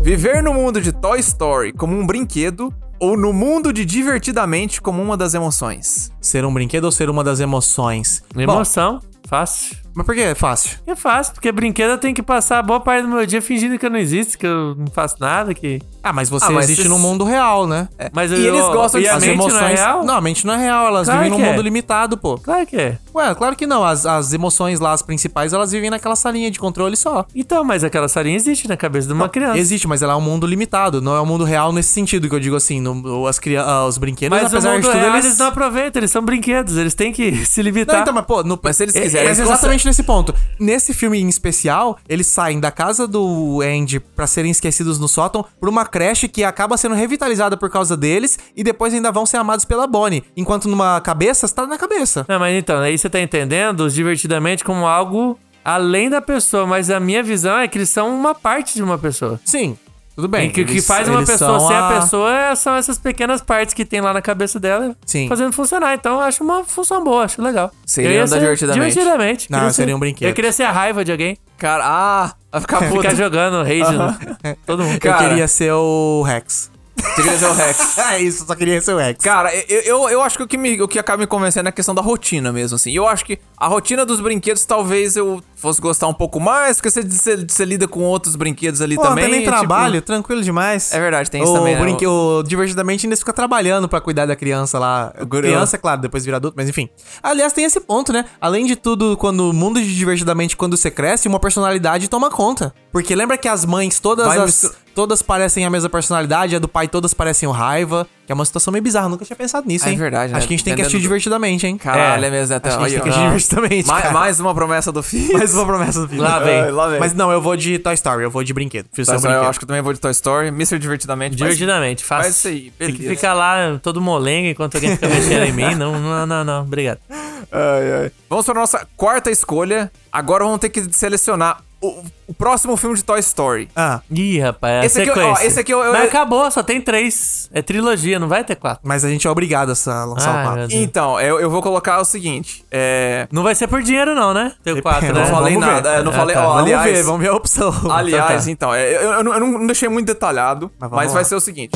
Viver no mundo de Toy Story como um brinquedo ou no mundo de Divertidamente como uma das emoções? Ser um brinquedo ou ser uma das emoções? Bom, Emoção, fácil. Mas por que é fácil? É fácil, porque brinquedo eu tenho que passar boa parte do meu dia fingindo que eu não existo, que eu não faço nada, que... Ah, mas você Ah, mas existe esses- no mundo real, né? Mas E eu- eles gostam e de a As mente emoções. não é real? Não, a mente não é real, elas Claro vivem num é. mundo limitado, pô. Claro que é. Ué, claro que não. As, as emoções lá, as principais, elas vivem naquela salinha de controle só. Então, mas aquela salinha existe na cabeça de uma criança. Existe, mas ela é um mundo limitado. Não é um mundo real nesse sentido que eu digo assim. No, as crian- ah, os brinquedos, Mas o apesar mundo de tudo, real, eles. eles... não aproveitam, eles são brinquedos, eles têm que (laughs) se limitar. Não, então, mas pô, no... Mas se eles é- quiserem, é eles exatamente nesse ponto. Nesse filme em especial, eles saem da casa do Andy pra serem esquecidos no sótão por uma creche que acaba sendo revitalizada por causa deles e depois ainda vão ser amados pela Bonnie. Enquanto numa cabeça, tá na cabeça. Não, mas então, aí você tá entendendo divertidamente como algo além da pessoa, mas a minha visão é que eles são uma parte de uma pessoa. Sim, tudo bem. E que o que Eles- faz uma eles pessoa ser a pessoa é- são essas pequenas partes que tem lá na cabeça dela Sim. fazendo funcionar. Então eu acho uma função boa, acho legal. Seria Eu ia andar ser divertidamente. Divertidamente. Não, Queria seria ser- um brinquedo. Eu queria ser a raiva de alguém. Cara, ah, vai ficar (laughs) puto. Ficar jogando rage no... (laughs) todo mundo. Cara, eu queria ser o Rex. Você queria ser o Rex. (laughs) é isso, só queria ser o Rex. Cara, eu, eu, eu acho que o que, me, o que acaba me convencendo é a questão da rotina mesmo, assim. Eu acho que a rotina dos brinquedos talvez eu fosse gostar um pouco mais, porque você, você, você lida com outros brinquedos ali Pô, também. não tem nem tipo- trabalho, tranquilo demais. É verdade, tem isso o também, né? brinque- o Divertidamente ainda fica trabalhando pra cuidar da criança lá. Criança, é claro, depois vira adulto, mas enfim. Aliás, tem esse ponto, né? Além de tudo, quando o mundo de Divertidamente, quando você cresce, uma personalidade toma conta. Porque lembra que as mães, todas Vai as... Todas parecem a mesma personalidade, a do pai todas parecem o raiva. Que é uma situação meio bizarra, nunca tinha pensado nisso, É hein? verdade, né? Acho que a gente tem que assistir divertidamente, hein? Caralho, é, mesmo, até Acho que a gente tem que assistir divertidamente, Mais, mais uma promessa do filho. (laughs) Mais uma promessa do filho. Lá vem. Ai, lá vem. Mas não, eu vou de Toy Story, eu vou de brinquedo. Tá, um só eu brinquedo. acho que eu também vou de Toy Story. Mr. Divertidamente. Divertidamente, fácil. Faz isso aí, Tem que beleza. ficar lá todo molenga enquanto alguém fica mexendo em mim. Não, não, não, não. Obrigado. (laughs) Ai, ai. Vamos para a nossa quarta escolha. Agora vamos ter que selecionar o, o próximo filme de Toy Story. Ah, Ih, rapaz, é a Esse aqui, ó, sequência. esse aqui eu- eu- Mas acabou, só tem três. É trilogia, não vai ter quatro. mas a gente é obrigado a lançar Ai, o Deus. Então, eu, eu vou colocar o seguinte. É. Não vai ser por dinheiro, não, né? Tem quatro, Eu né? não falei vamos ver. nada. é, não Ah, falei. tá. ó, Vamos aliás, ver, vamos ver a opção. aliás, tá. então, é, eu, eu não- eu não deixei muito detalhado, Mas mas, vai ser o seguinte: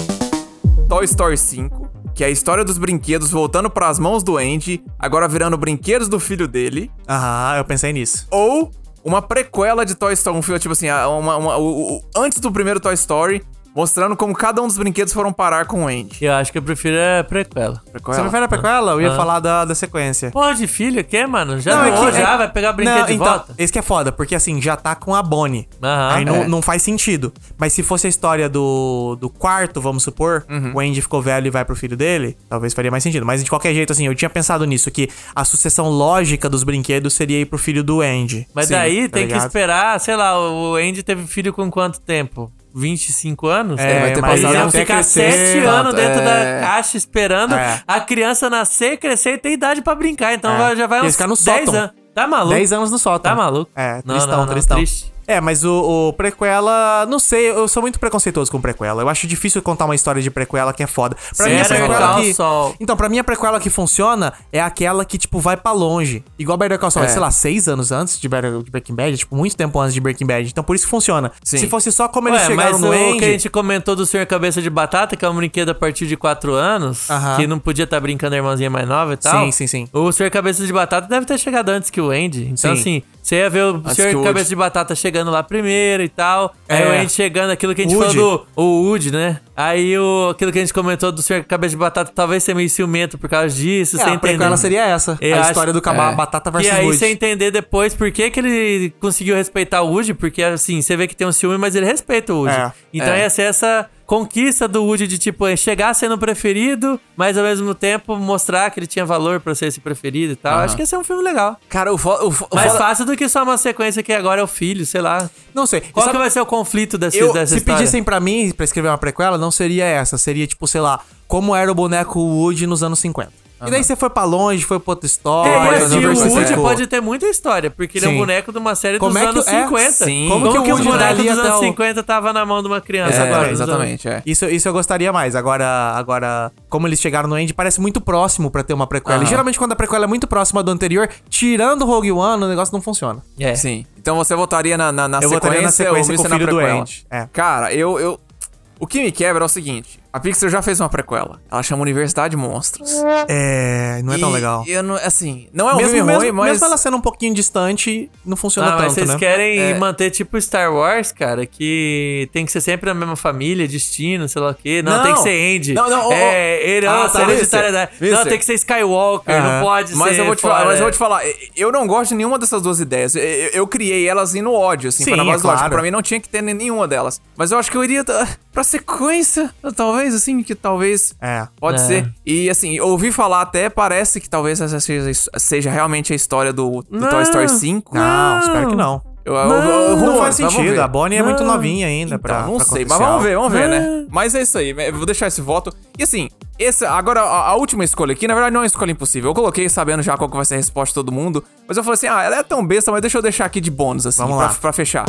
Toy Story 5, que é a história dos brinquedos voltando para as mãos do Andy, agora virando brinquedos do filho dele, Aham, eu pensei nisso. ou uma prequela de Toy Story, um filme tipo assim, uma, uma- o- o- antes do primeiro Toy Story, mostrando como cada um dos brinquedos foram parar com o Andy. Eu acho que eu prefiro a prequela. Prequela? Você prefere a prequela? Eu ia Ah. falar da, da sequência. Porra de filho, que, mano? Já Não, é doou, que- já? é- Vai pegar brinquedo Não, de então, volta? Esse que é foda, porque assim, já tá com a Bonnie. Aham. Aí não, É. não faz sentido. Mas se fosse a história do, do quarto, vamos supor, Uhum. o Andy ficou velho e vai pro filho dele, talvez faria mais sentido. Mas de qualquer jeito, assim, eu tinha pensado nisso, que a sucessão lógica dos brinquedos seria ir pro filho do Andy. Mas Sim, daí tá tem que ligado? esperar, sei lá, o Andy teve filho com quanto tempo? 25 anos? É, vai ter mas passado até ficar crescer, 7 tanto, anos dentro é. da caixa esperando É. a criança nascer, crescer e ter idade pra brincar. Então É. já vai Eles uns ficam no 10 sótão. anos. Tá maluco? 10 anos no sótão. Tá maluco? É, Não, tristão, não, não, tristão. triste. É, mas o, o prequela, não sei, eu sou muito preconceituoso com prequela. Eu acho difícil contar uma história de prequela que é foda. Pra mim, a Better prequela que... Então, pra mim, a prequela que funciona é aquela que, tipo, vai pra longe. Igual Better Call Saul, É. sei lá, seis anos antes de, Better, de Breaking Bad, tipo, muito tempo antes de Breaking Bad. Então, por isso que funciona. Sim. Se fosse só como eles Ué, chegaram mas no o Andy... que a gente comentou do Senhor Cabeça de Batata, que é um brinquedo a partir de 4 anos, Aham. que não podia estar brincando a irmãzinha mais nova e tal. Sim, sim, sim. O Senhor Cabeça de Batata deve ter chegado antes que o Andy. Então, Sim. assim, você ia ver o que Senhor Cabeça Woody. de Batata chegando lá primeiro e tal. Aí É. o Andy chegando, aquilo que a gente Woody. falou do o Woody, né? Aí o, aquilo que a gente comentou do Senhor Cabeça de Batata talvez ser meio ciumento por causa disso, É, a prequela entendeu? seria essa. Eu a acho- história do caba- é. Batata E versus aí Woody. você entender depois por que, que ele conseguiu respeitar o Woody, porque assim, você vê que tem um ciúme, mas ele respeita o Woody. É. Então É. ia ser essa conquista do Woody de tipo, é chegar sendo preferido, mas ao mesmo tempo mostrar que ele tinha valor pra ser esse preferido e tal. Acho que esse é um filme legal. Cara, o, fo- o, fo- Mais fácil do que só uma sequência que agora é o filho, sei lá. Não sei. Qual Sabe- que vai ser o conflito desse, Eu, dessa se história? pedissem pra mim pra escrever uma prequela, não seria essa. Seria, tipo, sei lá, como era o boneco Woody nos anos 50. E daí você foi pra longe, foi pra outra história. É, e assim, o Woody tipo, pode ter muita história, porque ele é um boneco de uma série Como dos é que- anos é, 50. sim. Como, Como que, que o boneco dos anos o- 50 tava na mão de uma criança É, agora? exatamente, é. Isso, isso eu gostaria mais. Agora, agora, como eles chegaram no End, parece muito próximo pra ter uma prequela. E Aham. geralmente, quando a prequela é muito próxima do anterior, tirando o Rogue One, o negócio não funciona. É. Sim. Então você votaria na, na, na Eu sequência votaria na sequência ou com o na filho do prequela? Andy. É. Cara, eu, eu... O que me quebra é o seguinte. A Pixar já fez uma prequela. Ela chama Universidade Monstros. É, não é tão E legal. Eu não, assim, não é um mesmo, filme mesmo, ruim, mas... mesmo ela sendo um pouquinho distante, não funciona mas tanto, vocês né? querem É. manter tipo Star Wars, cara, que tem que ser sempre a mesma família, destino, sei lá o quê. Não, Não. tem que ser Andy. Não, não, ô. é, herança, Ah, tá, hereditariedade. Não, tem que ser Skywalker, Aham. não pode Mas ser eu, vou te falar, mas eu vou te falar, eu não gosto de nenhuma dessas duas ideias. Eu, eu- eu criei elas assim, no ódio, assim, Sim, base é claro. Pra mim não tinha que ter nenhuma delas. Mas eu acho que eu iria (laughs) pra sequência, talvez, assim, que talvez É. Pode É. ser. E assim, ouvi falar até, parece que talvez essa seja, seja realmente a história do, do Não. Toy Story 5. Não, espero que não. Eu, eu, eu, eu- Não faz sentido. A Bonnie é muito Não. novinha ainda pra. Então, não pra sei, mas vamos ver, vamos ver, né? Mas é isso aí, vou deixar esse voto. E assim, esse, agora a, a última escolha aqui, na verdade não é uma escolha impossível. Eu coloquei sabendo já qual que vai ser a resposta de todo mundo, mas eu falei assim, ah, ela é tão besta, mas deixa eu deixar aqui de bônus, assim, Vamos pra, lá. pra fechar.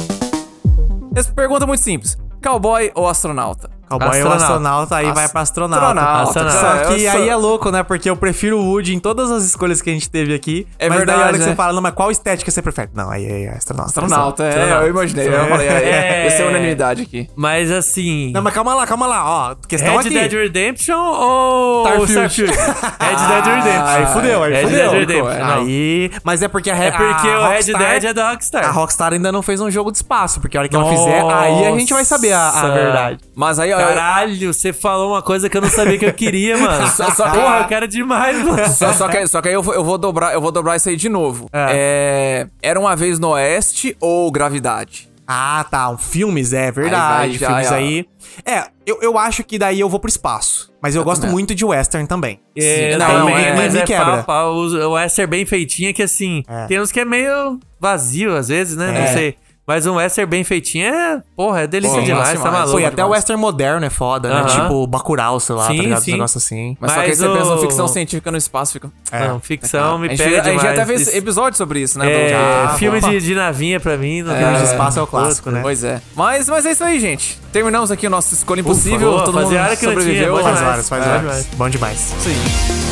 Essa pergunta é muito simples. Cowboy ou astronauta? Cowboy ou Astronauta. astronauta, aí Ast- vai pra astronauta. astronauta, cara, Só que aí sou- é louco, né? Porque eu prefiro o Woody em todas as escolhas que a gente teve aqui. É mas daí a hora verdade, que né? você fala, não, mas qual estética você prefere? Não, aí é astronauta. Astronauta, é, Astronauta. eu imaginei. Eu falei, é, É. (laughs) essa é a unanimidade aqui. Mas assim. Não, mas calma lá, calma lá, ó. Questão Red aqui. Dead Redemption ou Starfield. Starfield? (laughs) Red Dead Redemption. Aí fudeu, aí Red fudeu. Dead Redemption. não. Aí, mas é porque a É porque a o Red Rockstar- Dead é da Rockstar. A Rockstar ainda não fez um jogo de espaço, porque a hora que ela fizer, aí a gente vai saber a, a verdade. Mas aí, ó, Caralho, você falou uma coisa que eu não sabia que eu queria, mano. (laughs) Só- só que- Porra, eu quero demais, mano. Só, só que, só que aí eu vou, eu vou dobrar, eu vou dobrar isso aí de novo. É, Era uma vez no Oeste ou Gravidade? Ah, tá. Um filmes, é Aí verdade. vai já, filmes ó. aí. É, eu, eu acho que daí eu vou pro espaço. Mas eu, gosto também. muito de western também. É, não, não, não, é, é, mas me é quebra. pau, pau. O o Western bem feitinho é que assim, É. tem uns que é meio vazio às vezes, né? É. Não sei. Mas um Western bem feitinho é, porra, é delícia Pô, demais, tá maluco. Pô, até o western moderno é foda, né? Aham. Tipo Bacurau, sei lá, Sim, tá ligado? sim. Um negócio assim. Mas, só que aí Mas você pensa o- ficção científica no espaço, fica... Não, ficção me a, gente, pega a gente demais. até fez episódio sobre isso, né? é, do- Ah, filme de, de navinha pra mim. Não Filme de espaço é o clássico, né? Pois é. Mas, mas é isso aí, gente. Terminamos aqui o nosso Escolha Impossível. boa, todo mundo fazia hora que não tinha, sobreviveu. Faz horas, faz É. horas. Bom demais. Isso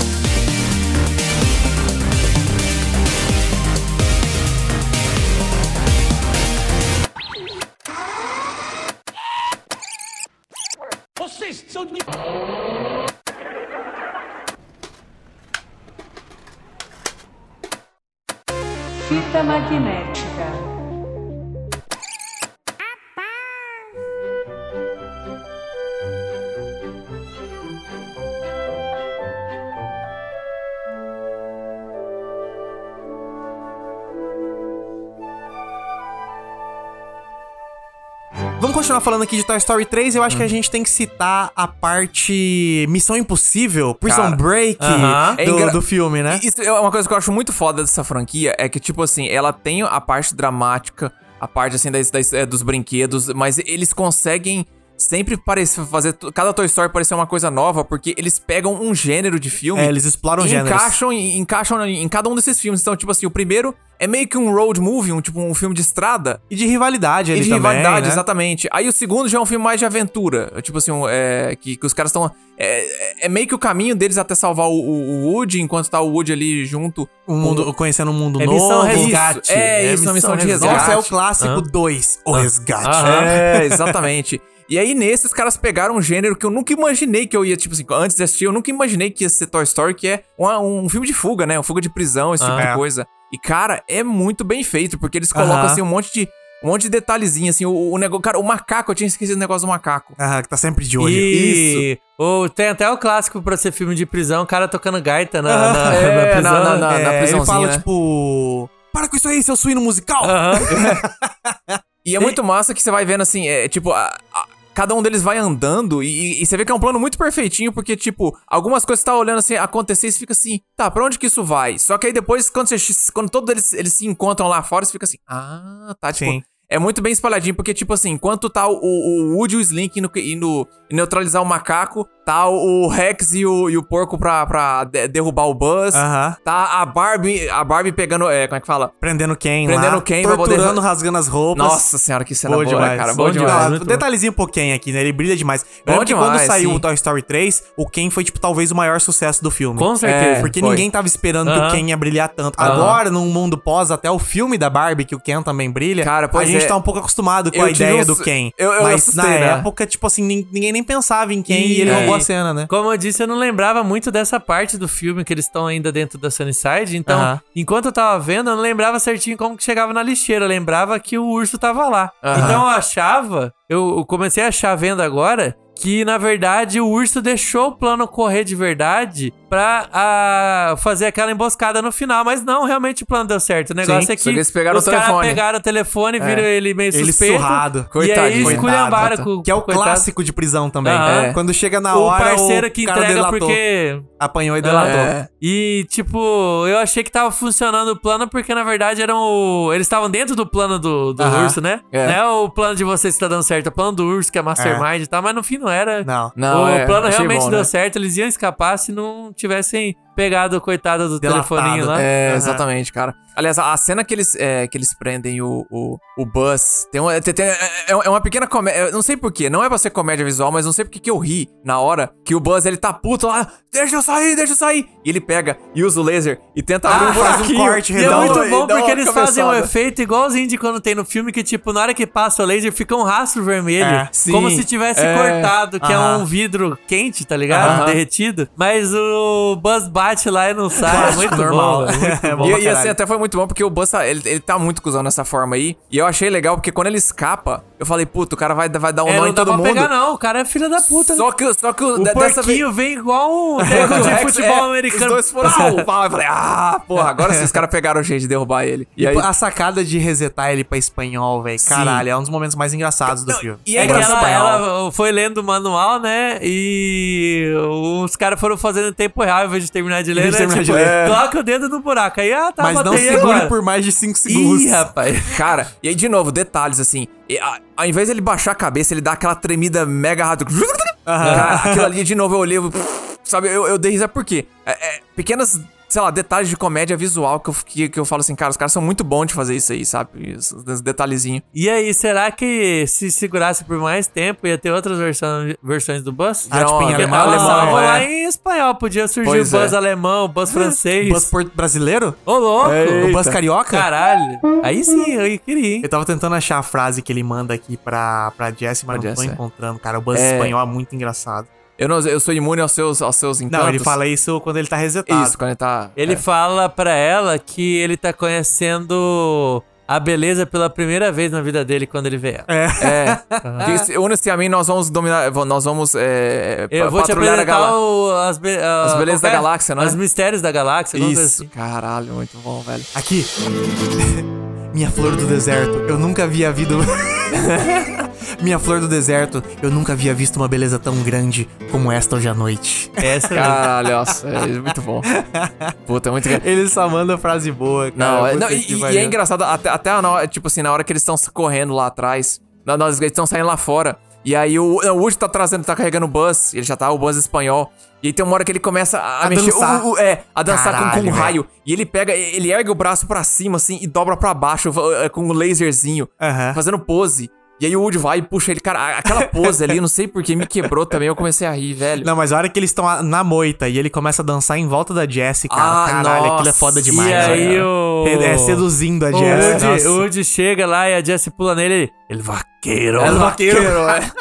continuar falando aqui de Toy Story 3. Eu acho que a gente tem que citar a parte Missão Impossível, Prison Cara, Break aham. É do, engra- do filme, né? Isso é uma coisa que eu acho muito foda dessa franquia, é que, tipo assim, ela tem a parte dramática, a parte, assim, das, das- é, dos brinquedos, mas eles conseguem sempre parecer, fazer cada Toy Story parecer uma coisa nova, porque eles pegam um gênero de filme... É, eles exploram e gêneros. encaixam, encaixam em cada um desses filmes. Então, tipo assim, o primeiro é meio que um road movie, um, tipo um filme de estrada, E de rivalidade e ali de também, rivalidade, né? exatamente. Aí o segundo já é um filme mais de aventura. Tipo assim, um, é, que, que os caras estão. É, é- é meio que o caminho deles até salvar o, o- o Woody, enquanto tá o Woody ali junto. Um mundo, conhecendo um mundo É novo. missão resgate. é isso, uma missão de resgate. Nossa, é o clássico Hã? 2, o resgate. Aham. (laughs) É, exatamente. E aí, nesse, os caras pegaram um gênero que eu nunca imaginei que eu ia, tipo assim, antes de assistir, eu nunca imaginei que ia ser Toy Story, que é uma- um filme de fuga, né? Um fuga de prisão, esse tipo Ah. de coisa. E, cara, é muito bem feito, porque eles colocam, Aham. assim, um monte de. Um monte de detalhezinho, assim, o, o negócio. Cara, o macaco, eu tinha esquecido o negócio do macaco. Ah, que tá sempre de olho. E ou tem até o clássico pra ser filme de prisão, o cara tocando gaita na, Aham. (laughs) na, É, na prisão. na- na- né? na- É, ele prisãozinha, fala, né? tipo... Para com isso aí, seu suíno musical! Aham. (laughs) E é muito massa que você vai vendo assim, é tipo, a- a- cada um deles vai andando e, e você vê que é um plano muito perfeitinho, porque, tipo, algumas coisas você tá olhando assim, acontecer e você fica assim, tá, pra onde que isso vai? Só que aí depois, quando, você, quando todos eles, eles se encontram lá fora, você fica assim, ah, tá, tipo. Sim. É muito bem espalhadinho, porque, tipo assim, enquanto tá o, o Woody e o Slink indo, indo neutralizar o macaco, tá o Rex e o, e o porco pra, pra de- derrubar o Buzz, Aham. tá a Barbie, a Barbie pegando, é, como é que fala? Prendendo quem Prendendo lá, Ken pra poder- torturando, rasgando as roupas. Nossa senhora, que cena Boa boa, demais, né, cara? boa Boa demais. Muito detalhezinho pro Ken aqui, né? Ele brilha demais. Eu Bom lembro que quando demais, saiu sim. o Toy Story 3, o Ken foi, tipo, talvez o maior sucesso do filme. Com certeza. É. Porque foi. ninguém tava esperando que Aham. o Ken ia brilhar tanto. Aham. Agora, num mundo pós, até o filme da Barbie, que o Ken também brilha, Cara, pois a gente gente tá um pouco acostumado com a ideia uns- do Ken. eu- eu mas assustei, na né? época, tipo assim, nin- ninguém nem pensava em Ken e, E- ele é. roubou a cena, né? Como eu disse, eu não lembrava muito dessa parte do filme que eles estão ainda dentro da Sunnyside. Então, Aham. enquanto eu tava vendo, eu não lembrava certinho como que chegava na lixeira. Eu lembrava que o urso tava lá. Aham. Então eu achava, eu comecei a achar vendo agora que na verdade o urso deixou o plano correr de verdade pra ah, fazer aquela emboscada no final. Mas não, realmente o plano deu certo. O negócio Sim, é que, que eles pegaram os o caras telefone. pegaram o telefone, viram ele meio Ele suspeito. surrado. E aí Coitadinho. esculhambaram Coitado, com Que é o coitado. clássico de prisão também. Aham. É. Quando chega na O hora, parceiro o que cara entrega delatou. porque Apanhou e delatou. É. e, tipo, eu achei que tava funcionando o plano porque, na verdade, eram o... eles estavam dentro do plano do, do urso, né? É. Não é o plano de vocês que tá dando certo, é o plano do urso, que é Mastermind e tal, mas no fim não era. Não. Não, o é, plano achei realmente bom, deu né? certo, eles iam escapar se não tivessem pegado o coitado do Delatado. telefoninho lá. É, Aham. exatamente, cara. Aliás, a cena que eles, é, que eles prendem o, o, o Buzz tem uma, tem- tem- é, é uma pequena comédia. eu Não sei porquê, não é pra ser comédia visual, mas não sei porque que eu ri na hora que o Buzz ele tá puto lá. Deixa eu sair, deixa eu sair. E ele pega e usa o laser e tenta abrir um Ah, faz um buraquinho. corte E é muito bom porque eles fazem um cabeçada. efeito igualzinho de quando tem no filme, que tipo, na hora que passa o laser fica um rastro vermelho. É, sim. como se tivesse É. cortado, que é Aham. um vidro quente, tá ligado? Aham. Derretido. Mas o Buzz bate lá e não (laughs) sai. É muito normal. bom, muito É (laughs) bom. E, e assim, até foi muito bom porque o Buzz, tá- ele, ele tá muito cuzão nessa forma aí. E eu achei legal porque quando ele escapa, eu falei, puta, o cara vai, vai dar um É, nó não em dá todo pra mundo. pegar, não. O cara é filho da puta. né? Só que, só que O de- dessa vez. porquinho vem igual um (laughs) técnico de futebol é, americano. Os dois foram pau, pau. Eu falei, ah, porra, agora sim os caras pegaram o jeito de derrubar ele. E, E aí. a sacada de resetar ele pra espanhol, velho. Caralho, é um dos momentos mais engraçados do Não, filme. e É que ela, ela foi lendo o manual, né? E os caras foram fazendo em tempo real, ao invés de terminar de ler, Em vez de né? terminar Tipo, de ler. coloca o dedo no buraco. Aí, ah, tá, Mas não segure agora. por mais de 5 segundos. Ih, rapaz. Cara, e aí de novo, detalhes assim. E, a- ao invés dele baixar a cabeça, ele dá aquela tremida mega rápido. Cara, aquilo ali de novo eu olhei, sabe, eu, eu dei risada por quê? É, é, pequenas, sei lá, detalhes de comédia visual que eu, que, que eu falo assim, cara, os caras são muito bons de fazer isso aí, sabe? Esses detalhezinhos. E aí, será que se segurasse por mais tempo ia ter outras versões, versões do Buzz? Ah, tipo, em Porque alemão, Tava alemão, salvo é. lá em espanhol, podia surgir Pois o Buzz é. alemão, o Buzz (laughs) francês. Por- brasileiro? Ô, louco! O Buzz carioca? Caralho. Aí sim, eu queria, hein? Eu tava tentando achar a frase que ele manda aqui pra, pra Jessie, mas Pra não tô Jessie, é. encontrando, cara. O Buzz É. espanhol é muito engraçado. Eu, não, eu sou imune aos seus, aos seus encantos. Não, ele fala isso quando ele tá resetado. Isso, quando ele tá. Ele é. fala pra ela que ele tá conhecendo a beleza pela primeira vez na vida dele quando ele vê ela. É. (laughs) Se- Une-se a mim, nós vamos dominar. Nós vamos. É, Eu pa- vou te a apresentar o- as, be- a- As belezas da que é? galáxia, não é? Os mistérios da galáxia. Isso, assim. caralho, muito bom, velho. Aqui. (laughs) Minha flor do deserto. Eu nunca havia visto. (laughs) Minha flor do deserto. Eu nunca havia visto uma beleza tão grande como esta hoje à noite. Essa. (laughs) Caralho, nossa, é muito bom. Puta, é muito. Ele só manda frase boa, cara. Não, é, não, e, e é engraçado, até, até na hora, tipo assim, na hora que eles estão correndo lá atrás, na- nós eles estão saindo lá fora. E aí o, o Woody tá trazendo, tá carregando o Buzz, ele já tá, o Buzz espanhol. E aí tem uma hora que ele começa a, A mexer. dançar. o- o- é, a dançar com- com, Caralho, um raio. E ele pega, ele ergue o braço pra cima, assim, e dobra pra baixo eh, com um laserzinho, Aham. fazendo pose. E aí o Woody vai e puxa ele. Cara, aquela pose ali, não sei porque me quebrou também, eu comecei a rir, velho. Não, mas a hora que eles estão na moita e ele começa a dançar em volta da Jessie, cara. Ah, caralho, aquilo é nossa. foda demais. E aí velho. o... É, seduzindo a Jessie. Nossa. o Woody chega lá e a Jessie pula nele ele... Ele vaqueiro. É vaqueiro, (laughs) é.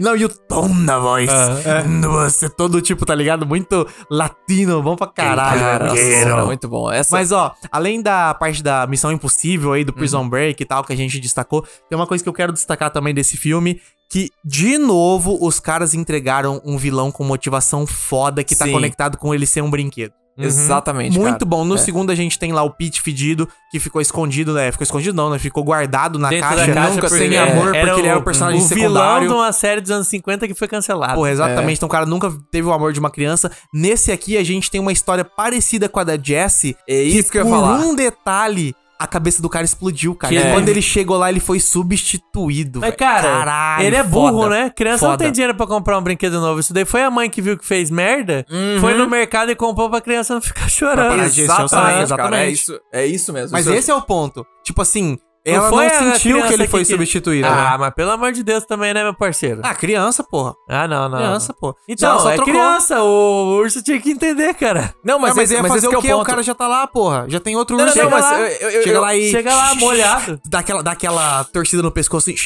Não, e o tom da voz. Ah. Nossa, é todo tipo, tá ligado? Muito latino, bom pra caralho. Cara, nossa, muito bom. Essa, Mas ó, além da parte da Missão Impossível aí, do Prison Uhum. Break e tal, que a gente destacou, tem uma coisa que eu quero destacar também desse filme, que, de novo, os caras entregaram um vilão com motivação foda que tá Sim. conectado com ele ser um brinquedo. Exatamente. Muito cara. bom. No É. segundo a gente tem lá o Pete fedido, que ficou escondido, né? Ficou escondido não, né? Ficou guardado na Dentro caixa, caixa nunca sem é- amor, porque ele era o personagem o vilão secundário. de uma série dos anos 50 que foi cancelada. Porra, É. exatamente. Então o cara nunca teve o amor de uma criança. Nesse aqui a gente tem uma história parecida com a da Jessie. É isso que eu ia por falar. um detalhe, a cabeça do cara explodiu, cara. Que E é. quando ele chegou lá, ele foi substituído. Mas, velho. cara, Caralho, ele é burro, foda. né? Criança não Foda. tem dinheiro pra comprar um brinquedo novo. Isso daí foi a mãe que viu que fez merda, foi no mercado e comprou pra criança não ficar (laughs) chorando. Pra é Exatamente, exatamente. é isso, é isso mesmo. Mas Isso- esse é o ponto. Tipo assim, Ela não, foi a sentiu que ele foi que- substituído. Ah, né? mas pelo amor de Deus também, né, meu parceiro? Ah, criança, porra. Ah, não, não. Criança, não. pô. Então, Só- só é trocou. criança, o urso tinha que entender, cara. Não, Mas, mas, mas esse, ia mas fazer esse que é o o quê? O, cara já tá lá, porra. Já tem outro Não, urso. não, não, Chega lá, eu- eu- chega eu- lá e... chega lá molhado. Dá aquela, dá aquela torcida no pescoço assim...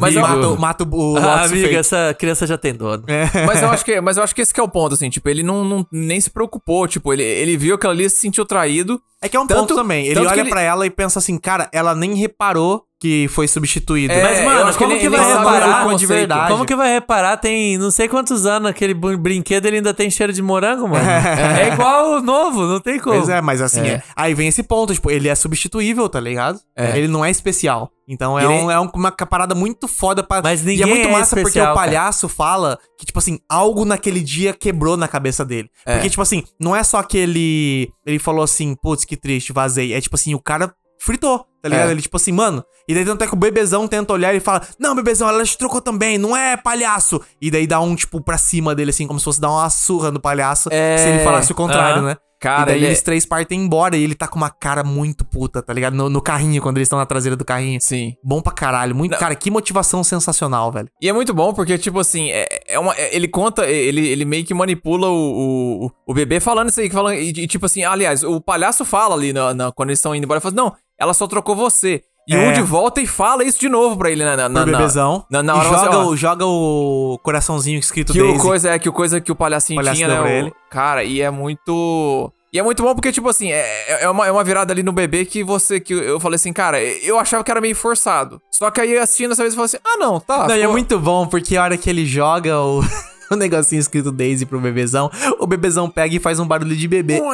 Mas eu- mata, o- mata o o Ah, amiga, essa criança já tem dono. (laughs) Mas eu acho que, mas eu acho que esse que é o ponto, assim, tipo, ele não, não- nem se preocupou, tipo, ele, ele viu aquilo ali e se sentiu traído. É que é um Tanto- ponto também. Ele que olha ele- pra ela e pensa assim, cara, ela nem reparou que foi substituído. É, Mas, mano, que como ele- que ele vai reparar? o de verdade. Como que vai reparar? Tem não sei quantos anos aquele brin- brinquedo ele ainda tem cheiro de morango, mano. (laughs) É, igual o novo, não tem como. Pois é, mas assim, É. é. aí vem esse ponto, tipo, ele é substituível, tá ligado? É. Ele não é especial. Então é, Ele- um- é um- uma parada muito foda pra. Mas e é ninguém muito é massa porque especial, o cara. palhaço fala que, tipo assim, algo naquele dia quebrou na cabeça dele. É. Porque, tipo assim, não é só que ele. Ele falou assim, putz, que triste, vazei. É tipo assim, o cara fritou, tá ligado? É. Ele, tipo assim, mano. E daí tanto é que o bebezão tenta olhar e fala: Não, bebezão, ela te trocou também, não é palhaço. E daí dá um, tipo, pra cima dele, assim, como se fosse dar uma surra no palhaço. É. Se ele falasse o contrário, Aham. né? Cara, e daí ele é- eles três partem embora e ele tá com uma cara muito puta, tá ligado? No, no carrinho, quando eles estão na traseira do carrinho. Sim. Bom pra caralho. Muito, cara, que motivação sensacional, velho. E é muito bom porque, tipo assim, é, é uma, é- ele conta, ele, ele meio que manipula o, o, o bebê falando isso aí, falando, e, e, tipo assim, aliás, o palhaço fala ali na, na- quando eles estão indo embora, ele fala assim, não, ela só trocou você. E É. o Woody volta e fala isso de novo pra ele na, na, na, na- bebezão. Na, na e hora joga, ó, o, joga o coraçãozinho escrito que Daisy. o coisa é que o coisa que o palhacinho Palhaço tinha, né? o- ele. Cara, e é muito. E é muito bom porque, tipo assim, é, é, uma, é uma virada ali no bebê que você. que eu falei assim, cara, eu achava que era meio forçado. Só que aí assistindo essa vez eu falei assim, ah, não, tá. Não, e é muito bom, porque a hora que ele joga o, (laughs) o negocinho escrito Daisy pro bebezão, o bebezão pega e faz um barulho de bebê. (laughs)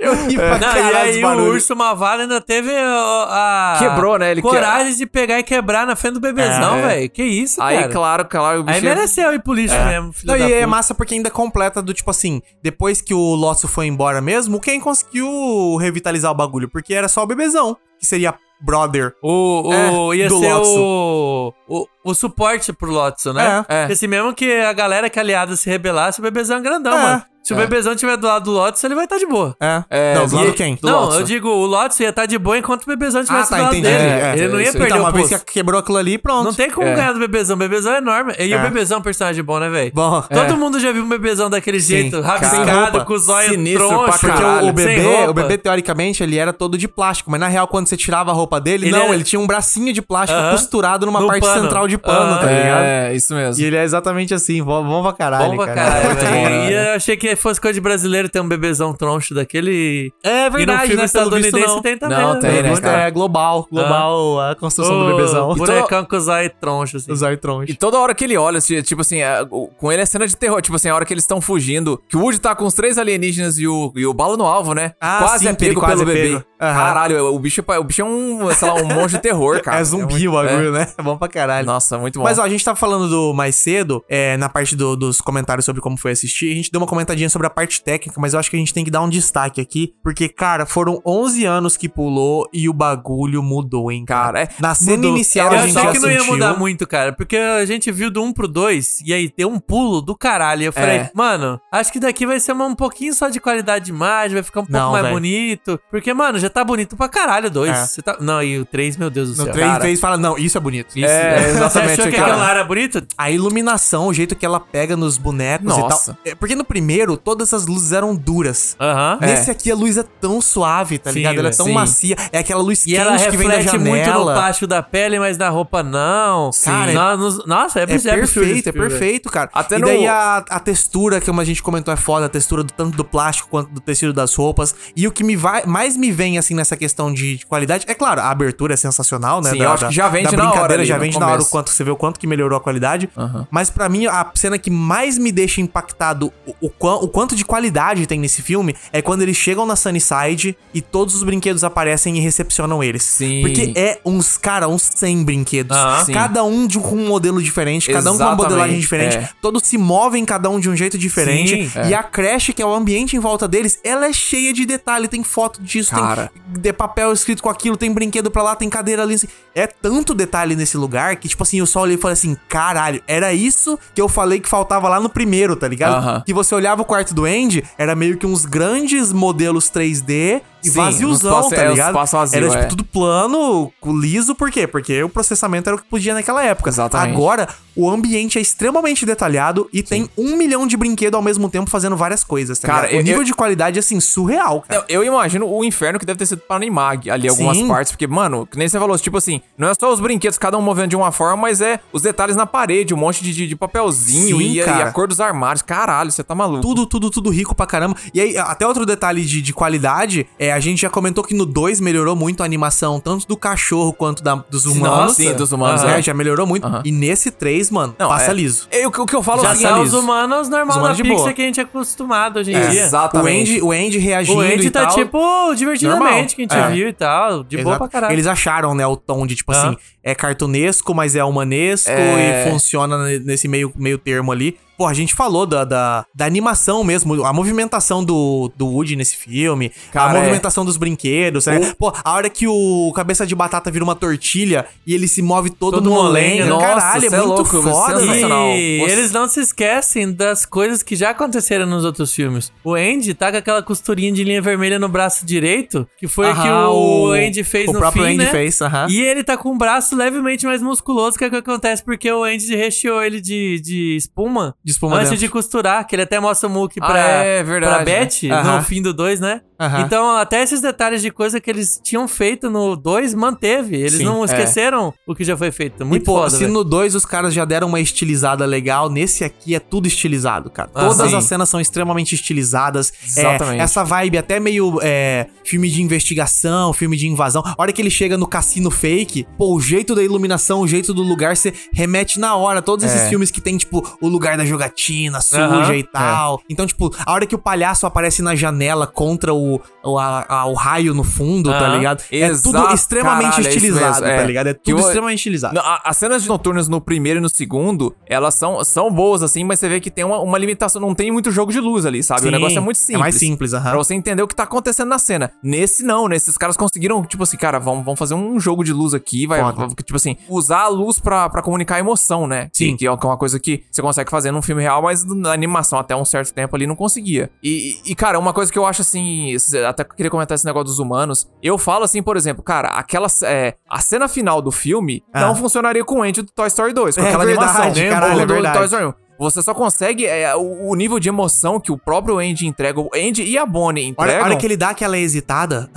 Eu ri pra Não, e caralho aí o urso malvado ainda teve a. Quebrou, né? Ele que- coragem de pegar e quebrar na frente do bebezão, É. velho. Que isso, Aí, cara. claro, claro, o bicho. Aí mereceu ir pro lixo mesmo, filho Não, da e é massa porque ainda completa do tipo assim, depois que o Lotso foi embora mesmo, quem conseguiu revitalizar o bagulho? Porque era só o bebezão, que seria brother. O, o, É, ia do ser Lotso. o, o, o suporte pro Lotso, né? É, é. Porque assim, mesmo que a galera que é aliada se rebelasse, o bebezão é grandão, É, mano. Se o é. bebezão estiver do lado do Lotso, ele vai estar de boa. É. É, não, do e- lado quem? Do não, Lotso. eu digo, o Lotso ia estar de boa enquanto o bebezão Ah, estivesse tá, do lado entendi. dele. É, ele não ia isso. perder Então, o uma vez que quebrou aquilo ali, pronto. Não tem como É. ganhar do bebezão. O bebezão é enorme. E É. o bebezão é um personagem bom, né, velho? Bom, Todo é. mundo já viu um bebezão daquele jeito, cara. Sem rabiscado, com os olhos Sinistro tronchos. Porque o- Caralho, o, bebê, sem roupa. o bebê, teoricamente, ele era todo de plástico, mas na real, quando você tirava a roupa dele, Ele não, era- ele tinha um bracinho de plástico costurado numa parte central de pano, tá ligado? É, isso mesmo. E ele é exatamente assim, bom, pra caralho, Bom pra cara. caralho, E né? eu achei que fosse coisa de brasileiro ter um bebezão troncho daquele. É E no verdade, filme né? Visto, estadunidense não. tem também. Não, tem, né, cara? É global, global a construção do Ô, bebezão. Bonecão com os olhos tronchos, assim. Os olhos tronchos. E toda hora que ele olha, assim, tipo assim, é, o- com ele é cena de terror. Tipo assim, a hora que eles estão fugindo, que o Woody tá com os três alienígenas e o, e o bala no alvo, né? Ah, quase sim, é pego quase pelo é bebê. Aham. Caralho, o bicho, é o bicho é um, sei lá, um monstro de terror, cara. (laughs) É zumbi muito- o bagulho, né? É bom pra caralho. Nossa, muito bom. Mas ó, a gente tava falando do mais cedo, é, na parte do- dos comentários sobre como foi assistir. A gente deu uma comentadinha sobre a parte técnica, mas eu acho que a gente tem que dar um destaque aqui. Porque, cara, foram 11 anos que pulou e o bagulho mudou, hein, cara. É- Na cena mudou. inicial Eu a gente achei já que não ia sentiu. mudar muito, cara. Porque a gente viu do 1 pro 2 e aí tem um pulo do caralho. E eu falei, É. mano, acho que daqui vai ser um pouquinho só de qualidade de imagem, vai ficar um pouco Não, mais velho. bonito. Porque, mano, já tá bonito pra caralho o 2. É. Você tá... Não, e o 3, meu Deus do No céu. 3 Cara, vezes fala, não, isso é bonito. Isso É, Você exatamente. achou que cara. aquilo lá era bonito? A iluminação, o jeito que ela pega nos bonecos Nossa. e tal. É, Porque no primeiro, todas as luzes eram duras. Aham. Nesse aqui, a luz é tão suave, tá Sim, ligado? Ela é tão Sim. macia. É aquela luz E quente ela que vem da reflete janela. muito no plástico da pele, mas na roupa não. Cara, é- No- nos- nossa, é, É esse perfeito, é perfeito, cara. Até e no- daí a, a textura, como a gente comentou, é foda, a textura do, tanto do plástico quanto do tecido das roupas. E o que me vai, mais me vem, assim, nessa questão de, de qualidade, é claro, a abertura é sensacional, né? Sim, eu acho que já vende da na hora brincadeira, ali, já vende na hora o quanto você vê o quanto que melhorou a qualidade. Mas pra mim, a cena que mais me deixa impactado o, o, o quanto de qualidade tem nesse filme é quando eles chegam na Sunnyside e todos os brinquedos aparecem e recepcionam eles. Sim. Porque é uns, cara, uns 100 brinquedos. Aham. Sim. Cada um de, com um modelo diferente, cada um com uma Exatamente, modelagem diferente. é. Todos se movem, cada um de um jeito diferente. Sim, E a creche, que é o ambiente em volta deles, ela é cheia de detalhe. Tem foto disso, Cara. tem de papel escrito com aquilo, tem brinquedo pra lá, tem cadeira ali. assim. É tanto detalhe nesse lugar que, tipo assim, eu só olhei e falei assim: caralho, era isso que eu falei que faltava lá no primeiro, tá ligado? Aham. Que você olhava o quarto do Andy, era meio que uns grandes modelos 3D e Sim, vaziozão, espaço- tá é, ligado? espaço vazio, era tipo é. tudo plano, liso, por quê? Porque o processamento era o que podia naquela época. Exatamente. Agora, o ambiente é extremamente detalhado e tem um milhão de brinquedos ao mesmo tempo fazendo várias coisas, tá Cara, ligado? O eu- nível eu- de qualidade, assim, surreal, cara. Eu, eu imagino o inferno que deve ter sido pra animar ali algumas Sim. partes, porque, mano, que nem você falou, tipo assim, não é só os brinquedos, cada um movendo de uma forma, mas é os detalhes na parede, um monte de, de, de papelzinho Sim, e, a- e a cor dos armários. Caralho, você tá maluco. Tudo, tudo, tudo rico pra caramba. E aí, até outro detalhe de, de qualidade, é, a gente já comentou que no 2 melhorou muito a animação, tanto do cachorro quanto da, dos humanos. sim, dos humanos, É, é. já melhorou muito. Aham. E nesse 3, mano, Não, passa é- liso. É, o, que- o que eu falo Já assim, é os humanos normal Os humanos da Pixar boa. que a gente é acostumado hoje em É, dia. O Exatamente. Andy, o Andy reagindo O Andy tá, tal. tipo, divertidamente normal. que a gente É. viu e tal. De boa Exato. pra caralho. Eles acharam, né, o tom de, tipo assim, é cartunesco, mas é humanesco É. e funciona ne- nesse meio, meio termo ali. Pô, a gente falou da, da, da animação mesmo, a movimentação do, do Woody nesse filme, Cara, a é. movimentação dos brinquedos, né? Pô, a hora que o cabeça de batata vira uma tortilha e ele se move todo, Todo molenga, molenga. Nossa, caralho, é cê é muito louco, foda, sensacional. velho. E Nossa. eles não se esquecem das coisas que já aconteceram nos outros filmes. O Andy tá com aquela costurinha de linha vermelha no braço direito, que foi o que Aham, o, o- Andy fez o no próprio fim, Andy né? fez, aham. E ele tá com um braço levemente mais musculoso, que é o que acontece porque o Andy recheou ele de, de espuma. De espuma Antes dentro. de costurar, que ele até mostra o Mookie Ah, pra, é verdade, pra Beth né? Aham. no fim do 2, né? Aham. Então, até esses detalhes de coisa que eles tinham feito no 2 manteve. Eles Sim, não é. esqueceram o que já foi feito. Muito e, pô, foda, se velho. no 2 os caras já deram uma estilizada legal, nesse aqui é tudo estilizado, cara. Ah, Todas sim. as cenas são extremamente estilizadas. É, Exatamente. essa vibe até meio é, filme de investigação, filme de invasão. A hora que ele chega no cassino fake, pô, o jeito da iluminação, o jeito do lugar, você remete na hora. Todos esses É. filmes que tem, tipo, o lugar da jogatina, suja Aham, e tal. Então, tipo, a hora que o palhaço aparece na janela contra o, o, a- a- o raio no fundo, tá ligado? É tudo Exato, extremamente caralho, é estilizado, é. tá ligado? É tudo o- extremamente estilizado. Não, a- As cenas de noturnas no primeiro e no segundo, elas são, são boas, assim, mas você vê que tem uma, uma limitação, não tem muito jogo de luz ali, sabe? Sim, o negócio é muito é simples. mais simples, aham. Pra você entender o que tá acontecendo na cena. Nesse não, nesses caras conseguiram, tipo assim, cara, vamos, vamos fazer um jogo de luz aqui, vai, Foda. tipo assim, usar a luz pra, pra comunicar a emoção, né? Sim. Que, que é uma coisa que você consegue fazer num filme real, mas na animação até um certo tempo ali não conseguia. E, e, cara, uma coisa que eu acho assim, até queria comentar esse negócio dos humanos, eu falo assim, por exemplo, cara, aquela, é, a cena final do filme Ah. não funcionaria com o Andy do Toy Story 2, com É aquela verdade, animação. nem caralho, do- é do. Toy Story 1. Você só consegue é, o, o nível de emoção que o próprio Andy entrega, o Andy e a Bonnie entregam. hora, a hora que ele dá aquela hesitada,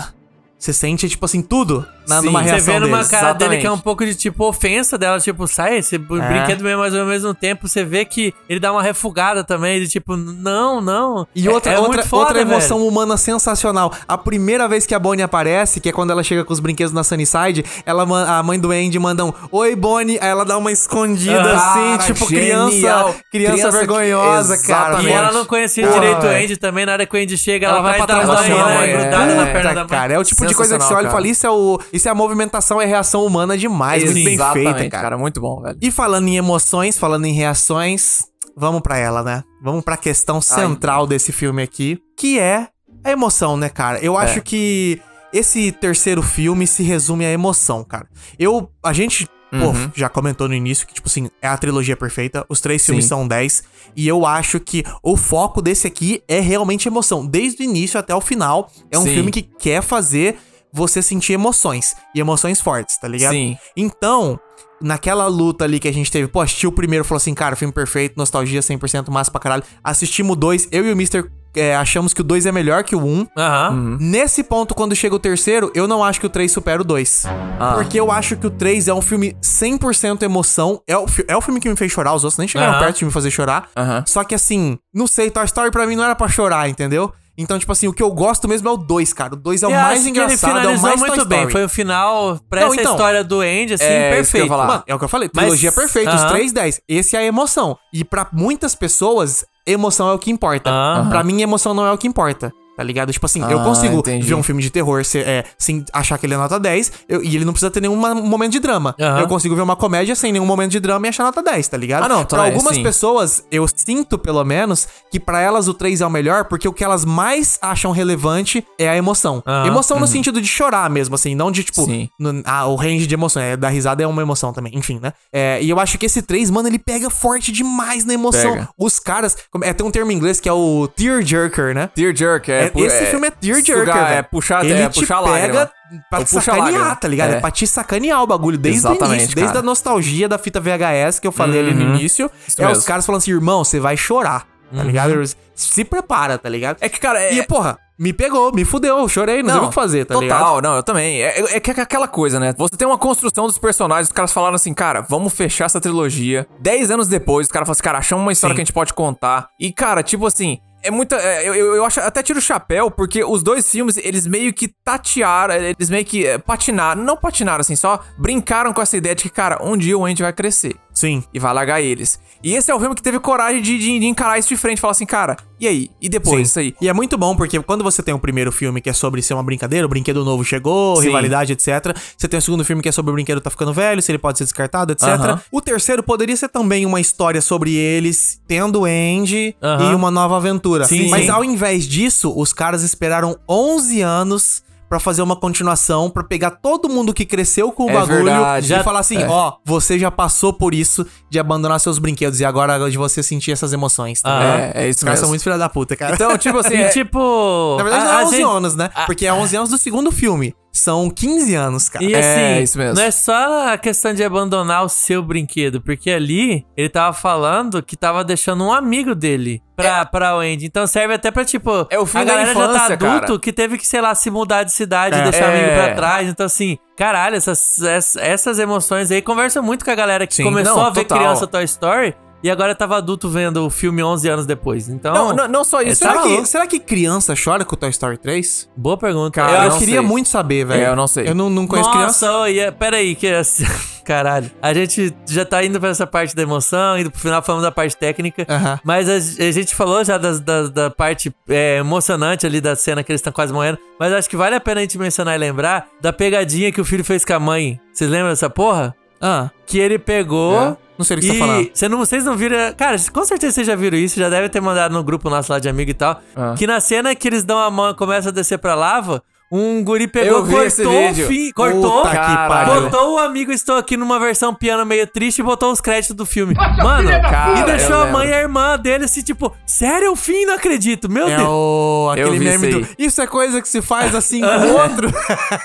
você sente, tipo assim, tudo na, Sim, numa você Você reação vê numa deles. cara dele exatamente. que é um pouco de tipo ofensa dela, tipo, sai esse brinquedo mesmo, mas ao mesmo tempo você vê que ele dá uma refugada também, de tipo, não, não. E É- outra, é outra, foda, outra emoção velho. humana sensacional. A primeira vez que a Bonnie aparece, que é quando ela chega com os brinquedos na Sunnyside, ela, a mãe do Andy manda um Oi, Bonnie. Aí ela dá uma escondida Ah, assim, tipo genial. criança, criança, Criança que- vergonhosa, cara. Exatamente. E ela não conhecia direito o velho. Andy também, na hora que o Andy chega, ela, Ela vai pra trás da mãe, né, é. grudada na perna da mãe. cara, é o tipo de coisa que você olha e fala, cara. isso é, o, isso é a movimentação, é reação humana demais, muito bem feita, cara. Muito bom, velho. E falando em emoções, falando em reações, vamos pra ela, né? Vamos pra questão central desse filme aqui, que é a emoção, né, cara? Eu acho que esse terceiro filme se resume à emoção, cara. Eu, a gente, pô, já comentou no início que, tipo assim, é a trilogia perfeita, os três filmes Sim. são 10, e eu acho que o foco desse aqui é realmente emoção. Desde o início até o final, é um Sim. filme que quer fazer você sentir emoções, e emoções fortes, tá ligado? Sim. Então, naquela luta ali que a gente teve, pô, assistiu o primeiro, falou assim, cara, filme perfeito, nostalgia 100% massa pra caralho. Assistimos o dois, eu e o Mr. é, achamos que o 2 é melhor que o 1. Um. Aham. Nesse ponto, quando chega o terceiro, eu não acho que o 3 supera o 2. Ah. Porque eu acho que o 3 é um filme 100% emoção. É o, é o filme que me fez chorar, os outros nem chegaram Aham. perto de me fazer chorar. Aham. Só que assim, não sei, Toy Story pra mim não era pra chorar, entendeu? Então, tipo assim, o que eu gosto mesmo é o 2, cara. O 2 é o Eu mais engraçado, é o mais muito bem. Foi o final pra Não, essa então, história do Andy, assim, é perfeito. Mano, é o que eu falei. Mas- Trilogia perfeita, os Aham. 3, 10. Esse é a emoção. E pra muitas pessoas, emoção é o que importa. Aham. Pra mim, emoção não é o que importa. Tá ligado? Tipo assim, eu Ah, consigo entendi. ver um filme de terror se- é, sem achar que ele é nota 10 eu- e ele não precisa ter nenhum momento de drama. Aham. Eu consigo ver uma comédia sem nenhum momento de drama e achar nota 10, tá ligado? Ah, não, Pra também, algumas sim. pessoas, eu sinto pelo menos que pra elas o 3 é o melhor porque o que elas mais acham relevante é a emoção. Aham. Emoção no sentido de chorar mesmo, assim, não de tipo, no- ah, o range de emoção, é, da risada é uma emoção também, enfim, né? É, e eu acho que esse 3, mano, ele pega forte demais na emoção. Pega. Os caras, como- é, tem um termo em inglês que é o tear jerker, né? Tear jerk, é. É- pu- esse filme é tearjerker, sugar, velho. É puxar, Ele é, te puxar a pega lágrima. pra te sacanear, tá ligado? É. É. pra te sacanear o bagulho desde o Exatamente, início, desde cara. a nostalgia da fita VHS que eu falei ali no Uhum. início. Isso é mesmo. os caras falando assim, irmão, você vai chorar, tá ligado? Se prepara, tá ligado? É que, cara, é... E, porra, me pegou, me fudeu, eu chorei, não, sei o que fazer, tá total, ligado? não, eu também. É, é- é que é aquela coisa, né? Você tem uma construção dos personagens, os caras falaram assim, cara, vamos fechar essa trilogia. Dez anos depois, os caras falaram assim, cara, achamos uma história Sim. que a gente pode contar. E, cara, tipo assim, é muita. é, eu, eu, acho até tiro o chapéu, porque os dois filmes, eles meio que tatearam, eles meio que é, patinaram. Não patinaram, assim, só brincaram com essa ideia de que, cara, um dia o Andy vai crescer Sim. e vai largar eles. E esse é o filme que teve coragem de, de- de encarar isso de frente. Falar assim, cara, e aí? E depois Sim. isso aí? E é muito bom, porque quando você tem o primeiro filme que é sobre ser uma brincadeira, o brinquedo novo chegou, Sim. rivalidade, etc. Você tem o segundo filme que é sobre o brinquedo tá ficando velho, se ele pode ser descartado, etc. Aham. O terceiro poderia ser também uma história sobre eles tendo Andy Aham. e uma nova aventura. Sim, Mas ao invés disso, os caras esperaram 11 anos pra fazer uma continuação, pra pegar todo mundo que cresceu com o É bagulho verdade. e Já- falar assim, é. ó, você já passou por isso de abandonar seus brinquedos e agora é de você sentir essas emoções, tá Ah, é, é isso Os caras são muito filha da puta, cara. Então, tipo assim, (laughs) é- tipo. Na verdade, a- não é a 11 gente- anos, né? Porque é 11 anos do segundo filme. São 15 anos, cara. E É, assim, isso mesmo. não é só a questão de abandonar o seu brinquedo, porque ali ele tava falando que tava deixando um amigo dele pra, pra Wendy. Então serve até pra, tipo, É o fim a da galera já tá infância, adulto cara. que teve que, sei lá, se mudar de cidade É. e deixar o amigo É. pra trás. Então, assim, caralho, essas, essas, essas emoções aí conversam muito com a galera que Sim. começou Não, a ver total. criança Toy Story e agora tava adulto vendo o filme 11 anos depois. Então, Não, não, não só isso. Tá Será, que, será que criança chora com o Toy Story 3? boa pergunta. Cara, eu eu queria sei. muito saber, velho. É, eu não sei. Eu não, não conheço Nossa, criança. olha, peraí, que assim, (laughs) caralho. A gente já tá indo pra essa parte da emoção, indo pro final falando da parte técnica. Aham. Mas a, a gente falou já das- das- da parte é, emocionante ali da cena que eles estão quase morrendo. Mas acho que vale a pena a gente mencionar e lembrar da pegadinha que o filho fez com a mãe. Vocês lembram dessa porra? Ah, Que ele pegou. É, não sei do que e você tá falando. cê não, vocês não viram. Cara, com certeza vocês já viram isso, já deve ter mandado no grupo nosso lá de amigo e tal. Ah. Que na cena que eles dão a mão e começam a descer pra lava, um guri pegou, cortou o fim. Cortou, Puta que Caralho. pariu. botou o amigo Estou aqui numa versão piano meio triste e botou os créditos do filme. Mano, Cara, e deixou a mãe e a irmã dele assim, tipo, sério, o fim? Não acredito. Meu É Deus. o, aquele vi meme isso do. Isso é coisa que se faz assim com (laughs) o outro.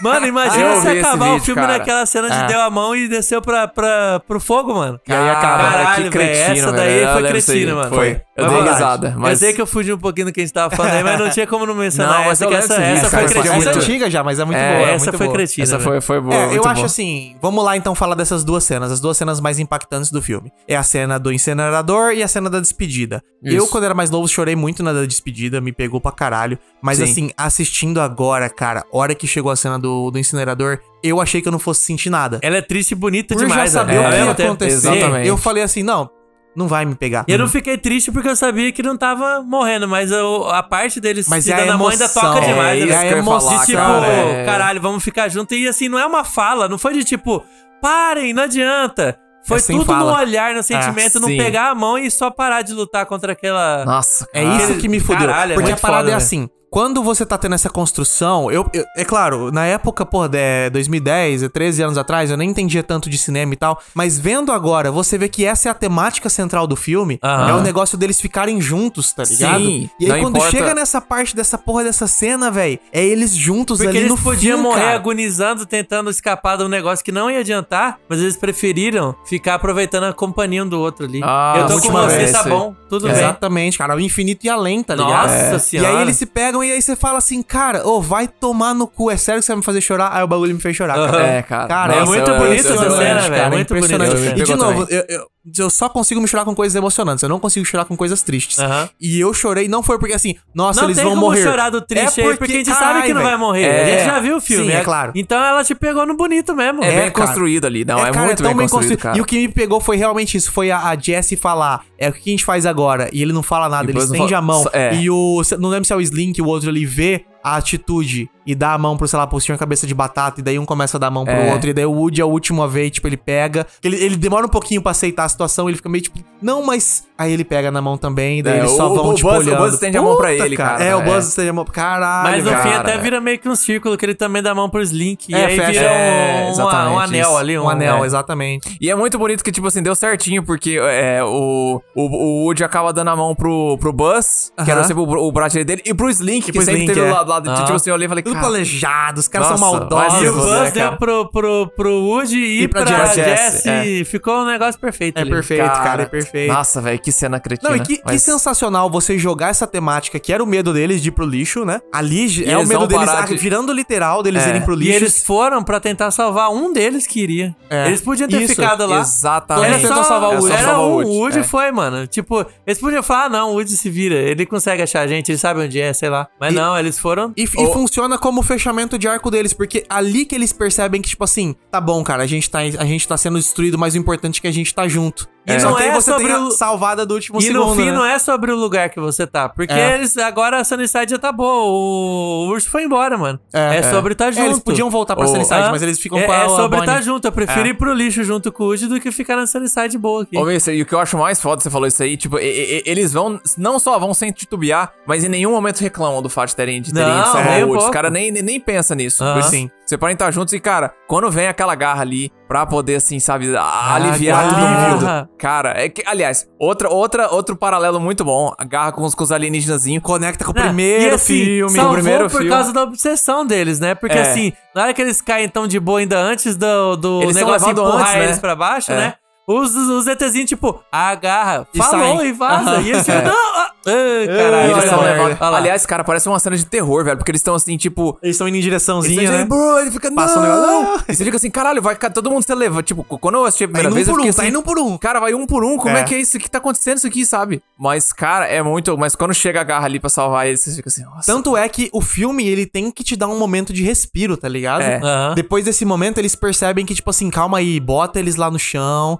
Mano, imagina Eu se acabar o vídeo, filme cara. naquela cena de É. deu a mão e desceu pra, pra, pro fogo, mano. E aí acabaram, Caralho, que cretino, essa daí Eu foi cretina, mano. Foi. Eu dei risada, mas- Eu sei que eu fugi um pouquinho do que a gente tava falando aí, mas não tinha como não mencionar Não, mas essa, eu que lembro essa, essa foi foi é cretina. Antiga já, mas é muito É, boa. essa muito foi boa. cretina. Essa velho. foi, foi boa. É, eu muito acho boa. assim, vamos lá então falar dessas duas cenas, as duas cenas mais impactantes do filme. É a cena do incinerador e a cena da despedida. Isso. Eu, quando era mais novo, chorei muito na da despedida, me pegou pra caralho. Mas Sim. assim, assistindo agora, cara, hora que chegou a cena do, do incinerador, eu achei que eu não fosse sentir nada. Ela é triste e bonita Por demais, já saber né? o que ia acontecer, Exatamente. eu falei assim, não, não vai me pegar. E eu não fiquei triste porque eu sabia que não tava morrendo, mas eu- a parte deles Mas se é a dando a mão ainda emoção, toca demais. é né? isso que eu ia emoção, falar, tipo, cara, é. caralho, vamos ficar junto. E assim, não é uma fala, não foi de tipo, parem, não adianta. Foi É tudo fala. no olhar, no sentimento, não sim. pegar a mão e só parar de lutar contra aquela. Nossa, É cara. isso que me fudeu. Caralho, é porque a parada foda, é velho. assim. Quando você tá tendo essa construção, eu, eu- é claro, na época, pô, de 2010, 13 anos atrás, eu nem entendia tanto de cinema e tal, mas vendo agora, você vê que essa é a temática central do filme, é o negócio deles ficarem juntos, tá ligado? Sim, e aí quando importa- chega nessa parte dessa porra dessa cena, velho, é eles juntos Porque ali eles no podiam fim, morrer cara. agonizando, tentando escapar de um negócio que não ia adiantar, mas eles preferiram ficar aproveitando a companhia um do outro ali. Ah, eu tô com você, tá bom, tudo bem. Exatamente, cara. O infinito e além, tá ligado? Nossa É. senhora. E aí eles se pegam e aí você fala assim, cara, ô, vai tomar no cu. É sério que você vai me fazer chorar? Aí o bagulho me fez chorar, cara. É, cara. Cara, É muito bonita essa cena, velho, cara, muito essa E de novo, eu, eu, eu só consigo me chorar com coisas emocionantes. Eu não consigo chorar com coisas tristes. Aham. E eu chorei, não foi porque assim, nossa, não eles tem vão como morrer. chorar do triste é aí, porque a gente sabe carai, que não vai morrer. É. a gente já viu o filme. Sim, é claro. Então ela te pegou no bonito mesmo. É, É, bem cara. construído ali. Não, é, cara, muito tão bem construído, cara. E o que me pegou foi realmente isso. Foi a, a Jessie falar, é o que a gente faz agora. E ele não fala nada, ele Depois não estende fala- a mão. é. E o... Não lembro se é o Slink, o outro ali vê a atitude e dá a mão pro, sei lá, pro senhor cabeça de batata. E daí um começa a dar a mão pro É. outro. E daí o Woody é o último a ver, e, tipo, ele pega. Ele, ele demora um pouquinho pra aceitar a situação. Ele fica meio tipo, Não, mas. Aí ele pega na mão também, daí É, eles só o- vão, o tipo, Buzz- o olhando. Buzz estende a mão pra ele, cara, É, o é. Buzz estende a mão. Caralho, Mas no fim cara. até vira meio que um círculo, que ele também dá a mão pro Slink. e É, aí fecha. vira É, um, uma- exatamente um anel isso. ali. Um anel, é. exatamente. E é muito bonito que, tipo assim, deu certinho, porque é, o, o, o Woody acaba dando a mão pro, pro Buzz, que era sempre o, o braço dele, e pro Slink, que pro sempre Slink, teve é. do lado, lado Ah. tipo assim, eu olhei e falei, Tudo cara, planejado, os caras são Nossa, maldosos. E o Buzz né, deu cara? pro, pro, pro Woody e, E pra pra, Jessie, Jessie. é. Ficou um negócio perfeito. É ali. perfeito, cara, é perfeito. Nossa, velho, que cena cretina. Não, e que, que mas- sensacional você jogar essa temática, que era o medo deles de ir pro lixo, né? Ali j- é o eles medo deles de- virando literal deles É. irem pro E lixo. eles foram pra tentar salvar um deles que iria. É. Eles podiam ter Isso, ficado lá. Exatamente. Era tentou só, salvar o Woody. Era o um, Woody, é. foi, mano. Tipo, eles podiam falar, ah, não, o Woody se vira. Ele consegue achar a gente, ele sabe onde é, sei lá. Mas E- não, eles foram... E, e funciona como o fechamento de arco deles, porque ali que eles percebem que, tipo assim, tá bom, cara, a gente tá, a gente tá sendo destruído, mas o importante é que a gente tá junto. E Só não é sobre o- salvada do último E segundo, no fim né? não é sobre o lugar que você tá. Porque É. eles agora a Sunnyside já tá boa. O, o urso foi embora, mano. É, É. sobre estar É, junto. eles podiam voltar pra Ou- Sunnyside, Ah, mas eles ficam é, a É sobre Bonnie. estar junto. Eu prefiro É. ir pro lixo junto com o Woody do que ficar na Sunnyside boa aqui. Ô, Mister, e o que eu acho mais foda, você falou isso aí, tipo, e- e- eles vão, não só vão sem titubear, mas em nenhum momento reclamam do fato de terem, de terem Não, o Woody. Os caras nem, nem, nem pensam nisso. Por Sim. Você podem estar juntos e, cara, quando vem aquela garra ali pra poder, assim, sabe, a- aliviar todo garra. mundo. Cara, é que, aliás, outra, outra, outro paralelo muito bom, a garra com os, com os alienígenazinhos. Conecta com o primeiro e assim, filme. salvou o primeiro por filme. causa da obsessão deles, né? Porque É. assim, na hora que eles caem tão de boa ainda antes do, do Eles negócio levados empurrar antes, né? eles pra baixo, É. né? Os, os ETzinhos, tipo, agarra, E falou e vaza. Aham. E eles ficam, não, E caralho. eles são levados-. Aliás, cara, parece uma cena de terror, velho, porque eles estão assim, tipo. Eles estão indo em Eles direçãozinha, estão né? bro, ele fica, Passa um não. negócio, não. E você fica assim, caralho, vai todo mundo se leva. Tipo, quando eu assisti a primeira indo um vez, eu por fiquei um, tá assim, indo um por um. Cara, vai um por um, como é, É. que é isso? O que tá acontecendo isso aqui, sabe? Mas, cara, é muito. Mas quando chega a garra ali pra salvar eles, você fica assim, nossa. Tanto é que o filme, ele tem que te dar um momento de respiro, tá ligado? É. Depois desse momento, eles percebem que, tipo assim, calma aí, bota eles lá no chão,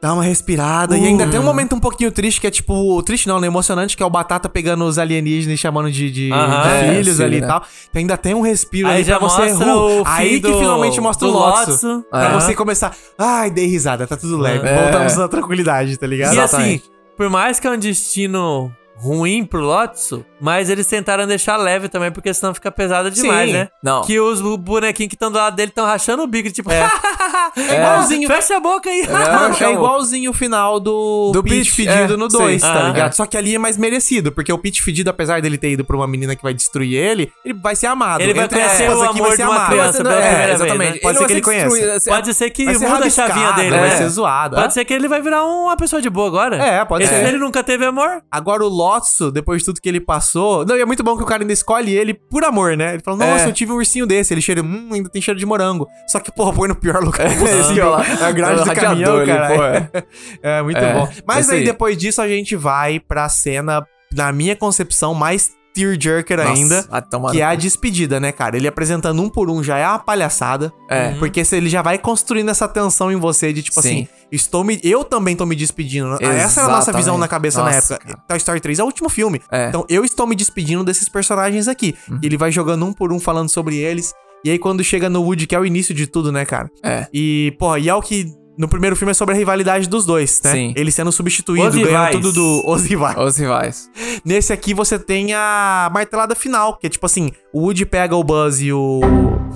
dá uma respirada. E ainda tem um momento um pouquinho triste, que é tipo, triste não, né? Emocionante, que é o Batata pegando os alienígenas e chamando de, de, de É, filhos sim, ali né? e tal. Então ainda tem um respiro Aí ali já pra você. uh, o aí que do- finalmente mostra o Lotso. Lotso. Pra você começar. Ai, dei risada, tá tudo leve. É. Voltamos na tranquilidade, tá ligado? E Exatamente. assim, por mais que é um destino ruim pro Lotso, mas eles tentaram deixar leve também, porque senão fica pesado demais, Sim. né? Não. Que os bonequinhos que estão do lado dele estão rachando o bico, tipo, é, (laughs) igualzinho. fecha a boca aí. Mano, é (laughs) igualzinho o final do, Do Pete Fedido é, no sei. 2, tá Ah, ligado? é. Só que ali é mais merecido, porque o Pete Fedido, apesar dele ter ido pra uma menina que vai destruir ele, ele vai ser amado. Ele vai Entre conhecer o amor de uma criança pela é, primeira vez, exatamente. né? Pode ser não que ele ser conheça. destruído, Pode ser que ser muda a chavinha dele, vai né? ser zoado, Pode é. ser que ele vai virar uma pessoa de boa agora. É, pode ser. Ele nunca teve amor. Agora o Lotso, depois de tudo que ele passou. Não, e é muito bom que o cara ainda escolhe ele por amor, né? Ele fala, nossa, É. eu tive um ursinho desse. Ele cheira, hum, ainda tem cheiro de morango. Só que, porra, põe no pior lugar Esse possível. lá. É a grade É do caminhão, cara. é. (laughs) É, muito É, bom. Mas aí, aí. depois disso, a gente vai pra cena, na minha concepção, mais tearjerker Nossa, ainda. vai tomar Que no é a despedida, né, cara? Ele apresentando um por um já é uma palhaçada. É. Porque se ele já vai construindo essa tensão em você de tipo Sim. assim, estou me, eu também tô me despedindo. Essa era a nossa visão na cabeça na Nossa, época. cara. Toy Story 3 é o último filme. É. Uhum. Então eu estou me despedindo desses personagens aqui. E ele vai jogando um por um falando sobre eles. E aí quando chega no Woody, que é o início de tudo, né, cara? É. E, porra, e é o que no primeiro filme é sobre a rivalidade dos dois, né? Sim. Ele sendo substituído, ganhando tudo do os rivais. Os rivais. Nesse aqui você tem a martelada final, que é tipo assim, o Woody pega o Buzz e o.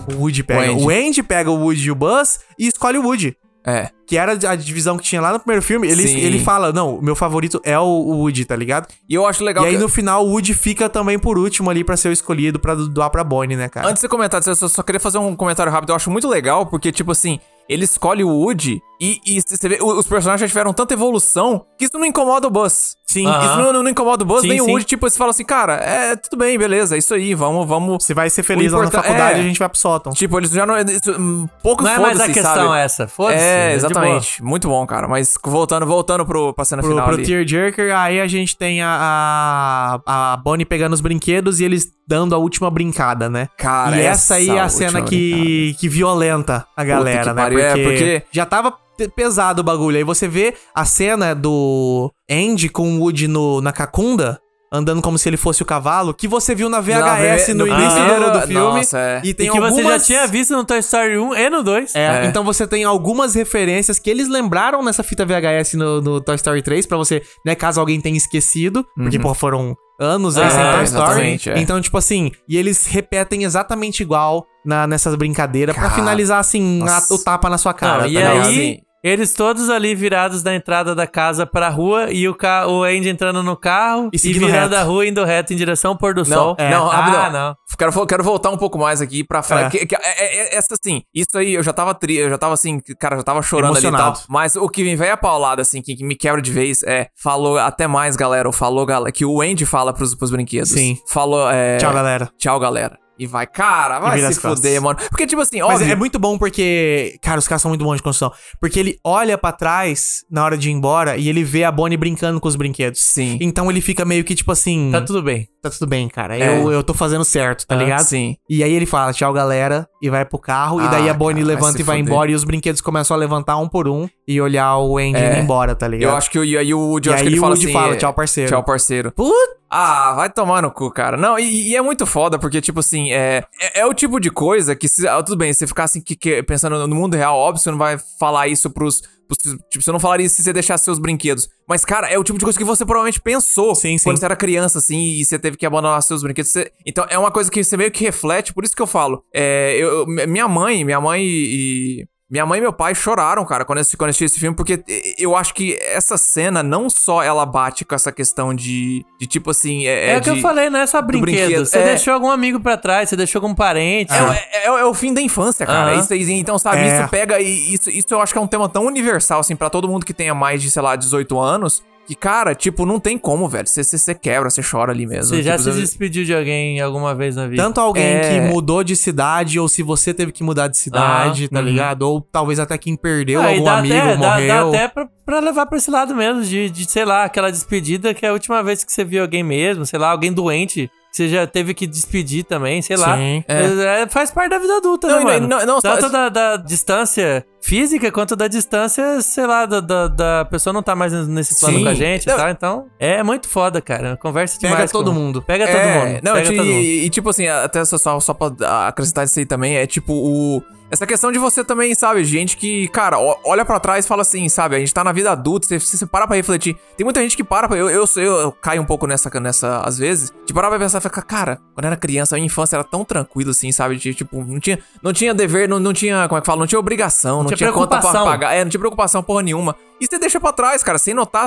O Woody pega. O Andy. O Andy pega o Woody e o Buzz e escolhe o Woody. É. Que era a divisão que tinha lá no primeiro filme. Ele, Sim. ele fala, não, meu favorito é o, Woody, tá ligado? E eu acho legal e aí que... no final o Woody fica também por último ali pra ser o escolhido pra do- doar pra Bonnie, né, cara? Antes de você comentar, eu só, só queria fazer um comentário rápido. Eu acho muito legal, porque, tipo assim, ele escolhe o Woody e, e você vê, o- os personagens já tiveram tanta evolução que isso não incomoda o Buzz. Sim. Isso não, não- não incomoda o Buzz Sim, nem o sim. Woody. Tipo, você fala assim, cara, é tudo bem, beleza, é isso aí, vamos, vamos. Você vai ser feliz O lá na importa- faculdade é. a gente vai pro sótão. Tipo, eles já não. Isso, hum, pouco Não é mais a questão sabe? essa. Foda-se. É, de exatamente. Muito bom, cara. Mas voltando, voltando pro, pra cena pro, final pro ali. Tearjerker, aí a gente tem a, a, a Bonnie pegando os brinquedos e eles dando a última brincada, né? Cara, e essa aí é a essa cena que, que violenta a galera, né? pariu, é, porque- já tava pe- pesado o bagulho. Aí você vê a cena do Andy com o Woody no, na cacunda. andando como se ele fosse o cavalo, que você viu na VHS Na no início primeiro- do, do filme. Nossa, é. E tem e que algumas... você já tinha visto no Toy Story 1 e no 2. É, É. então você tem algumas referências que eles lembraram nessa fita VHS no, no Toy Story 3, pra você, né, caso alguém tenha esquecido, porque, pô, foram anos aí Ah, sem Toy Story. é. Então, tipo assim, e eles repetem exatamente igual na, nessas brincadeiras pra Cara, finalizar, assim, o tapa na sua cara. Não, e tá ligado? aí, Assim. eles todos ali virados da entrada da casa pra rua e o, ca... o Andy entrando no carro E e, virando reto. a rua indo reto em direção ao pôr do Não, sol. é. não, ah, não. Quero, quero voltar um pouco mais aqui pra falar. É. Que, que- é- é- é- essa assim, isso aí eu já tava tri, eu já tava assim, cara, eu já tava chorando ali e Emocionado. tal. Mas o que me veio a paulada, assim, que, que me quebra de vez é. Falou até mais, galera. Ou falou, galera. Que o Andy fala pros, pros brinquedos. Sim. Falou, é. Tchau, galera. Tchau, galera. E vai, cara, vai se fuder, mano. Porque, tipo assim, Mas óbvio. é muito bom porque, cara, os caras são muito bons de construção. Porque ele olha pra trás na hora de ir embora e ele vê a Bonnie brincando com os brinquedos. Sim. Então ele fica meio que tipo assim. Tá tudo bem. Tá tudo bem, cara. É. Eu, eu tô fazendo certo, tá Ah, ligado? Sim. E aí ele fala, tchau, galera, e vai pro carro. e Ah, daí a Bonnie cara, vai levanta se e vai embora. E os brinquedos começam a levantar um por um e olhar o Andy É. indo embora, tá ligado? Eu acho que o- e aí o Woody, E acho que aí ele o fala Woody assim. fala, "Tchau, parceiro." Tchau, parceiro. Put- Ah, vai tomar no cu, cara. Não, e, e é muito foda, porque, tipo assim, é, é, é o tipo de coisa que, se, ah, tudo bem, você ficar assim, que, que- pensando no mundo real, óbvio, você não vai falar isso pros- Tipo, você não falaria isso se você deixasse seus brinquedos. Mas, cara, é o tipo de coisa que você provavelmente pensou Sim, sim. quando você era criança, assim, e você teve que abandonar seus brinquedos. Você- então, é uma coisa que você meio que reflete, por isso que eu falo. É, eu- minha mãe, minha mãe e. Minha mãe e meu pai choraram, cara, quando eu assisti, quando eu assisti esse filme, porque eu acho que essa cena não só ela bate com essa questão de, de tipo assim. É, É, o que de- eu falei, não é só brinquedo. brinquedo, Você é. deixou algum amigo pra trás, você deixou algum parente. É, o- é- é- é o fim da infância, cara. Aham. Isso aí, então, sabe, É. isso pega. e Isso, isso eu acho que é um tema tão universal, assim, pra todo mundo que tenha mais de, sei lá, 18 anos. Que, cara, tipo, não tem como, velho. Você- quebra, você chora ali mesmo. Você já Tipo, se despediu de alguém alguma vez na vida? Tanto alguém É. que mudou de cidade, ou se você teve que mudar de cidade, Ah, tá uhum. ligado? Ou talvez até quem perdeu Ah, e algum dá amigo, até, dá, morreu. dá até pra, pra levar pra esse lado mesmo, de, de, sei lá, aquela despedida que é a última vez que você viu alguém mesmo, sei lá, alguém doente, que você já teve que despedir também, sei lá. Sim. É, faz parte da vida adulta, Não, né, e mano? não- não, Tanto só- da, da distância física quanto da distância, sei lá, da, da, da pessoa não tá mais nesse plano Sim. com a gente Não. e tal. Então, é muito foda, cara. Conversa Pega demais. todo com- mundo. Pega todo É, mundo. Não, pega e, todo mundo. e, tipo assim, até só, só, só pra acrescentar isso aí também, é tipo o. Essa questão de você também, sabe, gente que, cara, olha pra trás e fala assim, sabe, a gente tá na vida adulta, você, você para pra refletir. Tem muita gente que para, pra- eu, eu, eu, eu caio um pouco nessa, nessa, às vezes, de parar pra pensar e falar, cara, quando eu era criança, a minha infância era tão tranquila, assim, sabe, de, tipo, não tinha, não tinha dever, não, não tinha, como é que fala, não tinha obrigação, não, tinha tinha, conta pra pagar, é, não tinha preocupação porra nenhuma. E você deixa pra trás, cara, sem notar,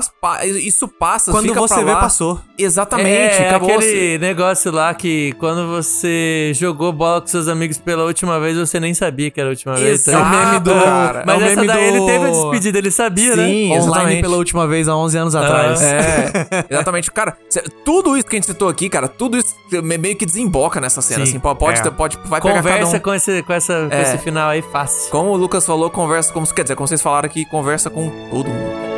isso passa, Quando fica você pra vê, lá. passou. Exatamente, é, acabou. aquele negócio lá que quando você jogou bola com seus amigos pela última vez, você nem sabia que era a última vez. tá? Exato, É o meme do- cara. Mas é o essa meme daí do- ele teve a despedida, ele sabia, né? Sim, Online exatamente. pela última vez há 11 anos atrás. É, (laughs) exatamente. Cara, tudo isso que a gente citou aqui, cara, tudo isso me- meio que desemboca nessa cena, Sim, assim. Pode, é. pode vai pegar cada Conversa um. com, esse, com, essa, com É. esse final aí fácil. Como o Lucas falou, conversa como quer dizer, como vocês falaram aqui, conversa com todo mundo.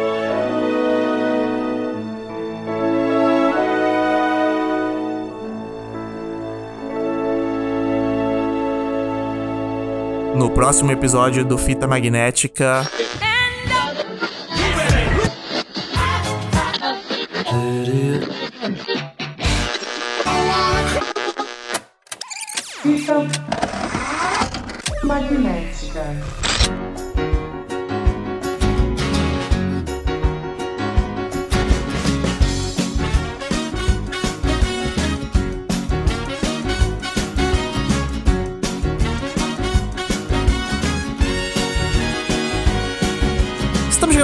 No próximo episódio do Fita Magnética. Fita magnética.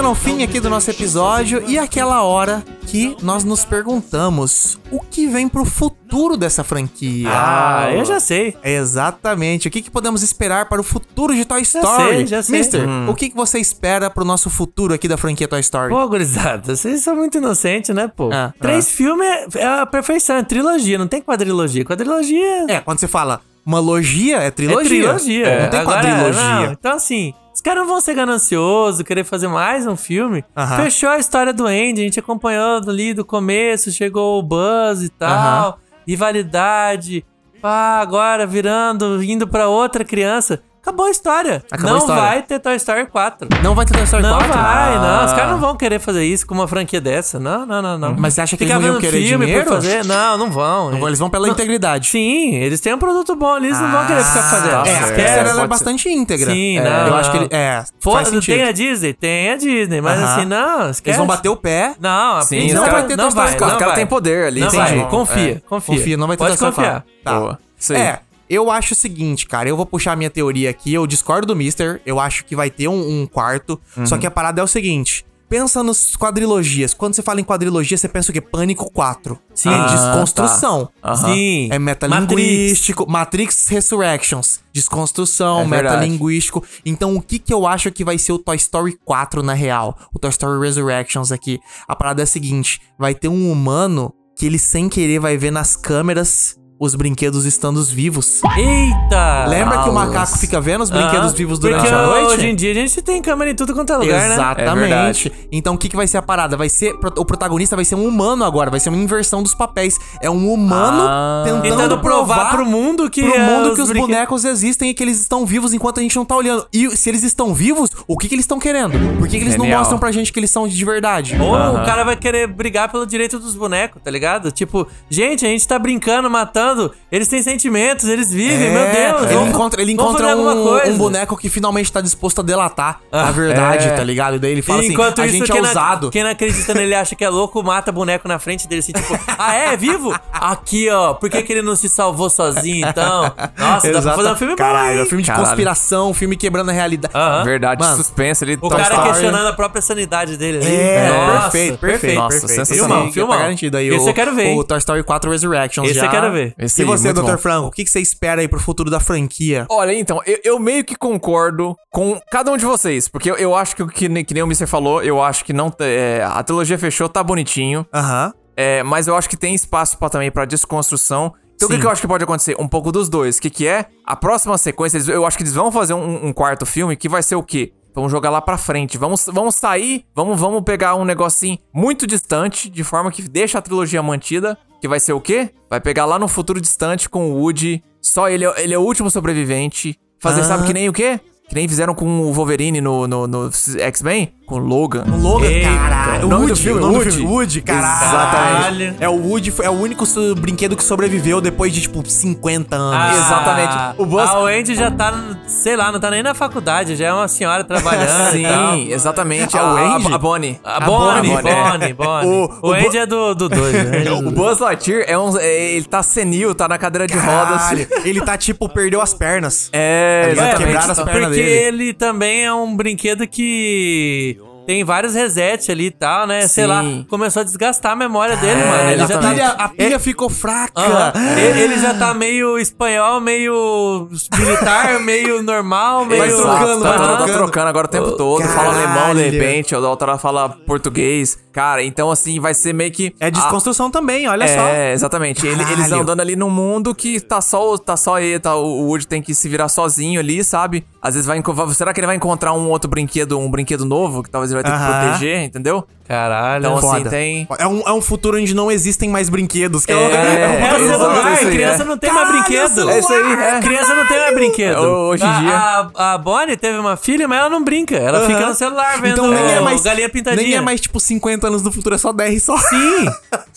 Chegando ao fim aqui do nosso episódio e é aquela hora que nós nos perguntamos o que vem pro futuro dessa franquia. Ah, eu já sei. Exatamente. O que, que podemos esperar para o futuro de Toy Story? sei, já sei. Mister, Hum. o que, que você espera pro nosso futuro aqui da franquia Toy Story? Pô, gurizada, vocês são muito inocentes, né, pô? Ah, Três filmes é, é a perfeição, é trilogia, não tem quadrilogia. Quadrilogia É, quando você fala uma logia, é é trilogia. trilogia. É, Não tem Agora, quadrilogia. não, então, assim, caras não vão ser gananciosos, querer fazer mais um filme. Fechou a história do Andy, a gente acompanhou ali do começo, chegou o Buzz e tal, rivalidade. Pá, agora virando, indo pra outra criança. Acabou a história. Acabou não a história. vai ter Toy Story 4. Não vai ter Toy Story Não 4? vai, não. Os Ah. caras não vão querer fazer isso com uma franquia dessa. Não, não, não, não. Mas você acha que Ficar eles não iam querer dinheiro? Fazer? Não, não vão. Não Eles vão pela integridade. Sim, eles têm um produto bom ali, eles não vão querer ficar fazendo. tá É, a. Pixar ela é bastante íntegra. Sim, É, não, Eu acho que não. ele. É, faz sentido. tem a Disney? Tem a Disney, mas Aham. assim, não, esquece. Eles vão bater o pé. Não, a Sim, Pixar não vai, ter não Toy Story vai, quatro. não Os caras têm poder ali, Não vai, confia, confia. Confia, não vai ter Toy Story confiar. 4. Tá. Boa. É, eu acho o seguinte, cara. Eu vou puxar a minha teoria aqui. Eu discordo do Mister. Eu acho que vai ter um, um quarto. Só que a parada é o seguinte. Pensa nos quadrilogias. Quando você fala em quadrilogia, você pensa o quê? Pânico 4. Sim. É Ah, desconstrução. Sim. É metalinguístico. Matrix. Resurrections. Desconstrução, É verdade. metalinguístico. Então, o que que eu acho que vai ser o Toy Story 4 na real? O Toy Story Resurrections aqui. A parada é a seguinte: vai ter um humano que ele sem querer vai ver nas câmeras os brinquedos estando vivos. Eita! Lembra que o macaco fica vendo os brinquedos Ah, vivos durante a noite? hoje em dia a gente tem câmera em tudo quanto é lugar, né? É Exatamente. verdade. então o que, que vai ser a parada? Vai ser. O protagonista vai ser um humano agora, vai ser uma inversão dos papéis. É um humano Ah. tentando, Tentando provar pro mundo que pro é, mundo os que os bonecos existem e que eles estão vivos enquanto a gente não tá olhando. E se eles estão vivos, o que, que eles estão querendo? Por que, que eles não Genial. mostram pra gente que eles são de verdade? Ou o cara vai querer brigar pelo direito dos bonecos, tá ligado? Tipo, gente, a gente tá brincando, matando, eles têm sentimentos, eles vivem, meu Deus. É, ele vamos- encontra, ele encontra um, coisa. um boneco que finalmente tá disposto a delatar a verdade, é. tá ligado? E daí ele fala E assim: Enquanto a isso, gente é ousado. quem não acredita (laughs) nele acha que é louco, mata boneco na frente dele, assim, tipo, ah, é? É vivo? Aqui, ó, por que, que ele não se salvou sozinho, então? Nossa, dá pra Exato. fazer um filme bom, Caralho, hein? um filme de Caralho. conspiração, um filme quebrando a realidade. Aham. Verdade, Mano, suspense ali. O cara Story. questionando a própria sanidade dele. ali. É, Nossa, perfeito, perfeito. Nossa, perfeito. sensacional. Esse Filmão. Tá garantido aí. Esse o, eu quero ver? O Toy Story 4 Resurrections Esse já. eu quero ver. Esse e aí, você, Dr. bom. Franco, o que você espera aí pro futuro da franquia? Olha, então, eu, eu meio que concordo com cada um de vocês, porque eu, eu acho que, o que, que nem o Mr. falou, eu acho que não. é, a trilogia fechou, tá bonitinho, Aham. é, mas eu acho que tem espaço pra, também pra desconstrução. Então o que, que eu acho que pode acontecer? Um pouco dos dois. O que, que é? A próxima sequência, eles- eu acho que eles vão fazer um, um quarto filme que vai ser o quê? Vamos jogar lá pra frente. Vamos, vamos sair, vamos, vamos pegar um negocinho muito distante, de forma que deixa a trilogia mantida. Que vai ser o quê? Vai pegar lá no futuro distante com o Woody. Só ele, é- ele é o último sobrevivente. Fazer, Ah. sabe que nem o quê? Que nem fizeram com o Wolverine no, no, no X-Men? Com o Logan. O Logan, caralho. O nome do Woody, filme, o nome do Woody. filme, Woody, caralho. Exatamente. É o Woody, é o único brinquedo que sobreviveu depois de, tipo, 50 anos. Ah, Exatamente. O Buzz- A Wendy já tá, sei lá, não tá nem na faculdade, já é uma senhora trabalhando. (laughs) e tal. Sim, exatamente. A A, Wendy? a, a Bonnie. A A Bonnie, Bonnie, Bonnie, é. Bonnie. O- O, o Andy é do 2. né? (laughs) O Buzz Lightyear é um. é- ele tá senil, tá na cadeira de rodas. Caralho, ele tá, tipo, perdeu as pernas. É, exatamente. Quebraram as pernas porque dele. ele também é um brinquedo que tem vários resets ali e tal, né? Sei Sim. lá, começou a desgastar a memória dele, mano. Ele já a tá. pilha, a pilha ficou fraca. Aham. Ele, ele já tá meio espanhol, meio militar, (laughs) meio normal, meio. Vai trocando, tá, vai tá- tá trocando. trocando agora o tempo todo. Fala Caralho. alemão de repente, a outra fala português. Cara, então assim, vai ser meio que. É desconstrução também, olha a- só. É, exatamente. Ele- eles andando ali num mundo que tá só, tá só ele, tá, o Woody tem que se virar sozinho ali, sabe? Às vezes vai. Será que ele vai encontrar um outro brinquedo, um brinquedo novo, que talvez ele vai ter que Aham. proteger, entendeu? Caralho. Então, assim, tem. É um, é um futuro onde não existem mais brinquedos. Que é, É, É o exato, celular, isso aí, criança é. não tem mais Caralho, brinquedo. É isso aí, é. Criança não tem mais brinquedo. Hoje em A- dia. A, a Bonnie teve uma filha, mas ela não brinca. Ela fica no celular vendo Então nem é mais, galinha pintadinha. nem é mais tipo 50 anos no futuro, é só 10 só. Sim.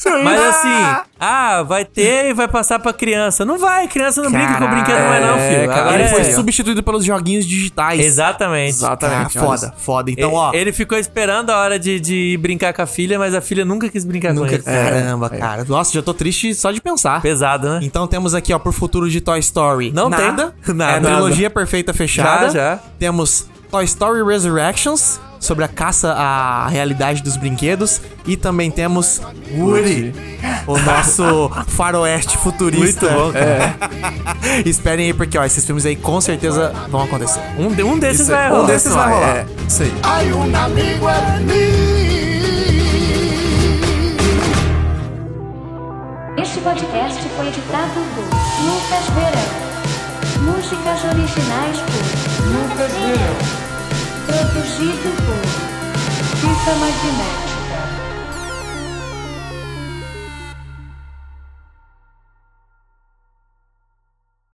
(laughs) Mas assim, ah, vai ter e vai passar pra criança. Não vai, criança não brinca com o brinquedo mais não, é, filho. cara, Agora Ele é... foi substituído pelos joguinhos digitais. Exatamente. Exatamente. Ah, foda, foda. Então, Ele- ó. Ele ficou esperando a hora de, de ir brincar com a filha, mas a filha nunca quis brincar com Nunca... ele. Caramba, cara. Nossa, já tô triste só de pensar. Pesado, né? Então temos aqui, ó, pro futuro de Toy Story. Não tem. nada. (laughs) Nada. É a trilogia perfeita fechada. Já, já. Temos Toy Story Resurrections, sobre a caça à realidade dos brinquedos. E também temos Woody, o nosso (laughs) faroeste futurista. Muito bom, cara. (laughs) Esperem aí, porque ó, esses filmes aí com certeza vão acontecer. Um, de- um desses Isso- vai um rolar. desses vai rolar. É, isso aí. Podcast foi editado por Lucas Verão. Músicas originais por Lucas Verão. Produzido por Fita Magnética.